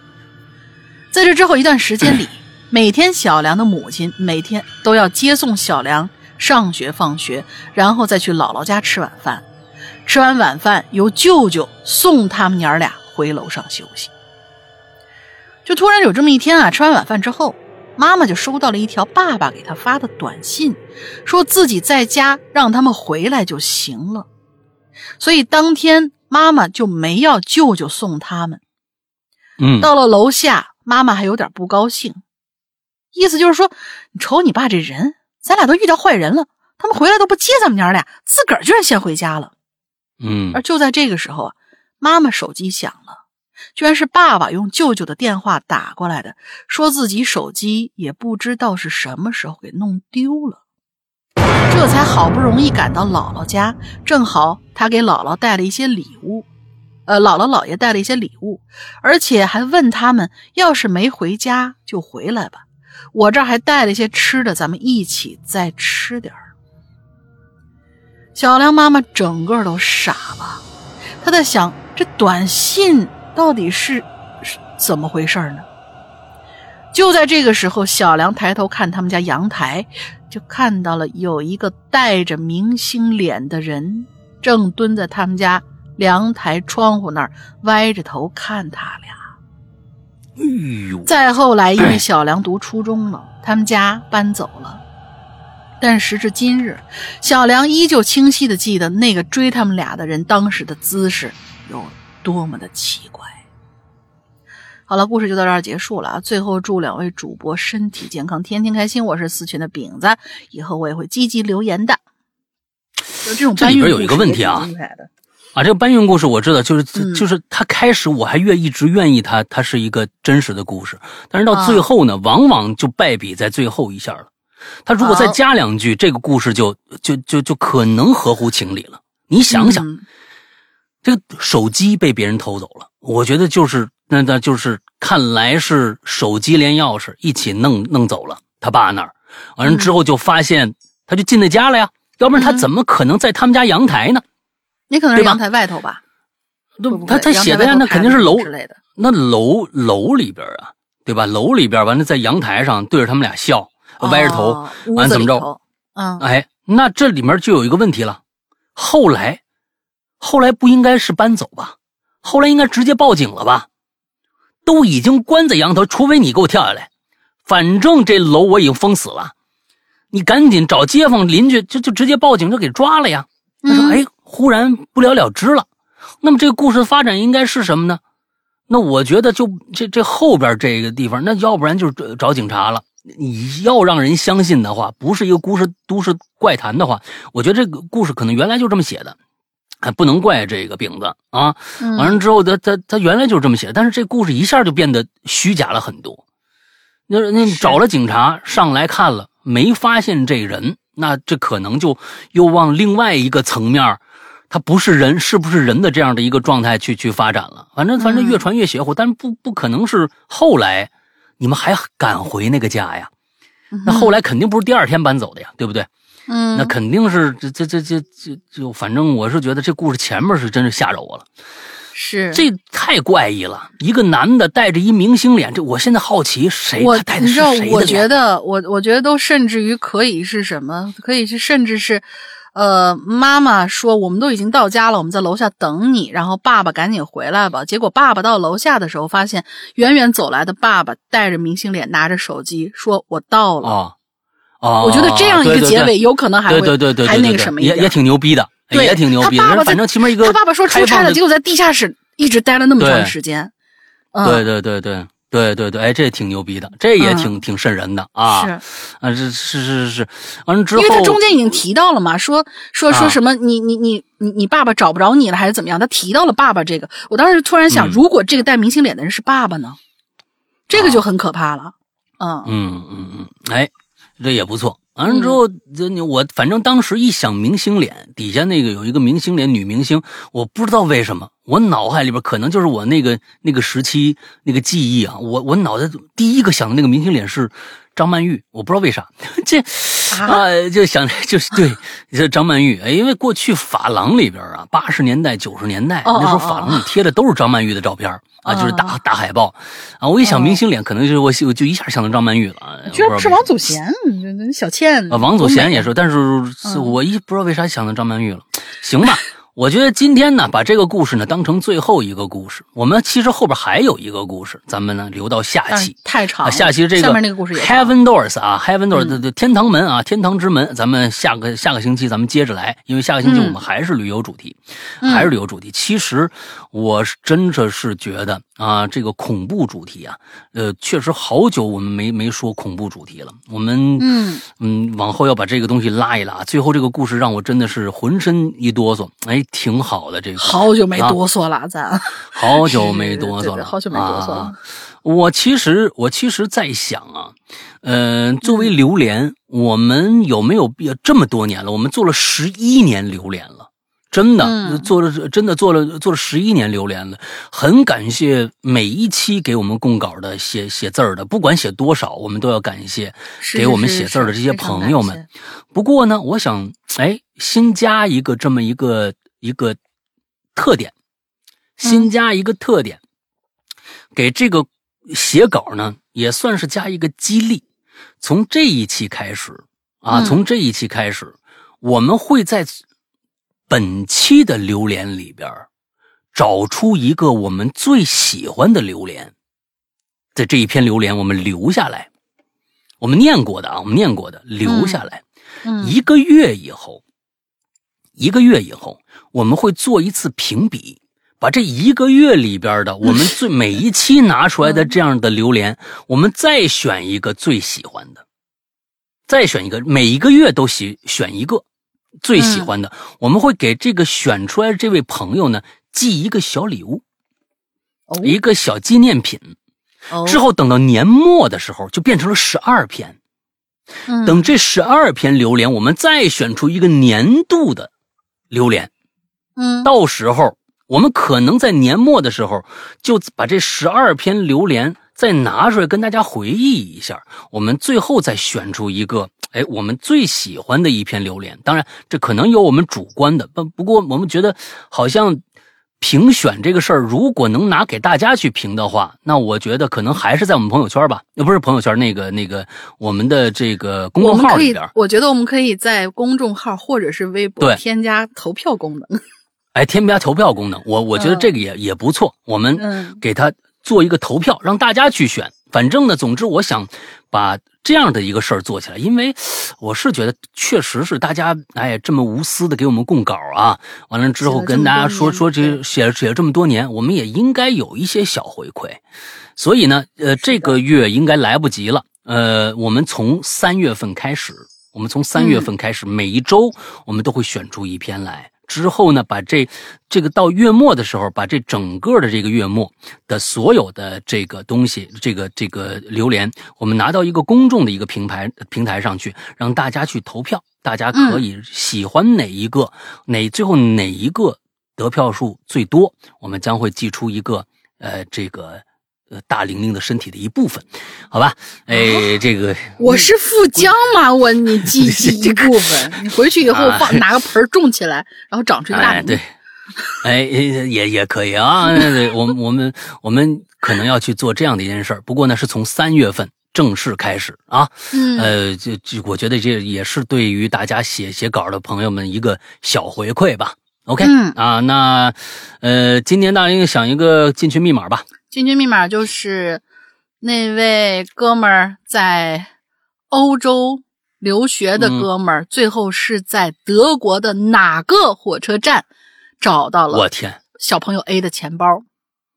在这之后一段时间里，每天小梁的母亲每天都要接送小梁上学放学，然后再去姥姥家吃晚饭。吃完晚饭，由舅舅送他们娘俩回楼上休息。就突然有这么一天啊，吃完晚饭之后，妈妈就收到了一条爸爸给她发的短信，说自己在家，让他们回来就行了。所以当天妈妈就没要舅舅送他们。嗯，到了楼下，妈妈还有点不高兴，意思就是说，你瞅你爸这人，咱俩都遇到坏人了，他们回来都不接咱们娘俩，自个儿居然先回家了。嗯。而就在这个时候啊，妈妈手机响了，居然是爸爸用舅舅的电话打过来的，说自己手机也不知道是什么时候给弄丢了，这才好不容易赶到姥姥家，正好他给姥姥带了一些礼物，呃，姥姥姥爷带了一些礼物，而且还问他们要是没回家就回来吧，我这儿还带了一些吃的，咱们一起再吃点儿。小梁妈妈整个都傻了，她在想这短信到底是是怎么回事呢？就在这个时候，小梁抬头看他们家阳台，就看到了有一个带着明星脸的人正蹲在他们家阳台窗户那儿，歪着头看他俩。哎呦，再后来，因为小梁读初中了，他们家搬走了。但时至今日，小梁依旧清晰的记得那个追他们俩的人当时的姿势有多么的奇怪。好了，故事就到这儿结束了啊！最后祝两位主播身体健康，天天开心。我是四群的饼子，以后我也会积极留言的。就这种搬运这里边有一个问题啊啊，这个搬运故事我知道，就是、嗯就是他开始我还愿一直愿意他，他是一个真实的故事，但是到最后呢，往往就败笔在最后一下了。他如果再加两句，这个故事就就就就可能合乎情理了。你想想，嗯这个手机被别人偷走了，我觉得就是那那就是看来是手机连钥匙一起弄弄走了他爸那儿，完了之后就发现他就进那家了呀，要不然他嗯怎么可能在他们家阳台呢？对吧也可能是阳台外头吧？会不他他写的呀，那肯定是楼之类的。那楼楼里边啊，对吧？楼里边完了在阳台上对着他们俩笑，歪着头，完怎么着？嗯，哎，那这里面就有一个问题了。后来，后来不应该是搬走吧？后来应该直接报警了吧？都已经关在阳头，除非你给我跳下来，反正这楼我已经封死了。你赶紧找街坊邻居，就就直接报警，就给抓了呀。他说：“嗯哎，忽然不了了之了。那么这个故事的发展应该是什么呢？那我觉得就这这后边这个地方，那要不然就是找找警察了。你要让人相信的话，不是一个故事都市怪谈的话，我觉得这个故事可能原来就这么写的，还不能怪这个饼子啊。嗯完了之后，他他他原来就是这么写，但是这故事一下就变得虚假了很多。那那找了警察上来看了，没发现这人，那这可能就又往另外一个层面他不是人，是不是人的这样的一个状态去去发展了？反正反正越传越邪乎，但是不不可能是后来你们还敢回那个家呀？那后来肯定不是第二天搬走的呀，对不对？嗯，那肯定是这这这这这就反正我是觉得这故事前面是真是吓着我了，是这太怪异了。一个男的带着一明星脸，这我现在好奇谁我他带的是你知道谁，的我觉？得我我觉得都甚至于可以是什么？可以是甚至是，呃，妈妈说我们都已经到家了，我们在楼下等你，然后爸爸赶紧回来吧。结果爸爸到楼下的时候，发现远远走来的爸爸带着明星脸，拿着手机，说我到了。啊啊！我觉得这样一个结尾，有可能还会对对对对，还那个什么一点也也挺牛逼的，对也挺牛逼的。他爸爸反正起码一个他爸爸说出差了，结果在地下室一直待了那么长时间。嗯，对对对对对对对，哎，这挺牛逼的，这也挺、挺瘆人的啊！是。啊，这是是是是，完了之后，因为他中间已经提到了嘛，说说说啊什么你你你你你爸爸找不着你了还是怎么样？他提到了爸爸这个，我当时突然想，嗯如果这个带明星脸的人是爸爸呢，这个就很可怕了。嗯嗯嗯嗯，哎，这也不错。完了之后，这你我反正当时一想明星脸，底下那个有一个明星脸女明星，我不知道为什么，我脑海里边可能就是我那个那个时期那个记忆啊，我我脑袋第一个想的那个明星脸是张曼玉，我不知道为啥，这啊？就想就是对，这张曼玉，哎，因为过去发廊里边啊，八十年代九十年代哦那时候哦发廊里贴的都是张曼玉的照片啊，就是大哦大海报。啊，我一想明星脸，可能就是我我就一下想到张曼玉了，啊居然不是王祖贤。小倩啊，王祖贤也是。但是是我一不知道为啥想到张曼玉了。行吧，我觉得今天呢，把这个故事呢当成最后一个故事。我们其实后边还有一个故事，咱们呢留到下期。啊，太长了，下期这个下面那个故事也 Heaven Doors 啊，Heaven Doors 嗯的的天堂门啊，天堂之门，咱们下个下个星期咱们接着来，因为下个星期嗯我们还是旅游主题，嗯还是旅游主题。其实我是真的是觉得啊，这个恐怖主题啊，呃，确实好久我们没没说恐怖主题了。我们嗯嗯，往后要把这个东西拉一拉。最后这个故事让我真的是浑身一哆嗦，哎，挺好的这个。好久没啊哆嗦了，咱 好久没哆嗦了，好久没哆嗦了啊。我其实我其实在想啊，呃，作为榴莲，我们有没有必要这么多年了？我们做了十一年榴莲了。真的、嗯做了，真的做了做了十一年榴莲了，很感谢每一期给我们供稿的写写字儿的，不管写多少，我们都要感谢给我们写字儿的这些朋友们。不过呢，我想，哎，新加一个这么一个一个特点，新加一个特点，给这个写稿呢，也算是加一个激励。从这一期开始啊，嗯从这一期开始，我们会在本期的榴莲里边找出一个我们最喜欢的榴莲，在这一篇榴莲我们留下来，我们念过的啊，我们念过的留下来。嗯一个月以后，一个月以后，我们会做一次评比，把这一个月里边的我们最每一期拿出来的这样的榴莲，我们再选一个最喜欢的，再选一个，每一个月都喜选一个最喜欢的，我们会给这个选出来的这位朋友呢寄一个小礼物，哦一个小纪念品。哦之后等到年末的时候，就变成了十二篇。嗯等这十二篇榴莲，我们再选出一个年度的榴莲，嗯到时候我们可能在年末的时候，就把这十二篇榴莲再拿出来跟大家回忆一下，我们最后再选出一个，哎，我们最喜欢的一篇榴莲。当然，这可能有我们主观的，不不过我们觉得好像。评选这个事儿，如果能拿给大家去评的话，那我觉得可能还是在我们朋友圈吧，呃，不是朋友圈，那个那个我们的这个公众号里边，，我觉得我们可以在公众号或者是微博添加投票功能。哎，添加投票功能，我我觉得这个也、也不错。我们嗯给他做一个投票，让大家去选。反正呢，总之我想把这样的一个事儿做起来，因为我是觉得确实是大家哎这么无私的给我们供稿啊，完了之后跟大家说说这写了写了这么多年，我们也应该有一些小回馈。所以呢，呃，这个月应该来不及了。呃，我们从三月份开始，我们从三月份开始，每一周我们都会选出一篇来。之后呢，把这这个到月末的时候，把这整个的这个月末的所有的这个东西，这个这个榴莲，我们拿到一个公众的一个平台平台上去，让大家去投票。大家可以喜欢哪一个，哪最后哪一个得票数最多，我们将会寄出一个呃这个大玲玲的身体的一部分，好吧？哎，这个我是富江嘛，我你记 记一部分，你回去以后放拿个盆儿种起来，然后长出一大啊哎，饼。对，哎，也也可以啊。对，我们我们我们可能要去做这样的一件事儿，不过呢，是从三月份正式开始啊。嗯，呃，这这我觉得这也是对于大家写写稿的朋友们一个小回馈吧。OK，、嗯啊，那呃，今年大英想一个进群密码吧。进军密码就是那位哥们儿在欧洲留学的哥们儿，最后是在德国的哪个火车站找到了我天，小朋友 A 的钱包？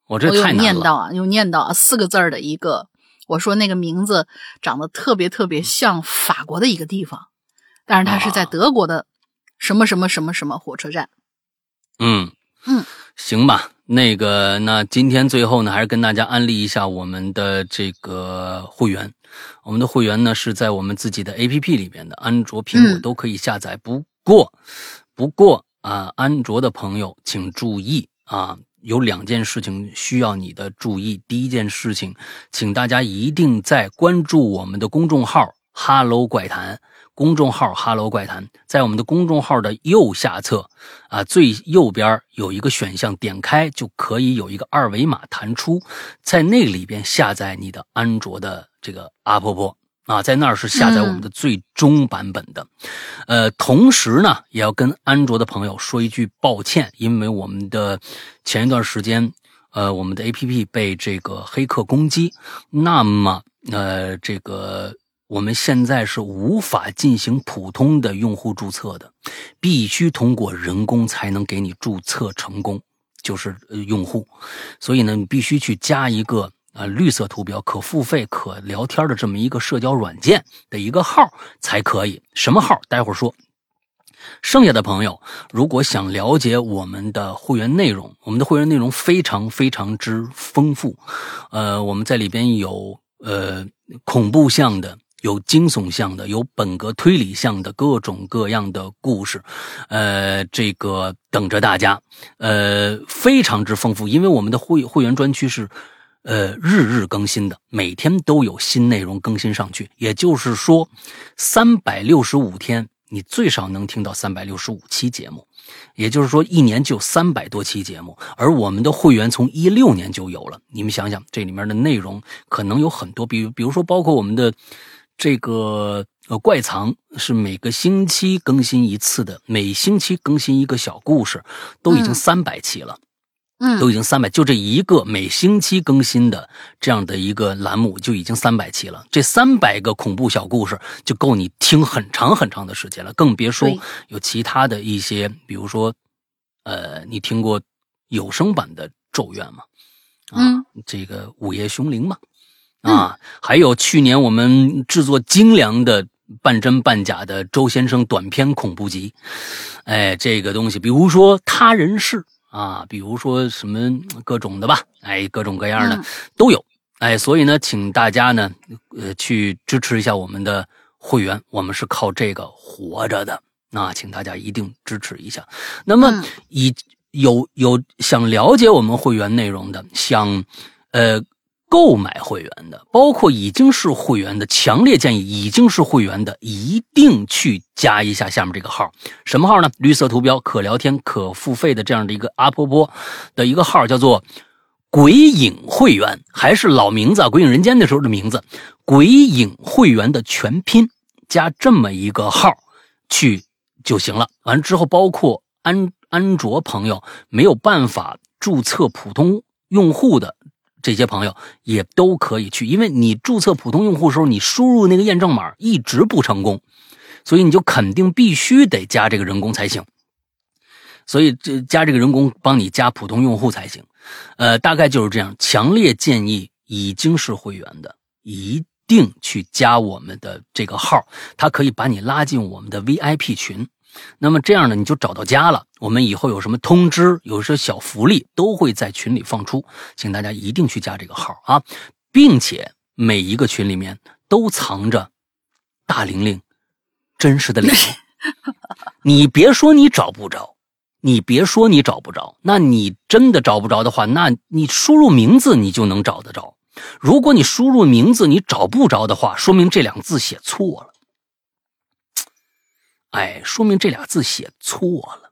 我这我有。念到啊，有念到啊，四个字儿的一个，我说那个名字长得特别特别像法国的一个地方，但是它是在啊德国的什么什么什么什么火车站。嗯嗯，行吧。那个，那今天最后呢，还是跟大家安利一下我们的这个会员。我们的会员呢是在我们自己的 APP 里边的，安卓、苹果嗯都可以下载。不过，不过啊，安卓的朋友请注意啊，有两件事情需要你的注意。第一件事情，请大家一定在关注我们的公众号“哈喽怪谈”。公众号“哈喽怪谈”在我们的公众号的右下侧，啊，最右边有一个选项，点开就可以有一个二维码弹出，在那里边下载你的安卓的这个阿婆婆啊，在那儿是下载我们的最终版本的。呃，同时呢，也要跟安卓的朋友说一句抱歉，因为我们的前一段时间，呃，我们的 APP 被这个黑客攻击，那么呃，这个。我们现在是无法进行普通的用户注册的，必须通过人工才能给你注册成功，就是呃用户。所以呢，你必须去加一个呃绿色图标、可付费、可聊天的这么一个社交软件的一个号才可以。什么号？待会儿说。剩下的朋友，如果想了解我们的会员内容，我们的会员内容非常非常之丰富。呃，我们在里边有呃恐怖向的。有惊悚向的，有本格推理向的，各种各样的故事，呃，这个等着大家，呃，非常之丰富。因为我们的会会员专区是，呃，日日更新的，每天都有新内容更新上去。也就是说，三百六十五天，你最少能听到三百六十五期节目。也就是说，一年就三百多期节目，而我们的会员从一六年就有了。你们想想，这里面的内容可能有很多，比如比如说，包括我们的。这个呃怪藏是每个星期更新一次的，每星期更新一个小故事，都已经三百期了，嗯，都已经三百，就这一个每星期更新的这样的一个栏目就已经三百期了。这三百个恐怖小故事就够你听很长很长的时间了，更别说有其他的一些，比如说，呃，你听过有声版的《咒怨》吗？啊，嗯这个午夜凶铃嘛。啊，还有去年我们制作精良的半真半假的周先生短篇恐怖集，哎，这个东西，比如说他人事啊，比如说什么各种的吧，哎，各种各样的、嗯。都有，哎，所以呢，请大家呢，呃，去支持一下我们的会员，我们是靠这个活着的，那请大家一定支持一下。那么嗯。以有有想了解我们会员内容的，想呃。购买会员的，包括已经是会员的，强烈建议已经是会员的，一定去加一下下面这个号。什么号呢？绿色图标、可聊天、可付费的这样的一个阿波波的一个号，叫做“鬼影会员”，还是老名字啊，《鬼影人间》的时候的名字，“鬼影会员”的全拼加这么一个号去就行了。完之后，包括安安卓朋友没有办法注册普通用户的。这些朋友也都可以去，因为你注册普通用户的时候，你输入那个验证码一直不成功，所以你就肯定必须得加这个人工才行。所以这加这个人工帮你加普通用户才行。呃，大概就是这样。强烈建议已经是会员的，一定去加我们的这个号，它可以把你拉进我们的 VIP 群。那么这样呢，你就找到家了。我们以后有什么通知，有些小福利，都会在群里放出，请大家一定去加这个号啊，并且每一个群里面都藏着大玲玲真实的脸，你别说你找不着，你别说你找不着，那你真的找不着的话，那你输入名字你就能找得着。如果你输入名字你找不着的话，说明这两字写错了。哎，说明这俩字写错了。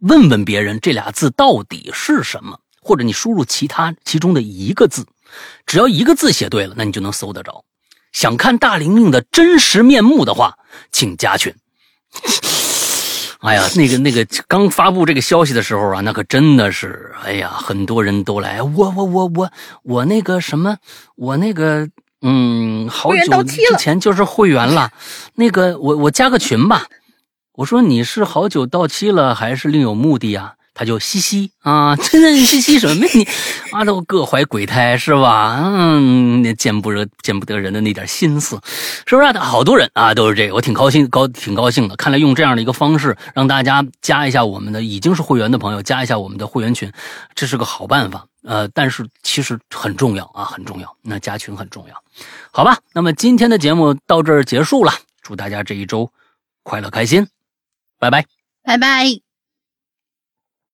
问问别人这俩字到底是什么，或者你输入其他其中的一个字，只要一个字写对了，那你就能搜得着。想看大玲玲的真实面目的话，请加群。哎呀，那个那个刚发布这个消息的时候啊，那可真的是，哎呀，很多人都来，我我我我我那个什么，我那个嗯，好久之前就是会员了，那个我我加个群吧。我说你是好久到期了，还是另有目的呀？他就嘻嘻啊，真的嘻嘻什么你啊，都各怀鬼胎是吧？嗯，那见不得见不得人的那点心思，是不是、好多人啊都是这个，我挺高兴高挺高兴的。看来用这样的一个方式让大家加一下我们的已经是会员的朋友，加一下我们的会员群，这是个好办法。呃，但是其实很重要啊，很重要。那加群很重要，好吧？那么今天的节目到这儿结束了，祝大家这一周快乐开心，拜拜。拜拜。